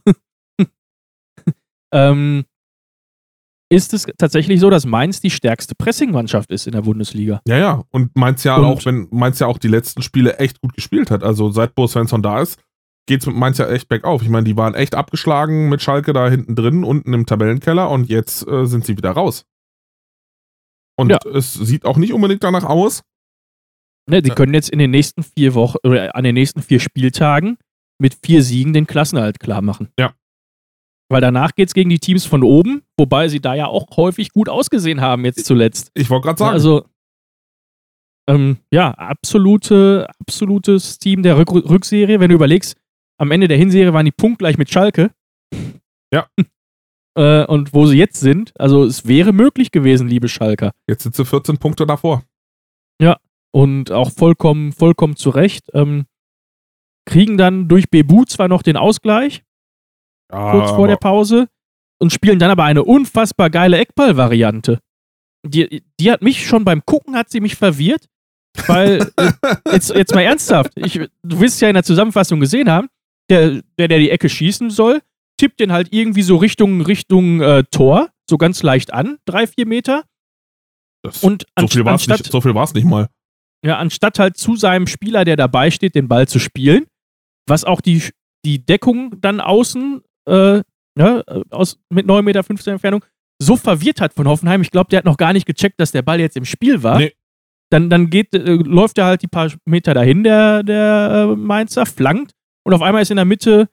ähm, ist es tatsächlich so, dass Mainz die stärkste Pressingmannschaft ist in der Bundesliga. Ja, ja. Und Mainz ja Und- auch, wenn Mainz ja auch die letzten Spiele echt gut gespielt hat. Also seit Bo Svensson da ist, geht's mit Mainz ja echt bergauf. Ich meine, die waren echt abgeschlagen mit Schalke da hinten drin, unten im Tabellenkeller und jetzt äh, sind sie wieder raus. Und Ja. es sieht auch nicht unbedingt danach aus. Ne, die Ja. können jetzt in den nächsten vier Wochen oder an den nächsten vier Spieltagen mit vier Siegen den Klassenerhalt klar machen. Ja. Weil danach geht es gegen die Teams von oben, wobei sie da ja auch häufig gut ausgesehen haben jetzt zuletzt. Ich wollte gerade sagen, Also, ähm, ja, absolute, absolutes Team der Rück Rückserie. Wenn du überlegst, am Ende der Hinserie waren die punktgleich mit Schalke. Ja. äh, und wo sie jetzt sind, also es wäre möglich gewesen, liebe Schalker. jetzt sind sie 14 Punkte davor. Und auch vollkommen, vollkommen zu Recht. Ähm, kriegen dann durch Bebu zwar noch den Ausgleich, kurz vor der Pause, und spielen dann aber eine unfassbar geile Eckball-Variante. Die, die hat mich schon beim Gucken, hat sie mich verwirrt, weil, äh, jetzt, jetzt mal ernsthaft, ich, du wirst es ja in der Zusammenfassung gesehen haben, der, der, der die Ecke schießen soll, tippt den halt irgendwie so Richtung, Richtung äh, Tor, so ganz leicht an, drei, vier Meter. Das, Und so viel war es nicht, so nicht mal. ja, anstatt halt zu seinem Spieler, der dabei steht, den Ball zu spielen, was auch die, die Deckung dann außen äh, ne, aus, mit 9,15 Meter Entfernung so verwirrt hat von Hoffenheim. Ich glaube, der hat noch gar nicht gecheckt, dass der Ball jetzt im Spiel war. Nee. Dann, dann geht, äh, läuft er halt die paar Meter dahin, der, der äh, Mainzer, flankt und auf einmal ist in der Mitte,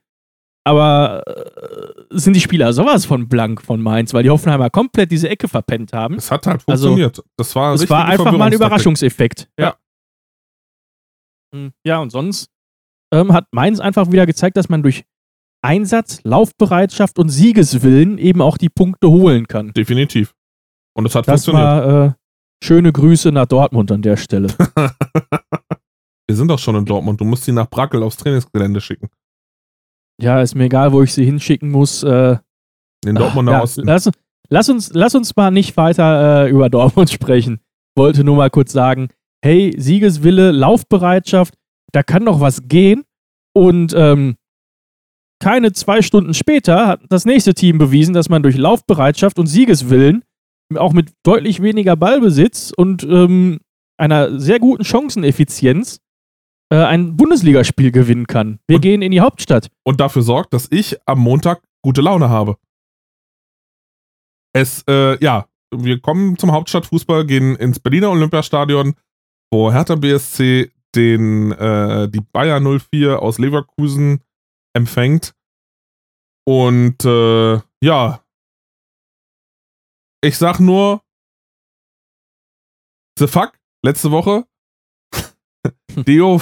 aber äh, sind die Spieler sowas von blank von Mainz, weil die Hoffenheimer komplett diese Ecke verpennt haben. Es hat halt Also, funktioniert. das war, richtige war einfach mal ein. Überraschungseffekt. Ja. Hm, Ja, und sonst ähm, hat Mainz einfach wieder gezeigt, dass man durch Einsatz, Laufbereitschaft und Siegeswillen eben auch die Punkte holen kann. Definitiv. Und es hat Das funktioniert. war äh, schöne Grüße nach Dortmund an der Stelle. Wir sind doch schon in Dortmund. Du musst sie nach Brackel aufs Trainingsgelände schicken. ja, ist mir egal, wo ich sie hinschicken muss. Äh, In Dortmunder ja, Osten. lass, lass, uns, lass uns mal nicht weiter äh, über Dortmund sprechen. Wollte nur mal kurz sagen, hey, Siegeswille, Laufbereitschaft, da kann doch was gehen. Und ähm, keine zwei Stunden später hat das nächste Team bewiesen, dass man durch Laufbereitschaft und Siegeswillen auch mit deutlich weniger Ballbesitz und ähm, einer sehr guten Chanceneffizienz äh, ein Bundesligaspiel gewinnen kann. Wir Und- gehen in die Hauptstadt. und dafür sorgt, dass ich am Montag gute Laune habe. Es, äh, ja, wir kommen zum Hauptstadtfußball, gehen ins Berliner Olympiastadion, wo Hertha BSC den, äh, die Bayer 04 aus Leverkusen empfängt. Und äh, ja, ich sag nur, the fuck, letzte Woche, Dio,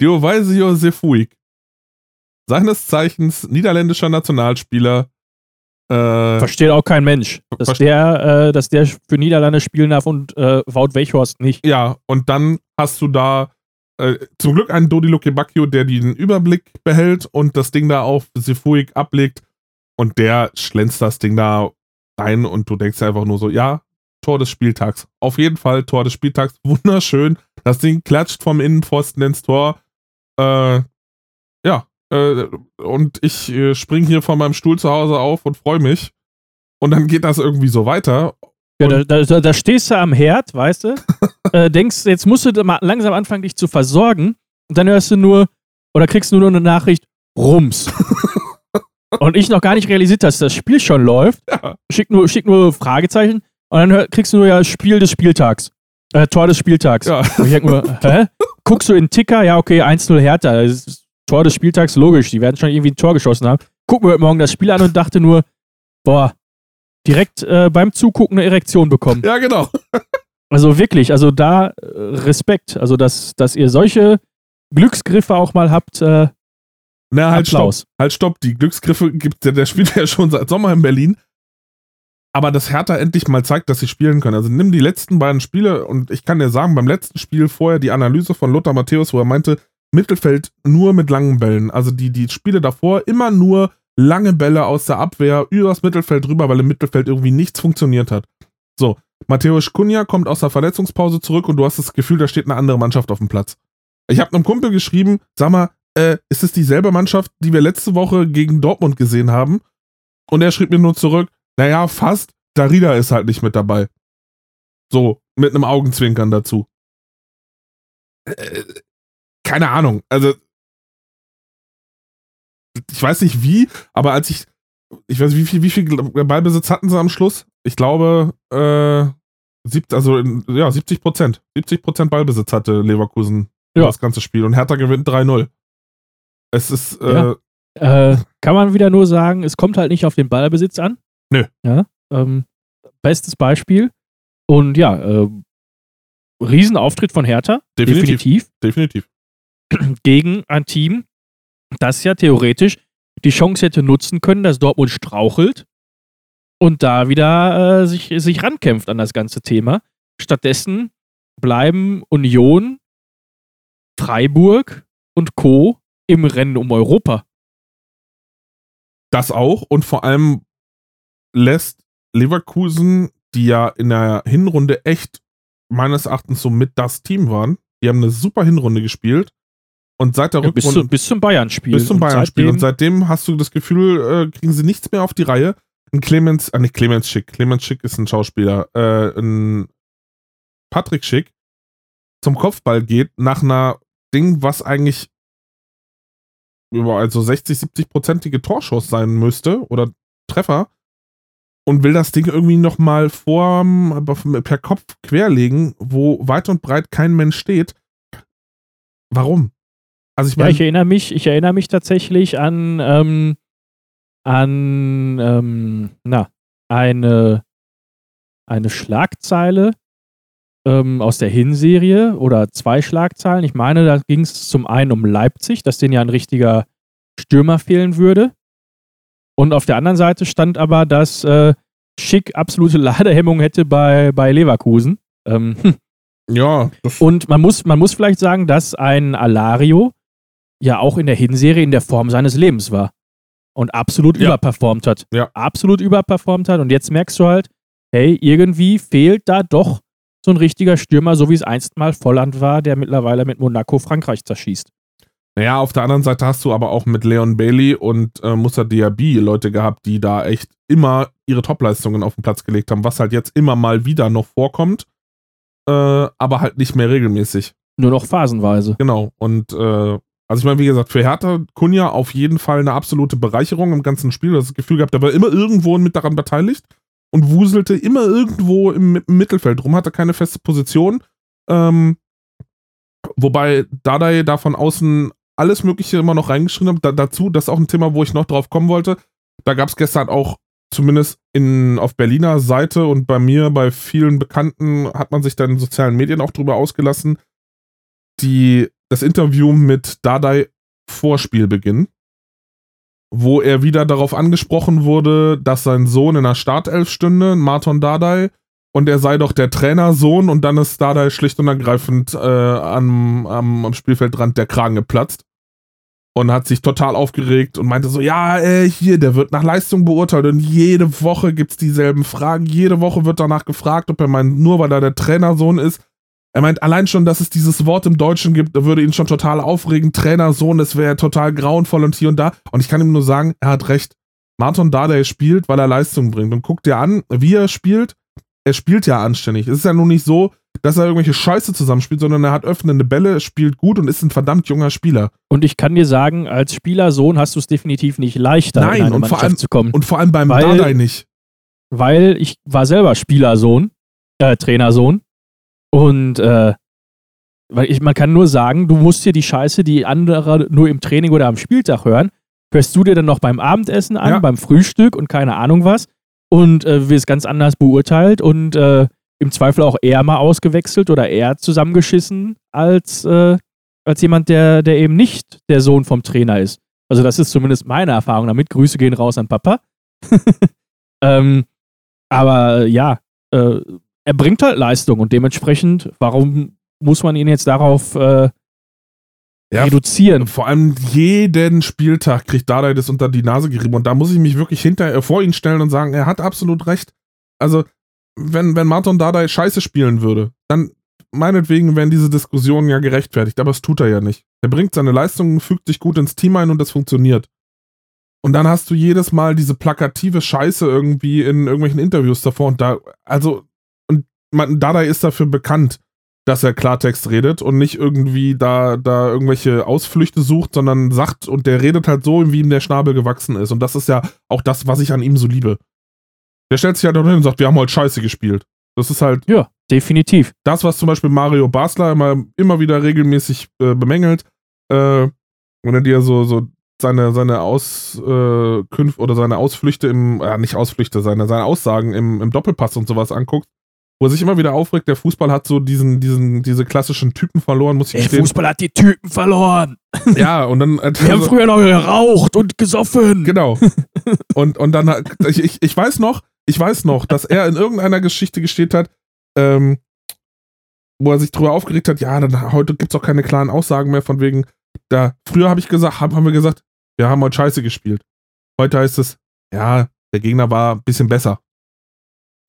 Dio Weisio Sefuig, seines Zeichens niederländischer Nationalspieler, äh, Versteht auch kein Mensch, dass der, äh, dass der für Niederlande spielen darf und äh, Wout Weghorst nicht. Ja, und dann hast du da äh, zum Glück einen Dodi Lukebakio, der den Überblick behält und das Ding da auf Sefuig ablegt und der schlänzt das Ding da rein und du denkst einfach nur so, ja, Tor des Spieltags. Auf jeden Fall Tor des Spieltags. Wunderschön. Das Ding klatscht vom Innenpfosten ins Tor. Äh, ja, äh, und ich äh, spring hier von meinem Stuhl zu Hause auf und freue mich. Und dann geht das irgendwie so weiter. Ja, da, da, da- stehst du am Herd, weißt du, äh, denkst, jetzt musst du mal langsam anfangen, dich zu versorgen und dann hörst du nur, oder kriegst du nur eine Nachricht, Rums. und ich noch gar nicht realisiert, dass das Spiel schon läuft, Ja. schick nur, schick nur Fragezeichen und dann hör, kriegst du nur ja Spiel des Spieltags. Äh, Tor des Spieltags. Ja. Und ich denk nur, hä? Guckst du in den Ticker, ja, okay, 1-0 Hertha. Das ist Tor des Spieltags, logisch, die werden schon irgendwie ein Tor geschossen haben. Guck mir heute Morgen das Spiel an und dachte nur, boah, direkt äh, beim Zugucken eine Erektion bekommen. Ja, genau. Also wirklich, also da äh, Respekt. Also, dass, dass ihr solche Glücksgriffe auch mal habt. Äh, Na, halt Applaus. stopp. Halt stopp. Die Glücksgriffe gibt der, der spielt ja schon seit Sommer in Berlin. Aber dass Hertha endlich mal zeigt, dass sie spielen können. Also nimm die letzten beiden Spiele und ich kann dir sagen, beim letzten Spiel vorher die Analyse von Lothar Matthäus, wo er meinte, Mittelfeld nur mit langen Bällen. Also die, die Spiele davor immer nur lange Bälle aus der Abwehr übers Mittelfeld rüber, weil im Mittelfeld irgendwie nichts funktioniert hat. So, Matthäus Kunja kommt aus der Verletzungspause zurück und du hast das Gefühl, da steht eine andere Mannschaft auf dem Platz. Ich habe einem Kumpel geschrieben, sag mal, äh, ist es dieselbe Mannschaft, die wir letzte Woche gegen Dortmund gesehen haben? Und er schrieb mir nur zurück, naja, fast, Darida ist halt nicht mit dabei. So, mit einem Augenzwinkern dazu. Äh, keine Ahnung, also ich weiß nicht wie, aber als ich, ich weiß nicht, wie viel, wie viel Ballbesitz hatten sie am Schluss? Ich glaube, äh, sieb, also in, ja, 70 Prozent. 70 Prozent Ballbesitz hatte Leverkusen Ja. das ganze Spiel und Hertha gewinnt 3-0. Es ist, äh, Ja. Äh, kann man wieder nur sagen, es kommt halt nicht auf den Ballbesitz an. Nö. Ja, ähm, bestes Beispiel. Und ja, äh, Riesenauftritt von Hertha. Definitiv. definitiv. Gegen ein Team, das ja theoretisch die Chance hätte nutzen können, dass Dortmund strauchelt und da wieder äh, sich, sich rankämpft an das ganze Thema. Stattdessen bleiben Union, Freiburg und Co. im Rennen um Europa. Das auch und vor allem lässt Leverkusen, die ja in der Hinrunde echt meines Erachtens so mit das Team waren, die haben eine super Hinrunde gespielt und seit der Ja, bis, zu, bis zum Bayern-Spiel. bis zum Bayern-Spiel und seitdem- seitdem hast du das Gefühl, äh, kriegen sie nichts mehr auf die Reihe. Ein Clemens, ah nicht Clemens Schick, Clemens Schick ist ein Schauspieler, äh, ein Patrick Schick zum Kopfball geht nach einer Ding, was eigentlich über also 60, 70 prozentige Torschuss sein müsste oder Treffer und will das Ding irgendwie nochmal vor per Kopf querlegen, wo weit und breit kein Mensch steht. Warum? Also ich Ja, meine, ich erinnere mich, ich erinnere mich tatsächlich an, ähm, an ähm, na, eine, eine Schlagzeile ähm, aus der Hinserie oder zwei Schlagzeilen. Ich meine, da ging es zum einen um Leipzig, dass denen ja ein richtiger Stürmer fehlen würde. Und auf der anderen Seite stand aber, dass äh, Schick absolute Ladehemmung hätte bei, bei Leverkusen. Ähm, ja, das, und man muss, man muss vielleicht sagen, dass ein Alario ja auch in der Hinserie in der Form seines Lebens war. Und absolut Ja. überperformt hat. Ja. Absolut überperformt hat. Und jetzt merkst du halt, hey, irgendwie fehlt da doch so ein richtiger Stürmer, so wie es einst mal Volland war, der mittlerweile mit Monaco Frankreich zerschießt. Naja, auf der anderen Seite hast du aber auch mit Leon Bailey und äh, Musa Diaby Leute gehabt, die da echt immer ihre Topleistungen auf den Platz gelegt haben, was halt jetzt immer mal wieder noch vorkommt, äh, aber halt nicht mehr regelmäßig. Nur noch phasenweise. Genau. Und äh, also ich meine, wie gesagt, für Hertha Kunja auf jeden Fall eine absolute Bereicherung im ganzen Spiel. Das Gefühl gehabt, er war immer irgendwo mit daran beteiligt und wuselte immer irgendwo im, im Mittelfeld rum, hatte keine feste Position. Ähm, wobei Dardai da von außen alles Mögliche immer noch reingeschrieben hat. Da, dazu, das ist auch ein Thema, wo ich noch drauf kommen wollte. Da gab es gestern auch, zumindest in, auf Berliner Seite und bei mir, bei vielen Bekannten, hat man sich dann in sozialen Medien auch drüber ausgelassen, die, das Interview mit Dardai vor Spielbeginn, wo er wieder darauf angesprochen wurde, dass sein Sohn in der Startelf stünde, Marton Dardai, und er sei doch der Trainersohn und dann ist Dardai schlicht und ergreifend äh, am, am, am Spielfeldrand der Kragen geplatzt und hat sich total aufgeregt und meinte so, ja, äh, hier, der wird nach Leistung beurteilt und jede Woche gibt's dieselben Fragen, jede Woche wird danach gefragt, ob er meint, nur weil er der Trainersohn ist. Er meint, allein schon, dass es dieses Wort im Deutschen gibt, würde ihn schon total aufregen, Trainersohn, das wäre total grauenvoll und hier und da. Und ich kann ihm nur sagen, er hat recht. Martin Dardai spielt, weil er Leistung bringt. Und guck dir an, wie er spielt. Er spielt ja anständig. Es ist ja nun nicht so, dass er irgendwelche Scheiße zusammenspielt, sondern er hat öffnende Bälle, spielt gut und ist ein verdammt junger Spieler. Und ich kann dir sagen, als Spielersohn hast du es definitiv nicht leichter, Nein, in eine und vor allem- zu kommen. Und vor allem beim Weil- Dardai nicht. weil ich war selber Spielersohn, äh, Trainersohn. Und äh, weil ich, man kann nur sagen, du musst dir die Scheiße, die andere nur im Training oder am Spieltag hören, hörst du dir dann noch beim Abendessen an, Ja. beim Frühstück und keine Ahnung was und äh, wirst ganz anders beurteilt und äh, im Zweifel auch eher mal ausgewechselt oder eher zusammengeschissen als, äh, als jemand, der, der eben nicht der Sohn vom Trainer ist. Also das ist zumindest meine Erfahrung damit. Grüße gehen raus an Papa. ähm, aber ja, äh, er bringt halt Leistung und dementsprechend, warum muss man ihn jetzt darauf äh, ja, reduzieren? Vor allem jeden Spieltag kriegt Dardai das unter die Nase gerieben und da muss ich mich wirklich hinter äh, vor ihn stellen und sagen, er hat absolut recht. Also, wenn, wenn Martin Dardai scheiße spielen würde, dann meinetwegen wären diese Diskussionen ja gerechtfertigt, aber das tut er ja nicht. Er bringt seine Leistungen, fügt sich gut ins Team ein und das funktioniert. Und dann hast du jedes Mal diese plakative Scheiße irgendwie in irgendwelchen Interviews davor und da, also, man, Dada ist dafür bekannt, dass er Klartext redet und nicht irgendwie da, da irgendwelche Ausflüchte sucht, sondern sagt und der redet halt so, wie ihm der Schnabel gewachsen ist. Und das ist ja auch das, was ich an ihm so liebe. Der stellt sich halt hin und sagt, wir haben heute Scheiße gespielt. Das ist halt. Ja, definitiv. Das, was zum Beispiel Mario Basler immer, immer wieder regelmäßig äh, bemängelt, äh, wenn er dir so, so seine, seine Auskünfte äh, oder seine Ausflüchte im, äh, nicht Ausflüchte, seine, seine Aussagen im, im Doppelpass und sowas anguckt, wo er sich immer wieder aufregt, der Fußball hat so diesen, diesen, diese klassischen Typen verloren, muss ich Der Fußball hat die Typen verloren. Ja, und dann. Äh, Wir haben früher noch geraucht und gesoffen. Genau. Und, und dann, ich, ich, ich weiß noch, ich weiß noch, dass er in irgendeiner Geschichte gesteht hat, ähm, wo er sich drüber aufgeregt hat, ja, dann heute gibt es auch keine klaren Aussagen mehr von wegen, da, früher habe ich gesagt, haben, haben wir gesagt, wir haben heute scheiße gespielt. Heute heißt es, ja, der Gegner war ein bisschen besser.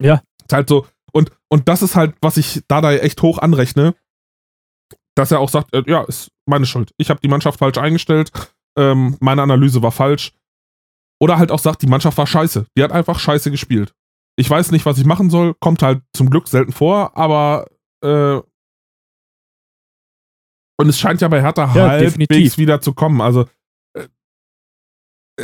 Ja. Ist halt so, und, und das ist halt, was ich Dada echt hoch anrechne, dass er auch sagt, äh, ja, ist meine Schuld. Ich habe die Mannschaft falsch eingestellt, ähm, meine Analyse war falsch. Oder halt auch sagt, die Mannschaft war scheiße. Die hat einfach scheiße gespielt. Ich weiß nicht, was ich machen soll, kommt halt zum Glück selten vor, aber äh, und es scheint ja bei Hertha ja, halbwegs definitiv. wieder zu kommen. Also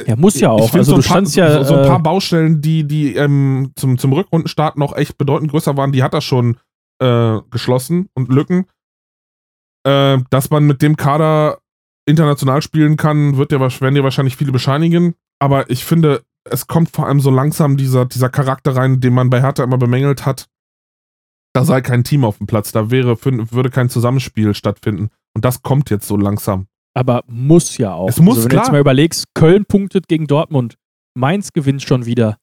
er muss ja auch. Also so du paar, ja. So, so, ein paar äh, Baustellen, die, die ähm, zum, zum Rückrundenstart noch echt bedeutend größer waren, die hat er schon äh, geschlossen und Lücken. Äh, dass man mit dem Kader international spielen kann, wird ja, werden dir wahrscheinlich viele bescheinigen. Aber ich finde, es kommt vor allem so langsam dieser, dieser Charakter rein, den man bei Hertha immer bemängelt hat. Da sei kein Team auf dem Platz, da wäre, würde kein Zusammenspiel stattfinden. Und das kommt jetzt so langsam. Aber muss ja auch. Es muss, also, wenn klar. du jetzt mal überlegst, Köln punktet gegen Dortmund, Mainz gewinnt schon wieder.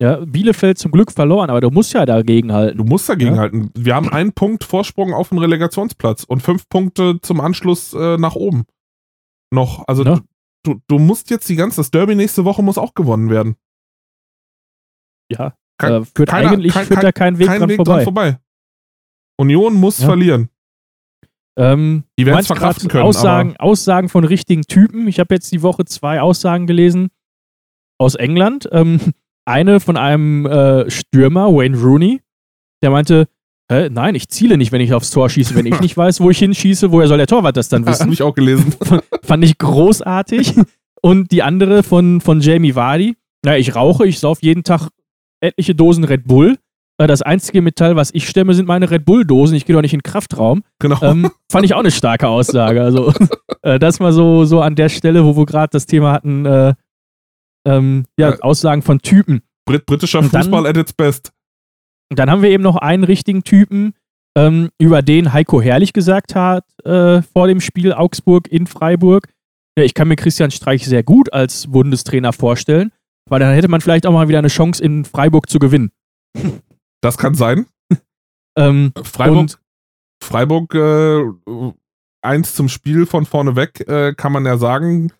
Ja, Bielefeld zum Glück verloren, aber du musst ja dagegen halten. Du musst dagegen ja? halten. Wir haben einen Punkt Vorsprung auf den Relegationsplatz und fünf Punkte zum Anschluss äh, nach oben. Noch. Also ja. du, du musst jetzt die ganze, das Derby nächste Woche muss auch gewonnen werden. Ja, kein, äh, führt keiner, eigentlich kein, führt da kein Weg, kein dran, Weg vorbei. dran vorbei. Union muss ja. verlieren. Ähm, die werden es verkraften können. Aussagen, Aussagen von richtigen Typen. Ich habe jetzt die Woche zwei Aussagen gelesen aus England. Ähm, eine von einem äh, Stürmer, Wayne Rooney, der meinte, Hä? Nein, ich ziele nicht, wenn ich aufs Tor schieße. Wenn ich nicht weiß, wo ich hinschieße, woher soll der Torwart das dann wissen? Habe ich auch gelesen. Fand ich großartig. Und die andere von, von Jamie Vardy. Na, ich rauche, ich sauf jeden Tag etliche Dosen Red Bull. Äh, das einzige Metall, was ich stemme, sind meine Red Bull-Dosen. Ich gehe doch nicht in den Kraftraum. Genau. Ähm, fand ich auch eine starke Aussage. Also, äh, das mal so, so an der Stelle, wo wir gerade das Thema hatten, äh, ähm, ja, äh, Aussagen von Typen. Brit britischer dann, Fußball at its best. Dann haben wir eben noch einen richtigen Typen, ähm, über den Heiko Herrlich gesagt hat äh, vor dem Spiel Augsburg in Freiburg. Ja, ich kann mir Christian Streich sehr gut als Bundestrainer vorstellen, weil dann hätte man vielleicht auch mal wieder eine Chance in Freiburg zu gewinnen. Das kann sein. ähm, Freiburg, Freiburg äh, eins zum Spiel von vorne weg, äh, kann man ja sagen.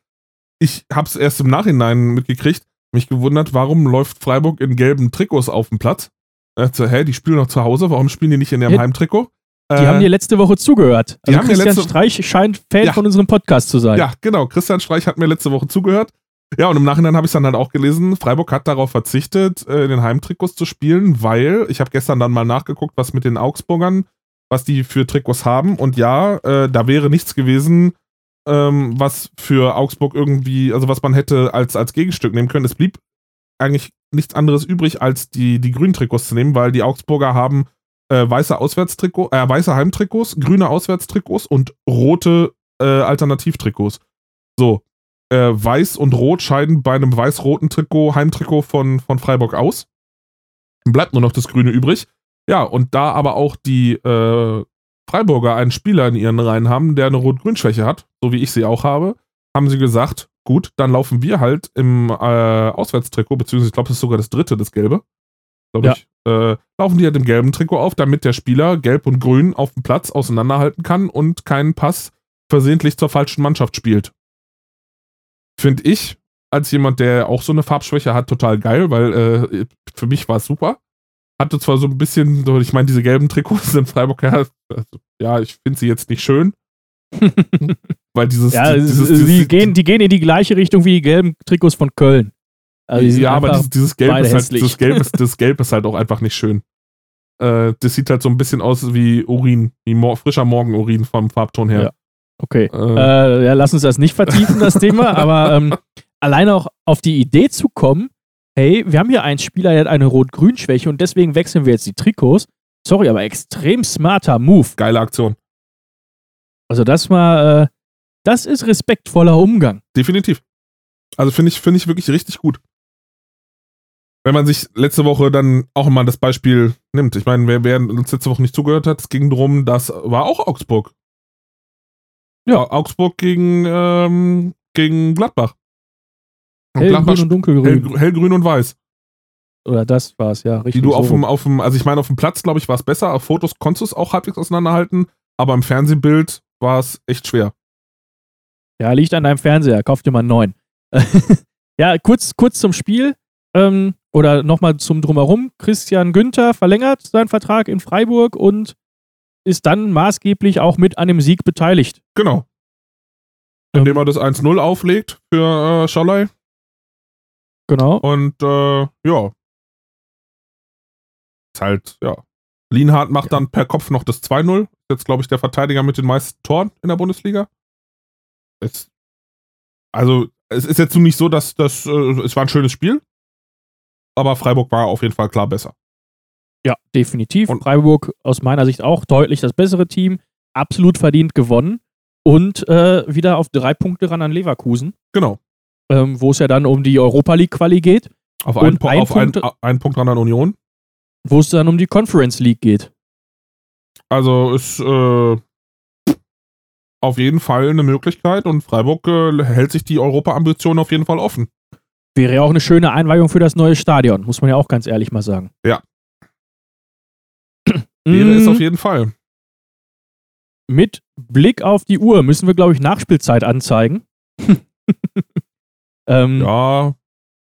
Ich habe es erst im Nachhinein mitgekriegt, mich gewundert, warum läuft Freiburg in gelben Trikots auf dem Platz? Also, hä, die spielen noch zu Hause, warum spielen die nicht in ihrem ja, Heimtrikot? Die äh, haben dir letzte Woche zugehört. Also Christian letzte, Streich scheint Fan ja, von unserem Podcast zu sein. Ja, genau. Christian Streich hat mir letzte Woche zugehört. Ja, und im Nachhinein habe ich dann halt auch gelesen, Freiburg hat darauf verzichtet, äh, den Heimtrikots zu spielen, weil, ich habe gestern dann mal nachgeguckt, was mit den Augsburgern, was die für Trikots haben. Und ja, äh, da wäre nichts gewesen, ähm, was für Augsburg irgendwie, also was man hätte als, als Gegenstück nehmen können. Es blieb eigentlich nichts anderes übrig, als die, die grünen Trikots zu nehmen, weil die Augsburger haben äh, weiße Auswärtstrikots, äh, weiße Heimtrikots, grüne Auswärtstrikots und rote äh, Alternativtrikots. So, äh, Weiß und Rot scheiden bei einem weiß-roten Trikot, Heimtrikot von, von Freiburg aus. Bleibt nur noch das Grüne übrig. Ja, und da aber auch die äh, Freiburger einen Spieler in ihren Reihen haben, der eine Rot-Grün-Schwäche hat, so wie ich sie auch habe, haben sie gesagt, gut, dann laufen wir halt im äh, Auswärtstrikot, beziehungsweise ich glaube, das ist sogar das dritte, das gelbe. Glaube Ja. ich. Äh, laufen die halt im gelben Trikot auf, damit der Spieler gelb und grün auf dem Platz auseinanderhalten kann und keinen Pass versehentlich zur falschen Mannschaft spielt. Finde ich, als jemand, der auch so eine Farbschwäche hat, total geil, weil äh, für mich war es super. Hatte zwar so ein bisschen, so, ich meine, diese gelben Trikots in Freiburg, ja, also, ja ich finde sie jetzt nicht schön. weil dieses, ja, dieses, es- dieses, die, gehen, die gehen in die gleiche Richtung wie die gelben Trikots von Köln. Also die ja, aber dieses, dieses Gelb ist halt, das Gelb ist, das Gelb ist halt auch einfach nicht schön. Äh, das sieht halt so ein bisschen aus wie Urin, wie Mor frischer Morgenurin vom Farbton her. Okay. Äh, Äh, ja, lass uns das nicht vertiefen, das Thema, aber ähm, alleine auch auf die Idee zu kommen, hey, wir haben hier einen Spieler, der hat eine Rot-Grün-Schwäche und deswegen wechseln wir jetzt die Trikots. Sorry, aber extrem smarter Move. geile Aktion. Also das war, äh, das ist respektvoller Umgang. Definitiv. Also finde ich, finde ich wirklich richtig gut. Wenn man sich letzte Woche dann auch mal das Beispiel nimmt. Ich meine, wer, wer uns letzte Woche nicht zugehört hat, es ging darum, das war auch Augsburg. Ja, Augsburg gegen, ähm, gegen Gladbach. Und Hellgrün Gladbach und dunkelgrün. hell, hellgrün und weiß. Oder das war es, ja, richtig. Die du auf so. dem, auf dem, also ich meine, auf dem Platz, glaube ich, war es besser. Auf Fotos konntest du es auch halbwegs auseinanderhalten, aber im Fernsehbild war es echt schwer. Ja, liegt an deinem Fernseher. Kauf dir mal einen neuen. ja, kurz, kurz zum Spiel. Ähm, oder nochmal zum Drumherum. Christian Günther verlängert seinen Vertrag in Freiburg und ist dann maßgeblich auch mit an dem Sieg beteiligt. Genau. Ähm. Indem er das 1-0 auflegt für äh, Scholey. Genau. Und äh, ja. Ist halt, ja. Lienhardt macht dann per Kopf noch das 2-0. Ist jetzt, glaube ich, der Verteidiger mit den meisten Toren in der Bundesliga. Es, also, es ist jetzt nicht so, dass das, äh, es war ein schönes Spiel. Aber Freiburg war auf jeden Fall klar besser. Ja, definitiv. Und- Freiburg aus meiner Sicht auch deutlich das bessere Team. Absolut verdient gewonnen. Und äh, wieder auf drei Punkte ran an Leverkusen, Genau. ähm, wo es ja dann um die Europa League Quali geht, Auf, einen, Und ein auf einen, Punkt- einen Punkt ran an Union. wo es dann um die Conference League geht. Also ist äh, auf jeden Fall eine Möglichkeit und Freiburg äh, hält sich die Europa-Ambition auf jeden Fall offen. Wäre ja auch eine schöne Einweihung für das neue Stadion, muss man ja auch ganz ehrlich mal sagen. Ja. Wäre es auf jeden Fall. Mit Blick auf die Uhr müssen wir, glaube ich, Nachspielzeit anzeigen. ähm, Ja,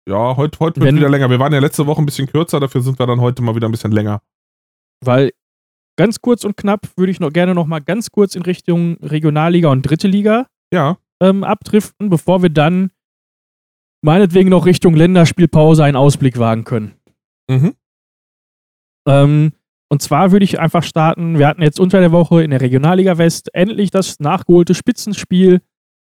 ja, heute, heute wird Wenn- wieder länger. Wir waren ja letzte Woche ein bisschen kürzer, dafür sind wir dann heute mal wieder ein bisschen länger. Weil ganz kurz und knapp würde ich noch gerne noch mal ganz kurz in Richtung Regionalliga und Dritte Liga Ja, ähm, abdriften, bevor wir dann meinetwegen noch Richtung Länderspielpause einen Ausblick wagen können. mhm. Ähm, und zwar würde ich einfach starten, wir hatten jetzt unter der Woche in der Regionalliga West endlich das nachgeholte Spitzenspiel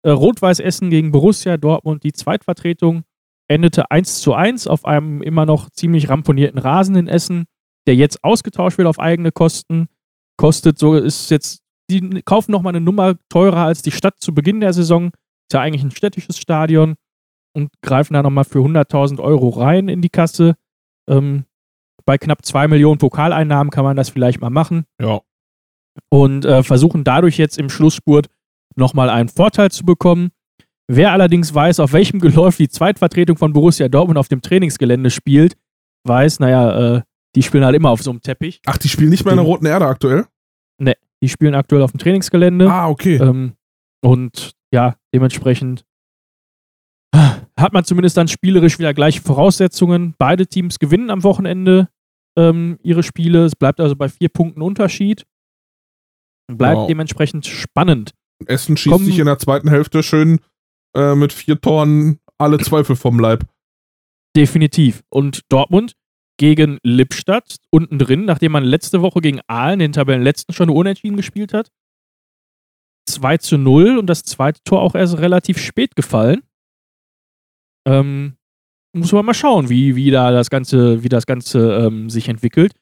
äh, Rot-Weiß Essen gegen Borussia Dortmund. Die Zweitvertretung endete 1 zu 1 auf einem immer noch ziemlich ramponierten Rasen in Essen, der jetzt ausgetauscht wird auf eigene Kosten. Kostet so, ist jetzt, die kaufen nochmal eine Nummer teurer als die Stadt zu Beginn der Saison. Ist ja eigentlich ein städtisches Stadion und greifen da nochmal für 100.000 Euro rein in die Kasse. Ähm, bei knapp 2 Millionen Pokaleinnahmen kann man das vielleicht mal machen ja. und äh, versuchen dadurch jetzt im Schlussspurt nochmal einen Vorteil zu bekommen. Wer allerdings weiß, auf welchem Geläuf die Zweitvertretung von Borussia Dortmund auf dem Trainingsgelände spielt, weiß, naja, äh, die spielen halt immer auf so einem Teppich. Ach, die spielen nicht mehr in der Roten Erde aktuell? Die spielen aktuell auf dem Trainingsgelände. Ah, okay. Ähm, und ja, dementsprechend hat man zumindest dann spielerisch wieder gleiche Voraussetzungen. Beide Teams gewinnen am Wochenende ähm, ihre Spiele. Es bleibt also bei vier Punkten Unterschied. Bleibt Wow. dementsprechend spannend. Essen schießt komm- sich in der zweiten Hälfte schön äh, mit vier Toren alle Zweifel vom Leib. Definitiv. Und Dortmund gegen Lippstadt unten drin, nachdem man letzte Woche gegen Aalen, den Tabellenletzten, schon unentschieden gespielt hat. 2 zu 0 und das zweite Tor auch erst relativ spät gefallen. Ähm, muss man mal schauen, wie, wie da das Ganze, wie das Ganze ähm, sich entwickelt.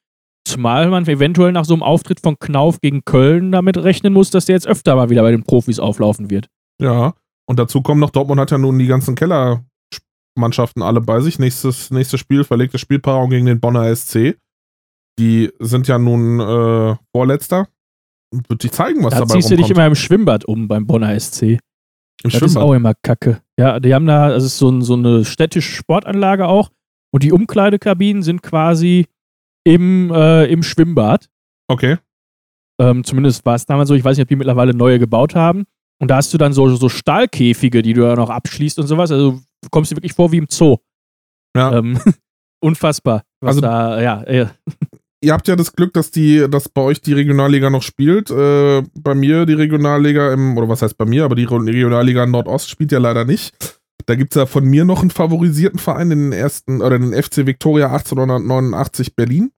Zumal man eventuell nach so einem Auftritt von Knauf gegen Köln damit rechnen muss, dass der jetzt öfter mal wieder bei den Profis auflaufen wird. Ja. Und dazu kommen noch, Dortmund hat ja nun die ganzen Kellermannschaften alle bei sich. Nächstes, nächstes Spiel, verlegte Spielpaarung gegen den Bonner SC. die sind ja nun äh, Vorletzter. Wird sich zeigen, was Da dabei ziehst du dich rumkommt. immer im Schwimmbad um beim Bonner SC. Im Das ist Schwimmbad. auch immer kacke. Ja, die haben da, das ist so, ein, so eine städtische Sportanlage auch. Und die Umkleidekabinen sind quasi im, äh, im Schwimmbad. Okay. Ähm, zumindest war es damals so. Ich weiß nicht, ob die mittlerweile neue gebaut haben. Und da hast du dann so, so Stahlkäfige, die du dann noch abschließt und sowas. Also du kommst dir wirklich vor wie im Zoo. Ja. Ähm, unfassbar. Was Also- da, ja, äh, Ihr habt ja das Glück, dass die, dass bei euch die Regionalliga noch spielt. Äh, bei mir die Regionalliga im, oder was heißt bei mir, aber die Regionalliga Nordost spielt ja leider nicht. Da gibt es ja von mir noch einen favorisierten Verein, den ersten, oder den FC Victoria 1889 Berlin.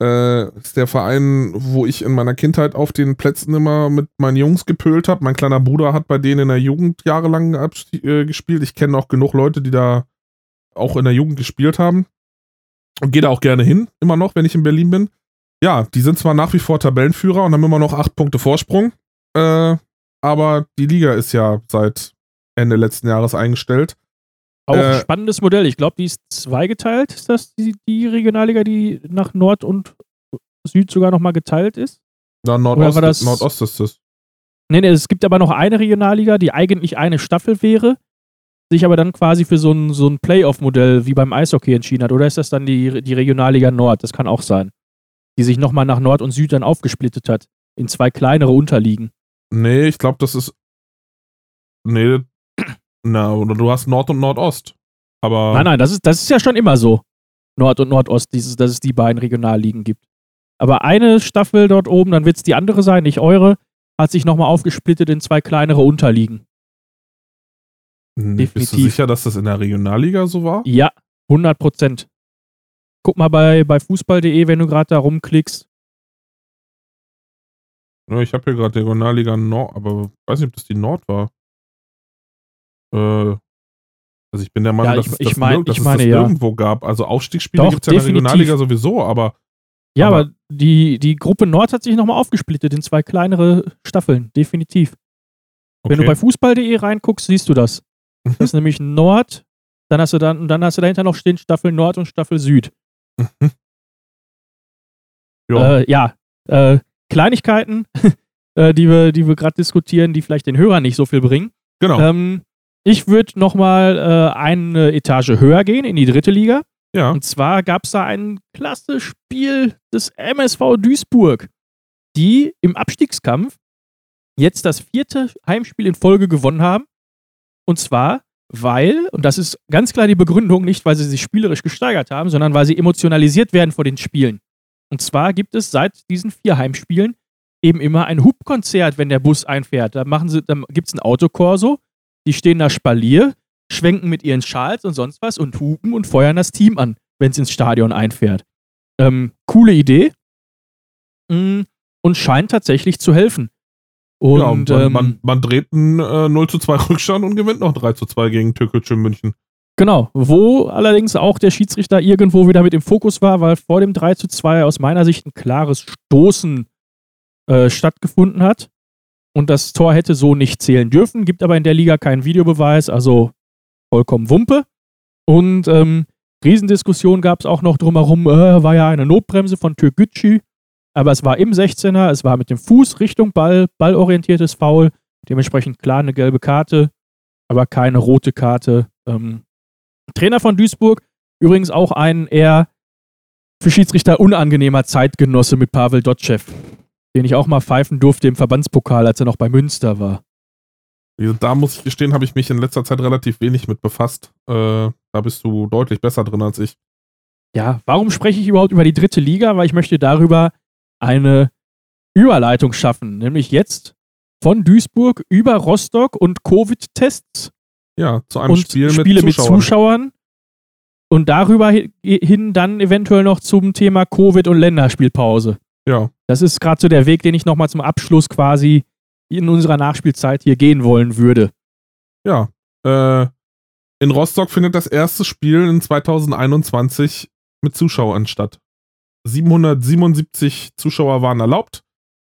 Äh, ist der Verein, wo ich in meiner Kindheit auf den Plätzen immer mit meinen Jungs gepölt habe. Mein kleiner Bruder hat bei denen in der Jugend jahrelang äh, gespielt. Ich kenne auch genug Leute, die da auch in der Jugend gespielt haben. Und gehe da auch gerne hin, immer noch, wenn ich in Berlin bin. Ja, die sind zwar nach wie vor Tabellenführer und haben immer noch acht Punkte Vorsprung, äh, aber die Liga ist ja seit Ende letzten Jahres eingestellt. auch Äh, spannendes Modell. Ich glaube, die ist zweigeteilt. Ist das die, die Regionalliga, die nach Nord und Süd sogar nochmal geteilt ist? Na, Nordost, war das- Nordost ist es. Nee, nee, es gibt aber noch eine Regionalliga, die eigentlich eine Staffel wäre, sich aber dann quasi für so ein, so ein Playoff-Modell wie beim Eishockey entschieden hat. Oder ist das dann die, die Regionalliga Nord? Das kann auch sein. Die sich nochmal nach Nord und Süd dann aufgesplittet hat. In zwei kleinere Unterligen. Nee, ich glaube, das ist. Nee, na, oder du hast Nord und Nordost. Aber. Nein, nein, das ist, das ist ja schon immer so. Nord und Nordost, dieses, dass es die beiden Regionalligen gibt. Aber eine Staffel dort oben, dann wird es die andere sein, nicht eure, hat sich nochmal aufgesplittet in zwei kleinere Unterligen. Hm, Bist du definitiv. sicher, dass das in der Regionalliga so war? Ja, 100 Prozent. Guck mal bei, bei fußball.de, wenn du gerade da rumklickst. Ich habe hier gerade Regionalliga Nord, aber weiß nicht, ob das die Nord war. Äh, also ich bin der Meinung, Ja, dass, ich- es ich das, mein- dass ich es meine, das ja. irgendwo gab. Also Aufstiegsspiele gibt es ja in der definitiv. Regionalliga sowieso, aber Ja, Aber- aber, die, die Gruppe Nord hat sich nochmal aufgesplittet in zwei kleinere Staffeln, definitiv. Wenn du okay. bei fußball.de reinguckst, siehst du das. Das ist nämlich Nord, dann hast du dann, und dann hast du dahinter noch stehen Staffel Nord und Staffel Süd. ja. Äh, ja, äh, Kleinigkeiten, äh, die wir, die wir gerade diskutieren, die vielleicht den Hörern nicht so viel bringen. genau. Ähm, ich würde nochmal äh, eine Etage höher gehen, in die dritte Liga. ja. Und zwar gab es da ein klasse Spiel des MSV Duisburg, die im Abstiegskampf jetzt das vierte Heimspiel in Folge gewonnen haben. Und zwar, weil, und das ist ganz klar die Begründung, nicht weil sie sich spielerisch gesteigert haben, sondern weil sie emotionalisiert werden vor den Spielen. Und zwar gibt es seit diesen vier Heimspielen eben immer ein Hubkonzert, wenn der Bus einfährt. Da, machen sie, da gibt es ein Autokorso, die stehen da Spalier, schwenken mit ihren Schals und sonst was und hupen und feuern das Team an, wenn es ins Stadion einfährt. Ähm, coole Idee. Mm, Und scheint tatsächlich zu helfen. Und, ja, und man, ähm, man, man dreht einen äh, 0 zu 2 Rückstand und gewinnt noch 3 zu 2 gegen Türkgücü München. Genau, wo allerdings auch der Schiedsrichter irgendwo wieder mit im Fokus war, weil vor dem 3 zu 2 aus meiner Sicht ein klares Stoßen äh, stattgefunden hat. Und das Tor hätte so nicht zählen dürfen, gibt aber in der Liga keinen Videobeweis, also vollkommen Wumpe. Und ähm, Riesendiskussion gab es auch noch drumherum, äh, war ja eine Notbremse von Türkgücü, aber es war im 16er, es war mit dem Fuß Richtung Ball, ballorientiertes Foul, dementsprechend klar eine gelbe Karte, aber keine rote Karte. Ähm, Trainer von Duisburg, übrigens auch ein eher für Schiedsrichter unangenehmer Zeitgenosse mit Pavel Dotschew, den ich auch mal pfeifen durfte im Verbandspokal, als er noch bei Münster war. Da muss ich gestehen, habe ich mich in letzter Zeit relativ wenig mit befasst. Äh, da bist du deutlich besser drin als ich. Ja, warum spreche ich überhaupt über die dritte Liga? Weil ich möchte darüber eine Überleitung schaffen, nämlich jetzt von Duisburg über Rostock und Covid-Tests Ja, zu einem und Spiel mit Spiele mit Zuschauern. Zuschauern und darüber hi- hin dann eventuell noch zum Thema Covid und Länderspielpause. Ja, Das ist gerade so der Weg, den ich nochmal zum Abschluss quasi in unserer Nachspielzeit hier gehen wollen würde. ja. Äh, in Rostock findet das erste Spiel in 2021 mit Zuschauern statt. 777 Zuschauer waren erlaubt.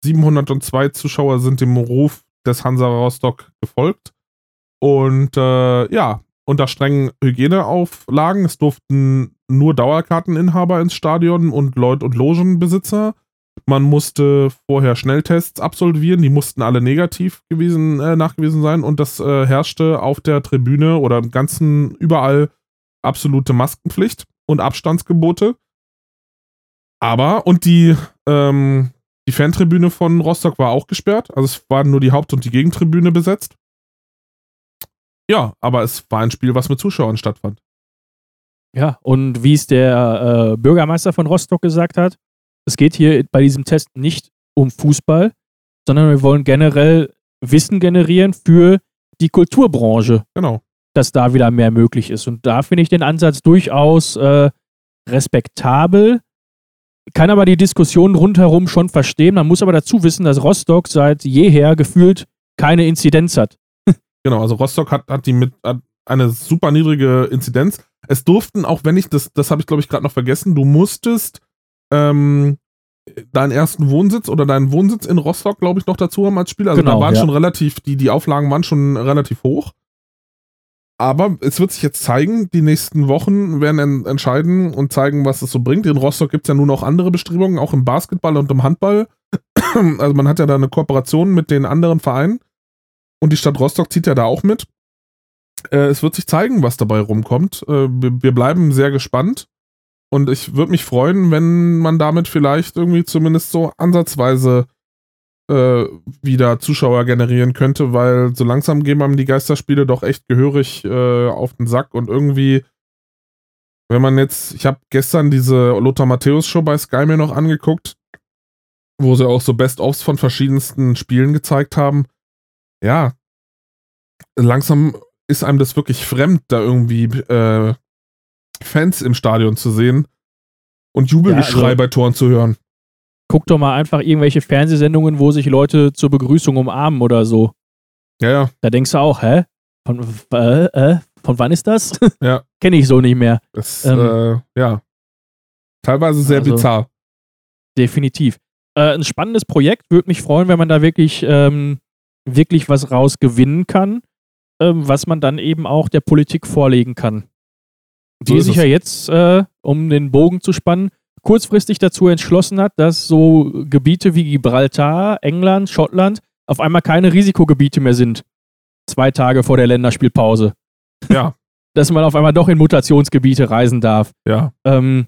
702 Zuschauer sind dem Ruf des Hansa Rostock gefolgt. Und äh, ja, unter strengen Hygieneauflagen. Es durften nur Dauerkarteninhaber ins Stadion und Leute und Logenbesitzer. Man musste vorher Schnelltests absolvieren, die mussten alle negativ gewesen, äh, nachgewiesen sein und das äh, herrschte auf der Tribüne oder im ganzen überall absolute Maskenpflicht und Abstandsgebote. Aber, und die, ähm, die Fantribüne von Rostock war auch gesperrt. Also es waren nur die Haupt- und die Gegentribüne besetzt. Ja, aber es war ein Spiel, was mit Zuschauern stattfand. Ja, und wie es der äh, Bürgermeister von Rostock gesagt hat, es geht hier bei diesem Test nicht um Fußball, sondern wir wollen generell Wissen generieren für die Kulturbranche. Genau. Dass da wieder mehr möglich ist. Und da finde ich den Ansatz durchaus äh, respektabel, kann aber die Diskussion rundherum schon verstehen. Man muss aber dazu wissen, dass Rostock seit jeher gefühlt keine Inzidenz hat. Genau, also Rostock hat, hat die mit hat eine super niedrige Inzidenz. Es durften, auch wenn ich das, das habe ich glaube ich gerade noch vergessen, du musstest ähm, deinen ersten Wohnsitz oder deinen Wohnsitz in Rostock, glaube ich, noch dazu haben als Spieler. Also Genau, da waren ja. schon relativ, die, die Auflagen waren schon relativ hoch. Aber es wird sich jetzt zeigen, die nächsten Wochen werden en entscheiden und zeigen, was es so bringt. In Rostock gibt es ja nun auch andere Bestrebungen, auch im Basketball und im Handball. Also man hat ja da eine Kooperation mit den anderen Vereinen. Und die Stadt Rostock zieht ja da auch mit. Äh, es wird sich zeigen, was dabei rumkommt. Äh, wir, wir bleiben sehr gespannt. Und ich würde mich freuen, wenn man damit vielleicht irgendwie zumindest so ansatzweise äh, wieder Zuschauer generieren könnte, weil so langsam gehen einem die Geisterspiele doch echt gehörig äh, auf den Sack und irgendwie, wenn man jetzt, ich habe gestern diese Lothar Matthäus Show bei Sky mir noch angeguckt, wo sie auch so Best-ofs von verschiedensten Spielen gezeigt haben. Ja, langsam ist einem das wirklich fremd, da irgendwie äh, Fans im Stadion zu sehen und Jubelgeschrei Ja, also- bei Toren zu hören. Guck doch mal einfach irgendwelche Fernsehsendungen, wo sich Leute zur Begrüßung umarmen oder so. Ja, ja, Da denkst du auch, hä? Von, äh, äh, von wann ist das? Ja. Kenne ich so nicht mehr. das, Ähm. äh, ja. Teilweise sehr Also- bizarr. Definitiv. Äh, ein spannendes Projekt. Würde mich freuen, wenn man da wirklich, ähm, wirklich was rausgewinnen kann, ähm, was man dann eben auch der Politik vorlegen kann. So Die sich ja jetzt, äh, um den Bogen zu spannen, kurzfristig dazu entschlossen hat, dass so Gebiete wie Gibraltar, England, Schottland auf einmal keine Risikogebiete mehr sind. Zwei Tage vor der Länderspielpause. Ja, Dass man auf einmal doch in Mutationsgebiete reisen darf. ja. Ähm,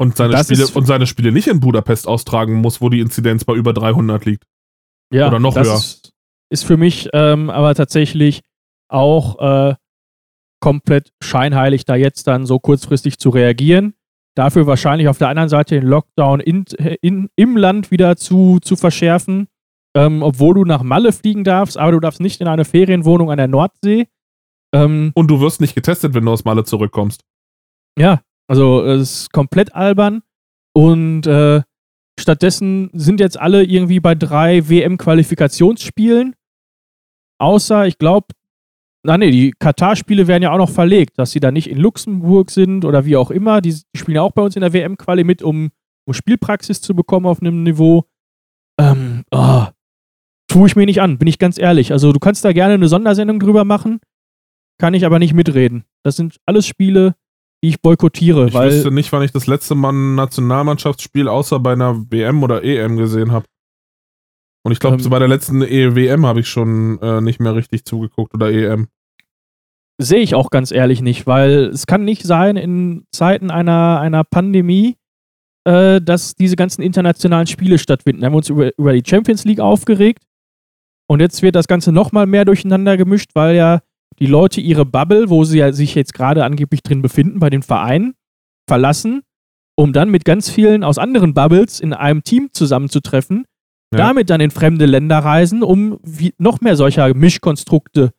Und seine, Spiele, ist- und seine Spiele nicht in Budapest austragen muss, wo die Inzidenz bei über 300 liegt. Ja, Oder noch das höher. Ist, ist für mich ähm, aber tatsächlich auch äh, komplett scheinheilig, da jetzt dann so kurzfristig zu reagieren. Dafür wahrscheinlich auf der anderen Seite den Lockdown in, in, im Land wieder zu, zu verschärfen, ähm, obwohl du nach Malle fliegen darfst, aber du darfst nicht in eine Ferienwohnung an der Nordsee. Ähm, Und du wirst nicht getestet, wenn du aus Malle zurückkommst. ja, also es ist komplett albern und äh, stattdessen sind jetzt alle irgendwie bei drei WM-Qualifikationsspielen. Außer, ich glaube, na nee, die Katar-Spiele werden ja auch noch verlegt, dass sie da nicht in Luxemburg sind oder wie auch immer. Die, spielen ja auch bei uns in der WM-Quali mit, um, um Spielpraxis zu bekommen auf einem Niveau. Ähm, oh, tue ich mir nicht an, bin ich ganz ehrlich. Also du kannst da gerne eine Sondersendung drüber machen, kann ich aber nicht mitreden. Das sind alles Spiele, die ich boykottiere, Ich weil wüsste nicht, wann ich das letzte Mal ein Nationalmannschaftsspiel außer bei einer WM oder EM gesehen habe. Und ich glaube, Ähm. so bei der letzten E WM habe ich schon äh, nicht mehr richtig zugeguckt oder EM. sehe ich auch ganz ehrlich nicht, weil es kann nicht sein in Zeiten einer, einer Pandemie, äh, dass diese ganzen internationalen Spiele stattfinden. Da haben wir uns über, über die Champions League aufgeregt und jetzt wird das Ganze nochmal mehr durcheinander gemischt, weil ja die Leute ihre Bubble, wo sie ja sich jetzt gerade angeblich drin befinden, bei den Vereinen, verlassen, um dann mit ganz vielen aus anderen Bubbles in einem Team zusammenzutreffen, Ja. damit dann in fremde Länder reisen, um noch mehr solcher Mischkonstrukte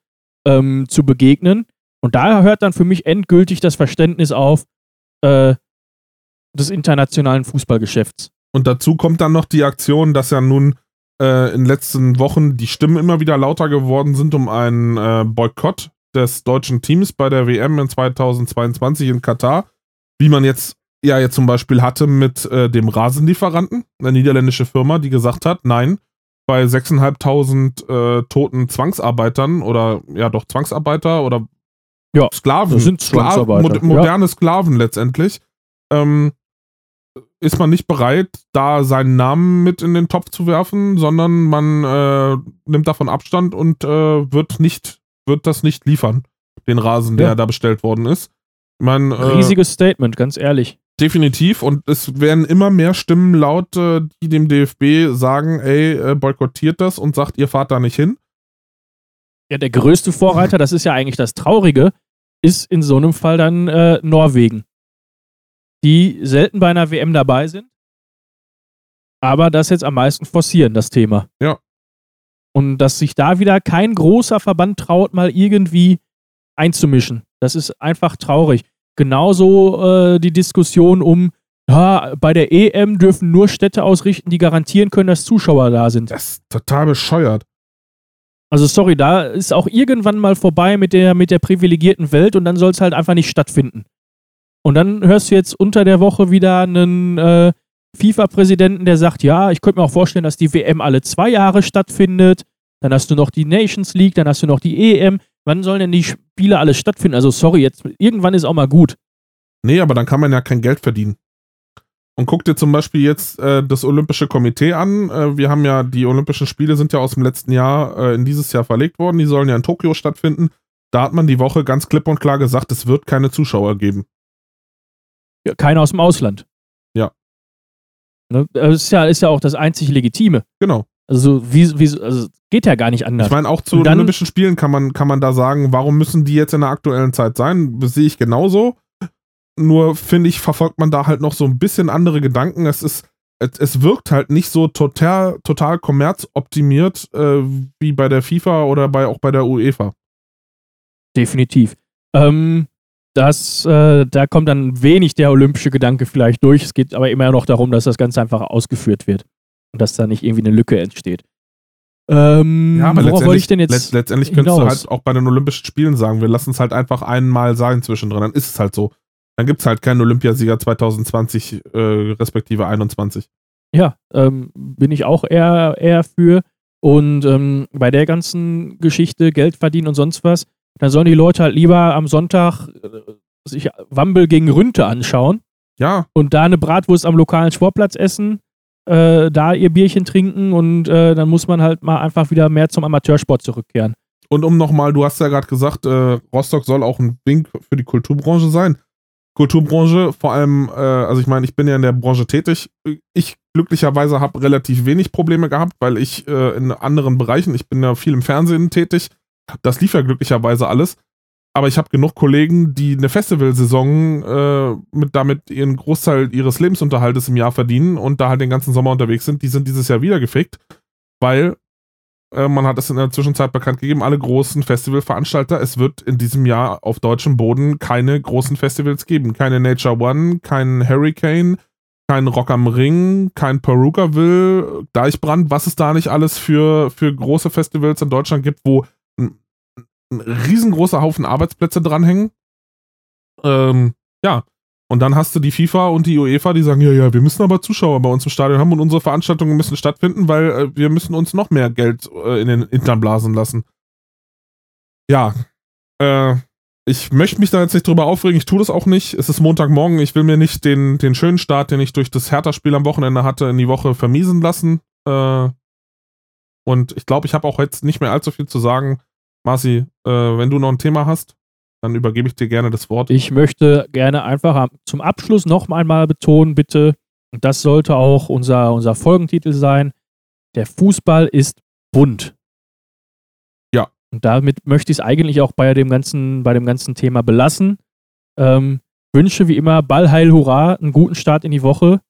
ähm, zu begegnen. Und da hört dann für mich endgültig das Verständnis auf äh, des internationalen Fußballgeschäfts. Und dazu kommt dann noch die Aktion, dass ja nun äh, in den letzten Wochen die Stimmen immer wieder lauter geworden sind um einen äh, Boykott des deutschen Teams bei der WM in 2022 in Katar, wie man jetzt ja jetzt zum Beispiel hatte mit äh, dem Rasenlieferanten, eine niederländische Firma, die gesagt hat, nein, bei 6.500 äh, toten Zwangsarbeitern oder ja doch Zwangsarbeiter oder Ja, Sklaven, sind Skla Zwangsarbeiter, mo moderne Sklaven letztendlich, ähm, ist man nicht bereit, da seinen Namen mit in den Topf zu werfen, sondern man äh, nimmt davon Abstand und äh, wird nicht, wird das nicht liefern, den Rasen, der Ja. da bestellt worden ist. Man, äh, Riesiges Statement, ganz ehrlich. Definitiv. Und es werden immer mehr Stimmen laut, die dem DFB sagen, ey, äh, boykottiert das und sagt, ihr fahrt da nicht hin. Ja, der größte Vorreiter, das ist ja eigentlich das Traurige, ist in so einem Fall dann äh, Norwegen. Die selten bei einer WM dabei sind, aber das jetzt am meisten forcieren, das Thema. Ja. Und dass sich da wieder kein großer Verband traut, mal irgendwie einzumischen. Das ist einfach traurig. Genauso äh, die Diskussion um, ja, bei der EM dürfen nur Städte ausrichten, die garantieren können, dass Zuschauer da sind. Das ist total bescheuert. Also sorry, da ist auch irgendwann mal vorbei mit der, mit der privilegierten Welt und dann soll es halt einfach nicht stattfinden. Und dann hörst du jetzt unter der Woche wieder einen äh, FIFA-Präsidenten, der sagt, ja, ich könnte mir auch vorstellen, dass die WM alle zwei Jahre stattfindet. Dann hast du noch die Nations League, dann hast du noch die EM. Wann sollen denn die Spiele alle stattfinden? Also sorry, jetzt irgendwann ist auch mal gut. Nee, aber dann kann man ja kein Geld verdienen. Und guck dir zum Beispiel jetzt äh, das Olympische Komitee an. Äh, wir haben ja, die Olympischen Spiele sind ja aus dem letzten Jahr äh, in dieses Jahr verlegt worden. Die sollen ja in Tokio stattfinden. Da hat man die Woche ganz klipp und klar gesagt, es wird keine Zuschauer geben. Ja, keiner aus dem Ausland. Ja. Ne? Das ist ja, ist ja auch das einzig Legitime. Genau. Also, wie, wie, also geht ja gar nicht anders. Ich meine, auch zu dann- Olympischen Spielen kann man, kann man da sagen, warum müssen die jetzt in der aktuellen Zeit sein? Das sehe ich genauso. Nur finde ich, verfolgt man da halt noch so ein bisschen andere Gedanken. Es ist, es, es wirkt halt nicht so total, total kommerzoptimiert äh, wie bei der FIFA oder bei, auch bei der UEFA. Definitiv. Ähm, das, äh, da kommt dann wenig der olympische Gedanke vielleicht durch. Es geht aber immer noch darum, dass das Ganze einfach ausgeführt wird. Und dass da nicht irgendwie eine Lücke entsteht. Ähm, worauf wollte ich denn jetzt? letzt- letztendlich könntest du hinaus? halt auch bei den Olympischen Spielen sagen, wir lassen es halt einfach einmal sein zwischendrin. Dann ist es halt so. Dann gibt es halt keinen Olympiasieger 2020 äh, respektive 21. Ja, ähm, bin ich auch eher, eher für. Und ähm, bei der ganzen Geschichte, Geld verdienen und sonst was, dann sollen die Leute halt lieber am Sonntag äh, sich Wambel gegen Rünte anschauen Ja, und da eine Bratwurst am lokalen Sportplatz essen, äh, da ihr Bierchen trinken und äh, dann muss man halt mal einfach wieder mehr zum Amateursport zurückkehren. Und um nochmal, du hast ja gerade gesagt, äh, Rostock soll auch ein Wink für die Kulturbranche sein. Kulturbranche, vor allem, äh, also ich meine, ich bin ja in der Branche tätig. Ich glücklicherweise habe relativ wenig Probleme gehabt, weil ich äh, in anderen Bereichen, ich bin ja viel im Fernsehen tätig, das lief ja glücklicherweise alles. Aber ich habe genug Kollegen, die eine Festivalsaison äh, mit damit ihren Großteil ihres Lebensunterhaltes im Jahr verdienen und da halt den ganzen Sommer unterwegs sind. Die sind dieses Jahr wieder gefickt, weil äh, man hat es in der Zwischenzeit bekannt gegeben, alle großen Festivalveranstalter, es wird in diesem Jahr auf deutschem Boden keine großen Festivals geben. Keine Nature One, kein Hurricane, kein Rock am Ring, kein Perukaville, Deichbrand, was es da nicht alles für, für große Festivals in Deutschland gibt, wo ein, riesengroßer Haufen Arbeitsplätze dranhängen. Ähm, ja. Und dann hast du die FIFA und die UEFA, die sagen, ja, ja, wir müssen aber Zuschauer bei uns im Stadion haben und unsere Veranstaltungen müssen stattfinden, weil äh, wir müssen uns noch mehr Geld äh, in den Hintern blasen lassen. Ja. Äh, ich möchte mich da jetzt nicht drüber aufregen, ich tue das auch nicht. Es ist Montagmorgen, ich will mir nicht den, den schönen Start, den ich durch das Hertha-Spiel am Wochenende hatte, in die Woche vermiesen lassen. Äh, und ich glaube, ich habe auch jetzt nicht mehr allzu viel zu sagen. Marci, äh, wenn du noch ein Thema hast, dann übergebe ich dir gerne das Wort. Ich möchte gerne einfach zum Abschluss noch einmal betonen, bitte, und das sollte auch unser, unser Folgentitel sein, der Fußball ist bunt. Ja. Und damit möchte ich es eigentlich auch bei dem ganzen, bei dem ganzen Thema belassen. Ähm, wünsche wie immer Ball, Heil, Hurra, einen guten Start in die Woche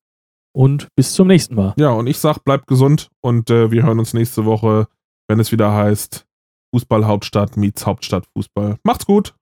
und bis zum nächsten Mal. Ja, und ich sag, bleibt gesund und äh, wir hören uns nächste Woche, wenn es wieder heißt Fußball Hauptstadt meets Hauptstadt Fußball. Macht's gut!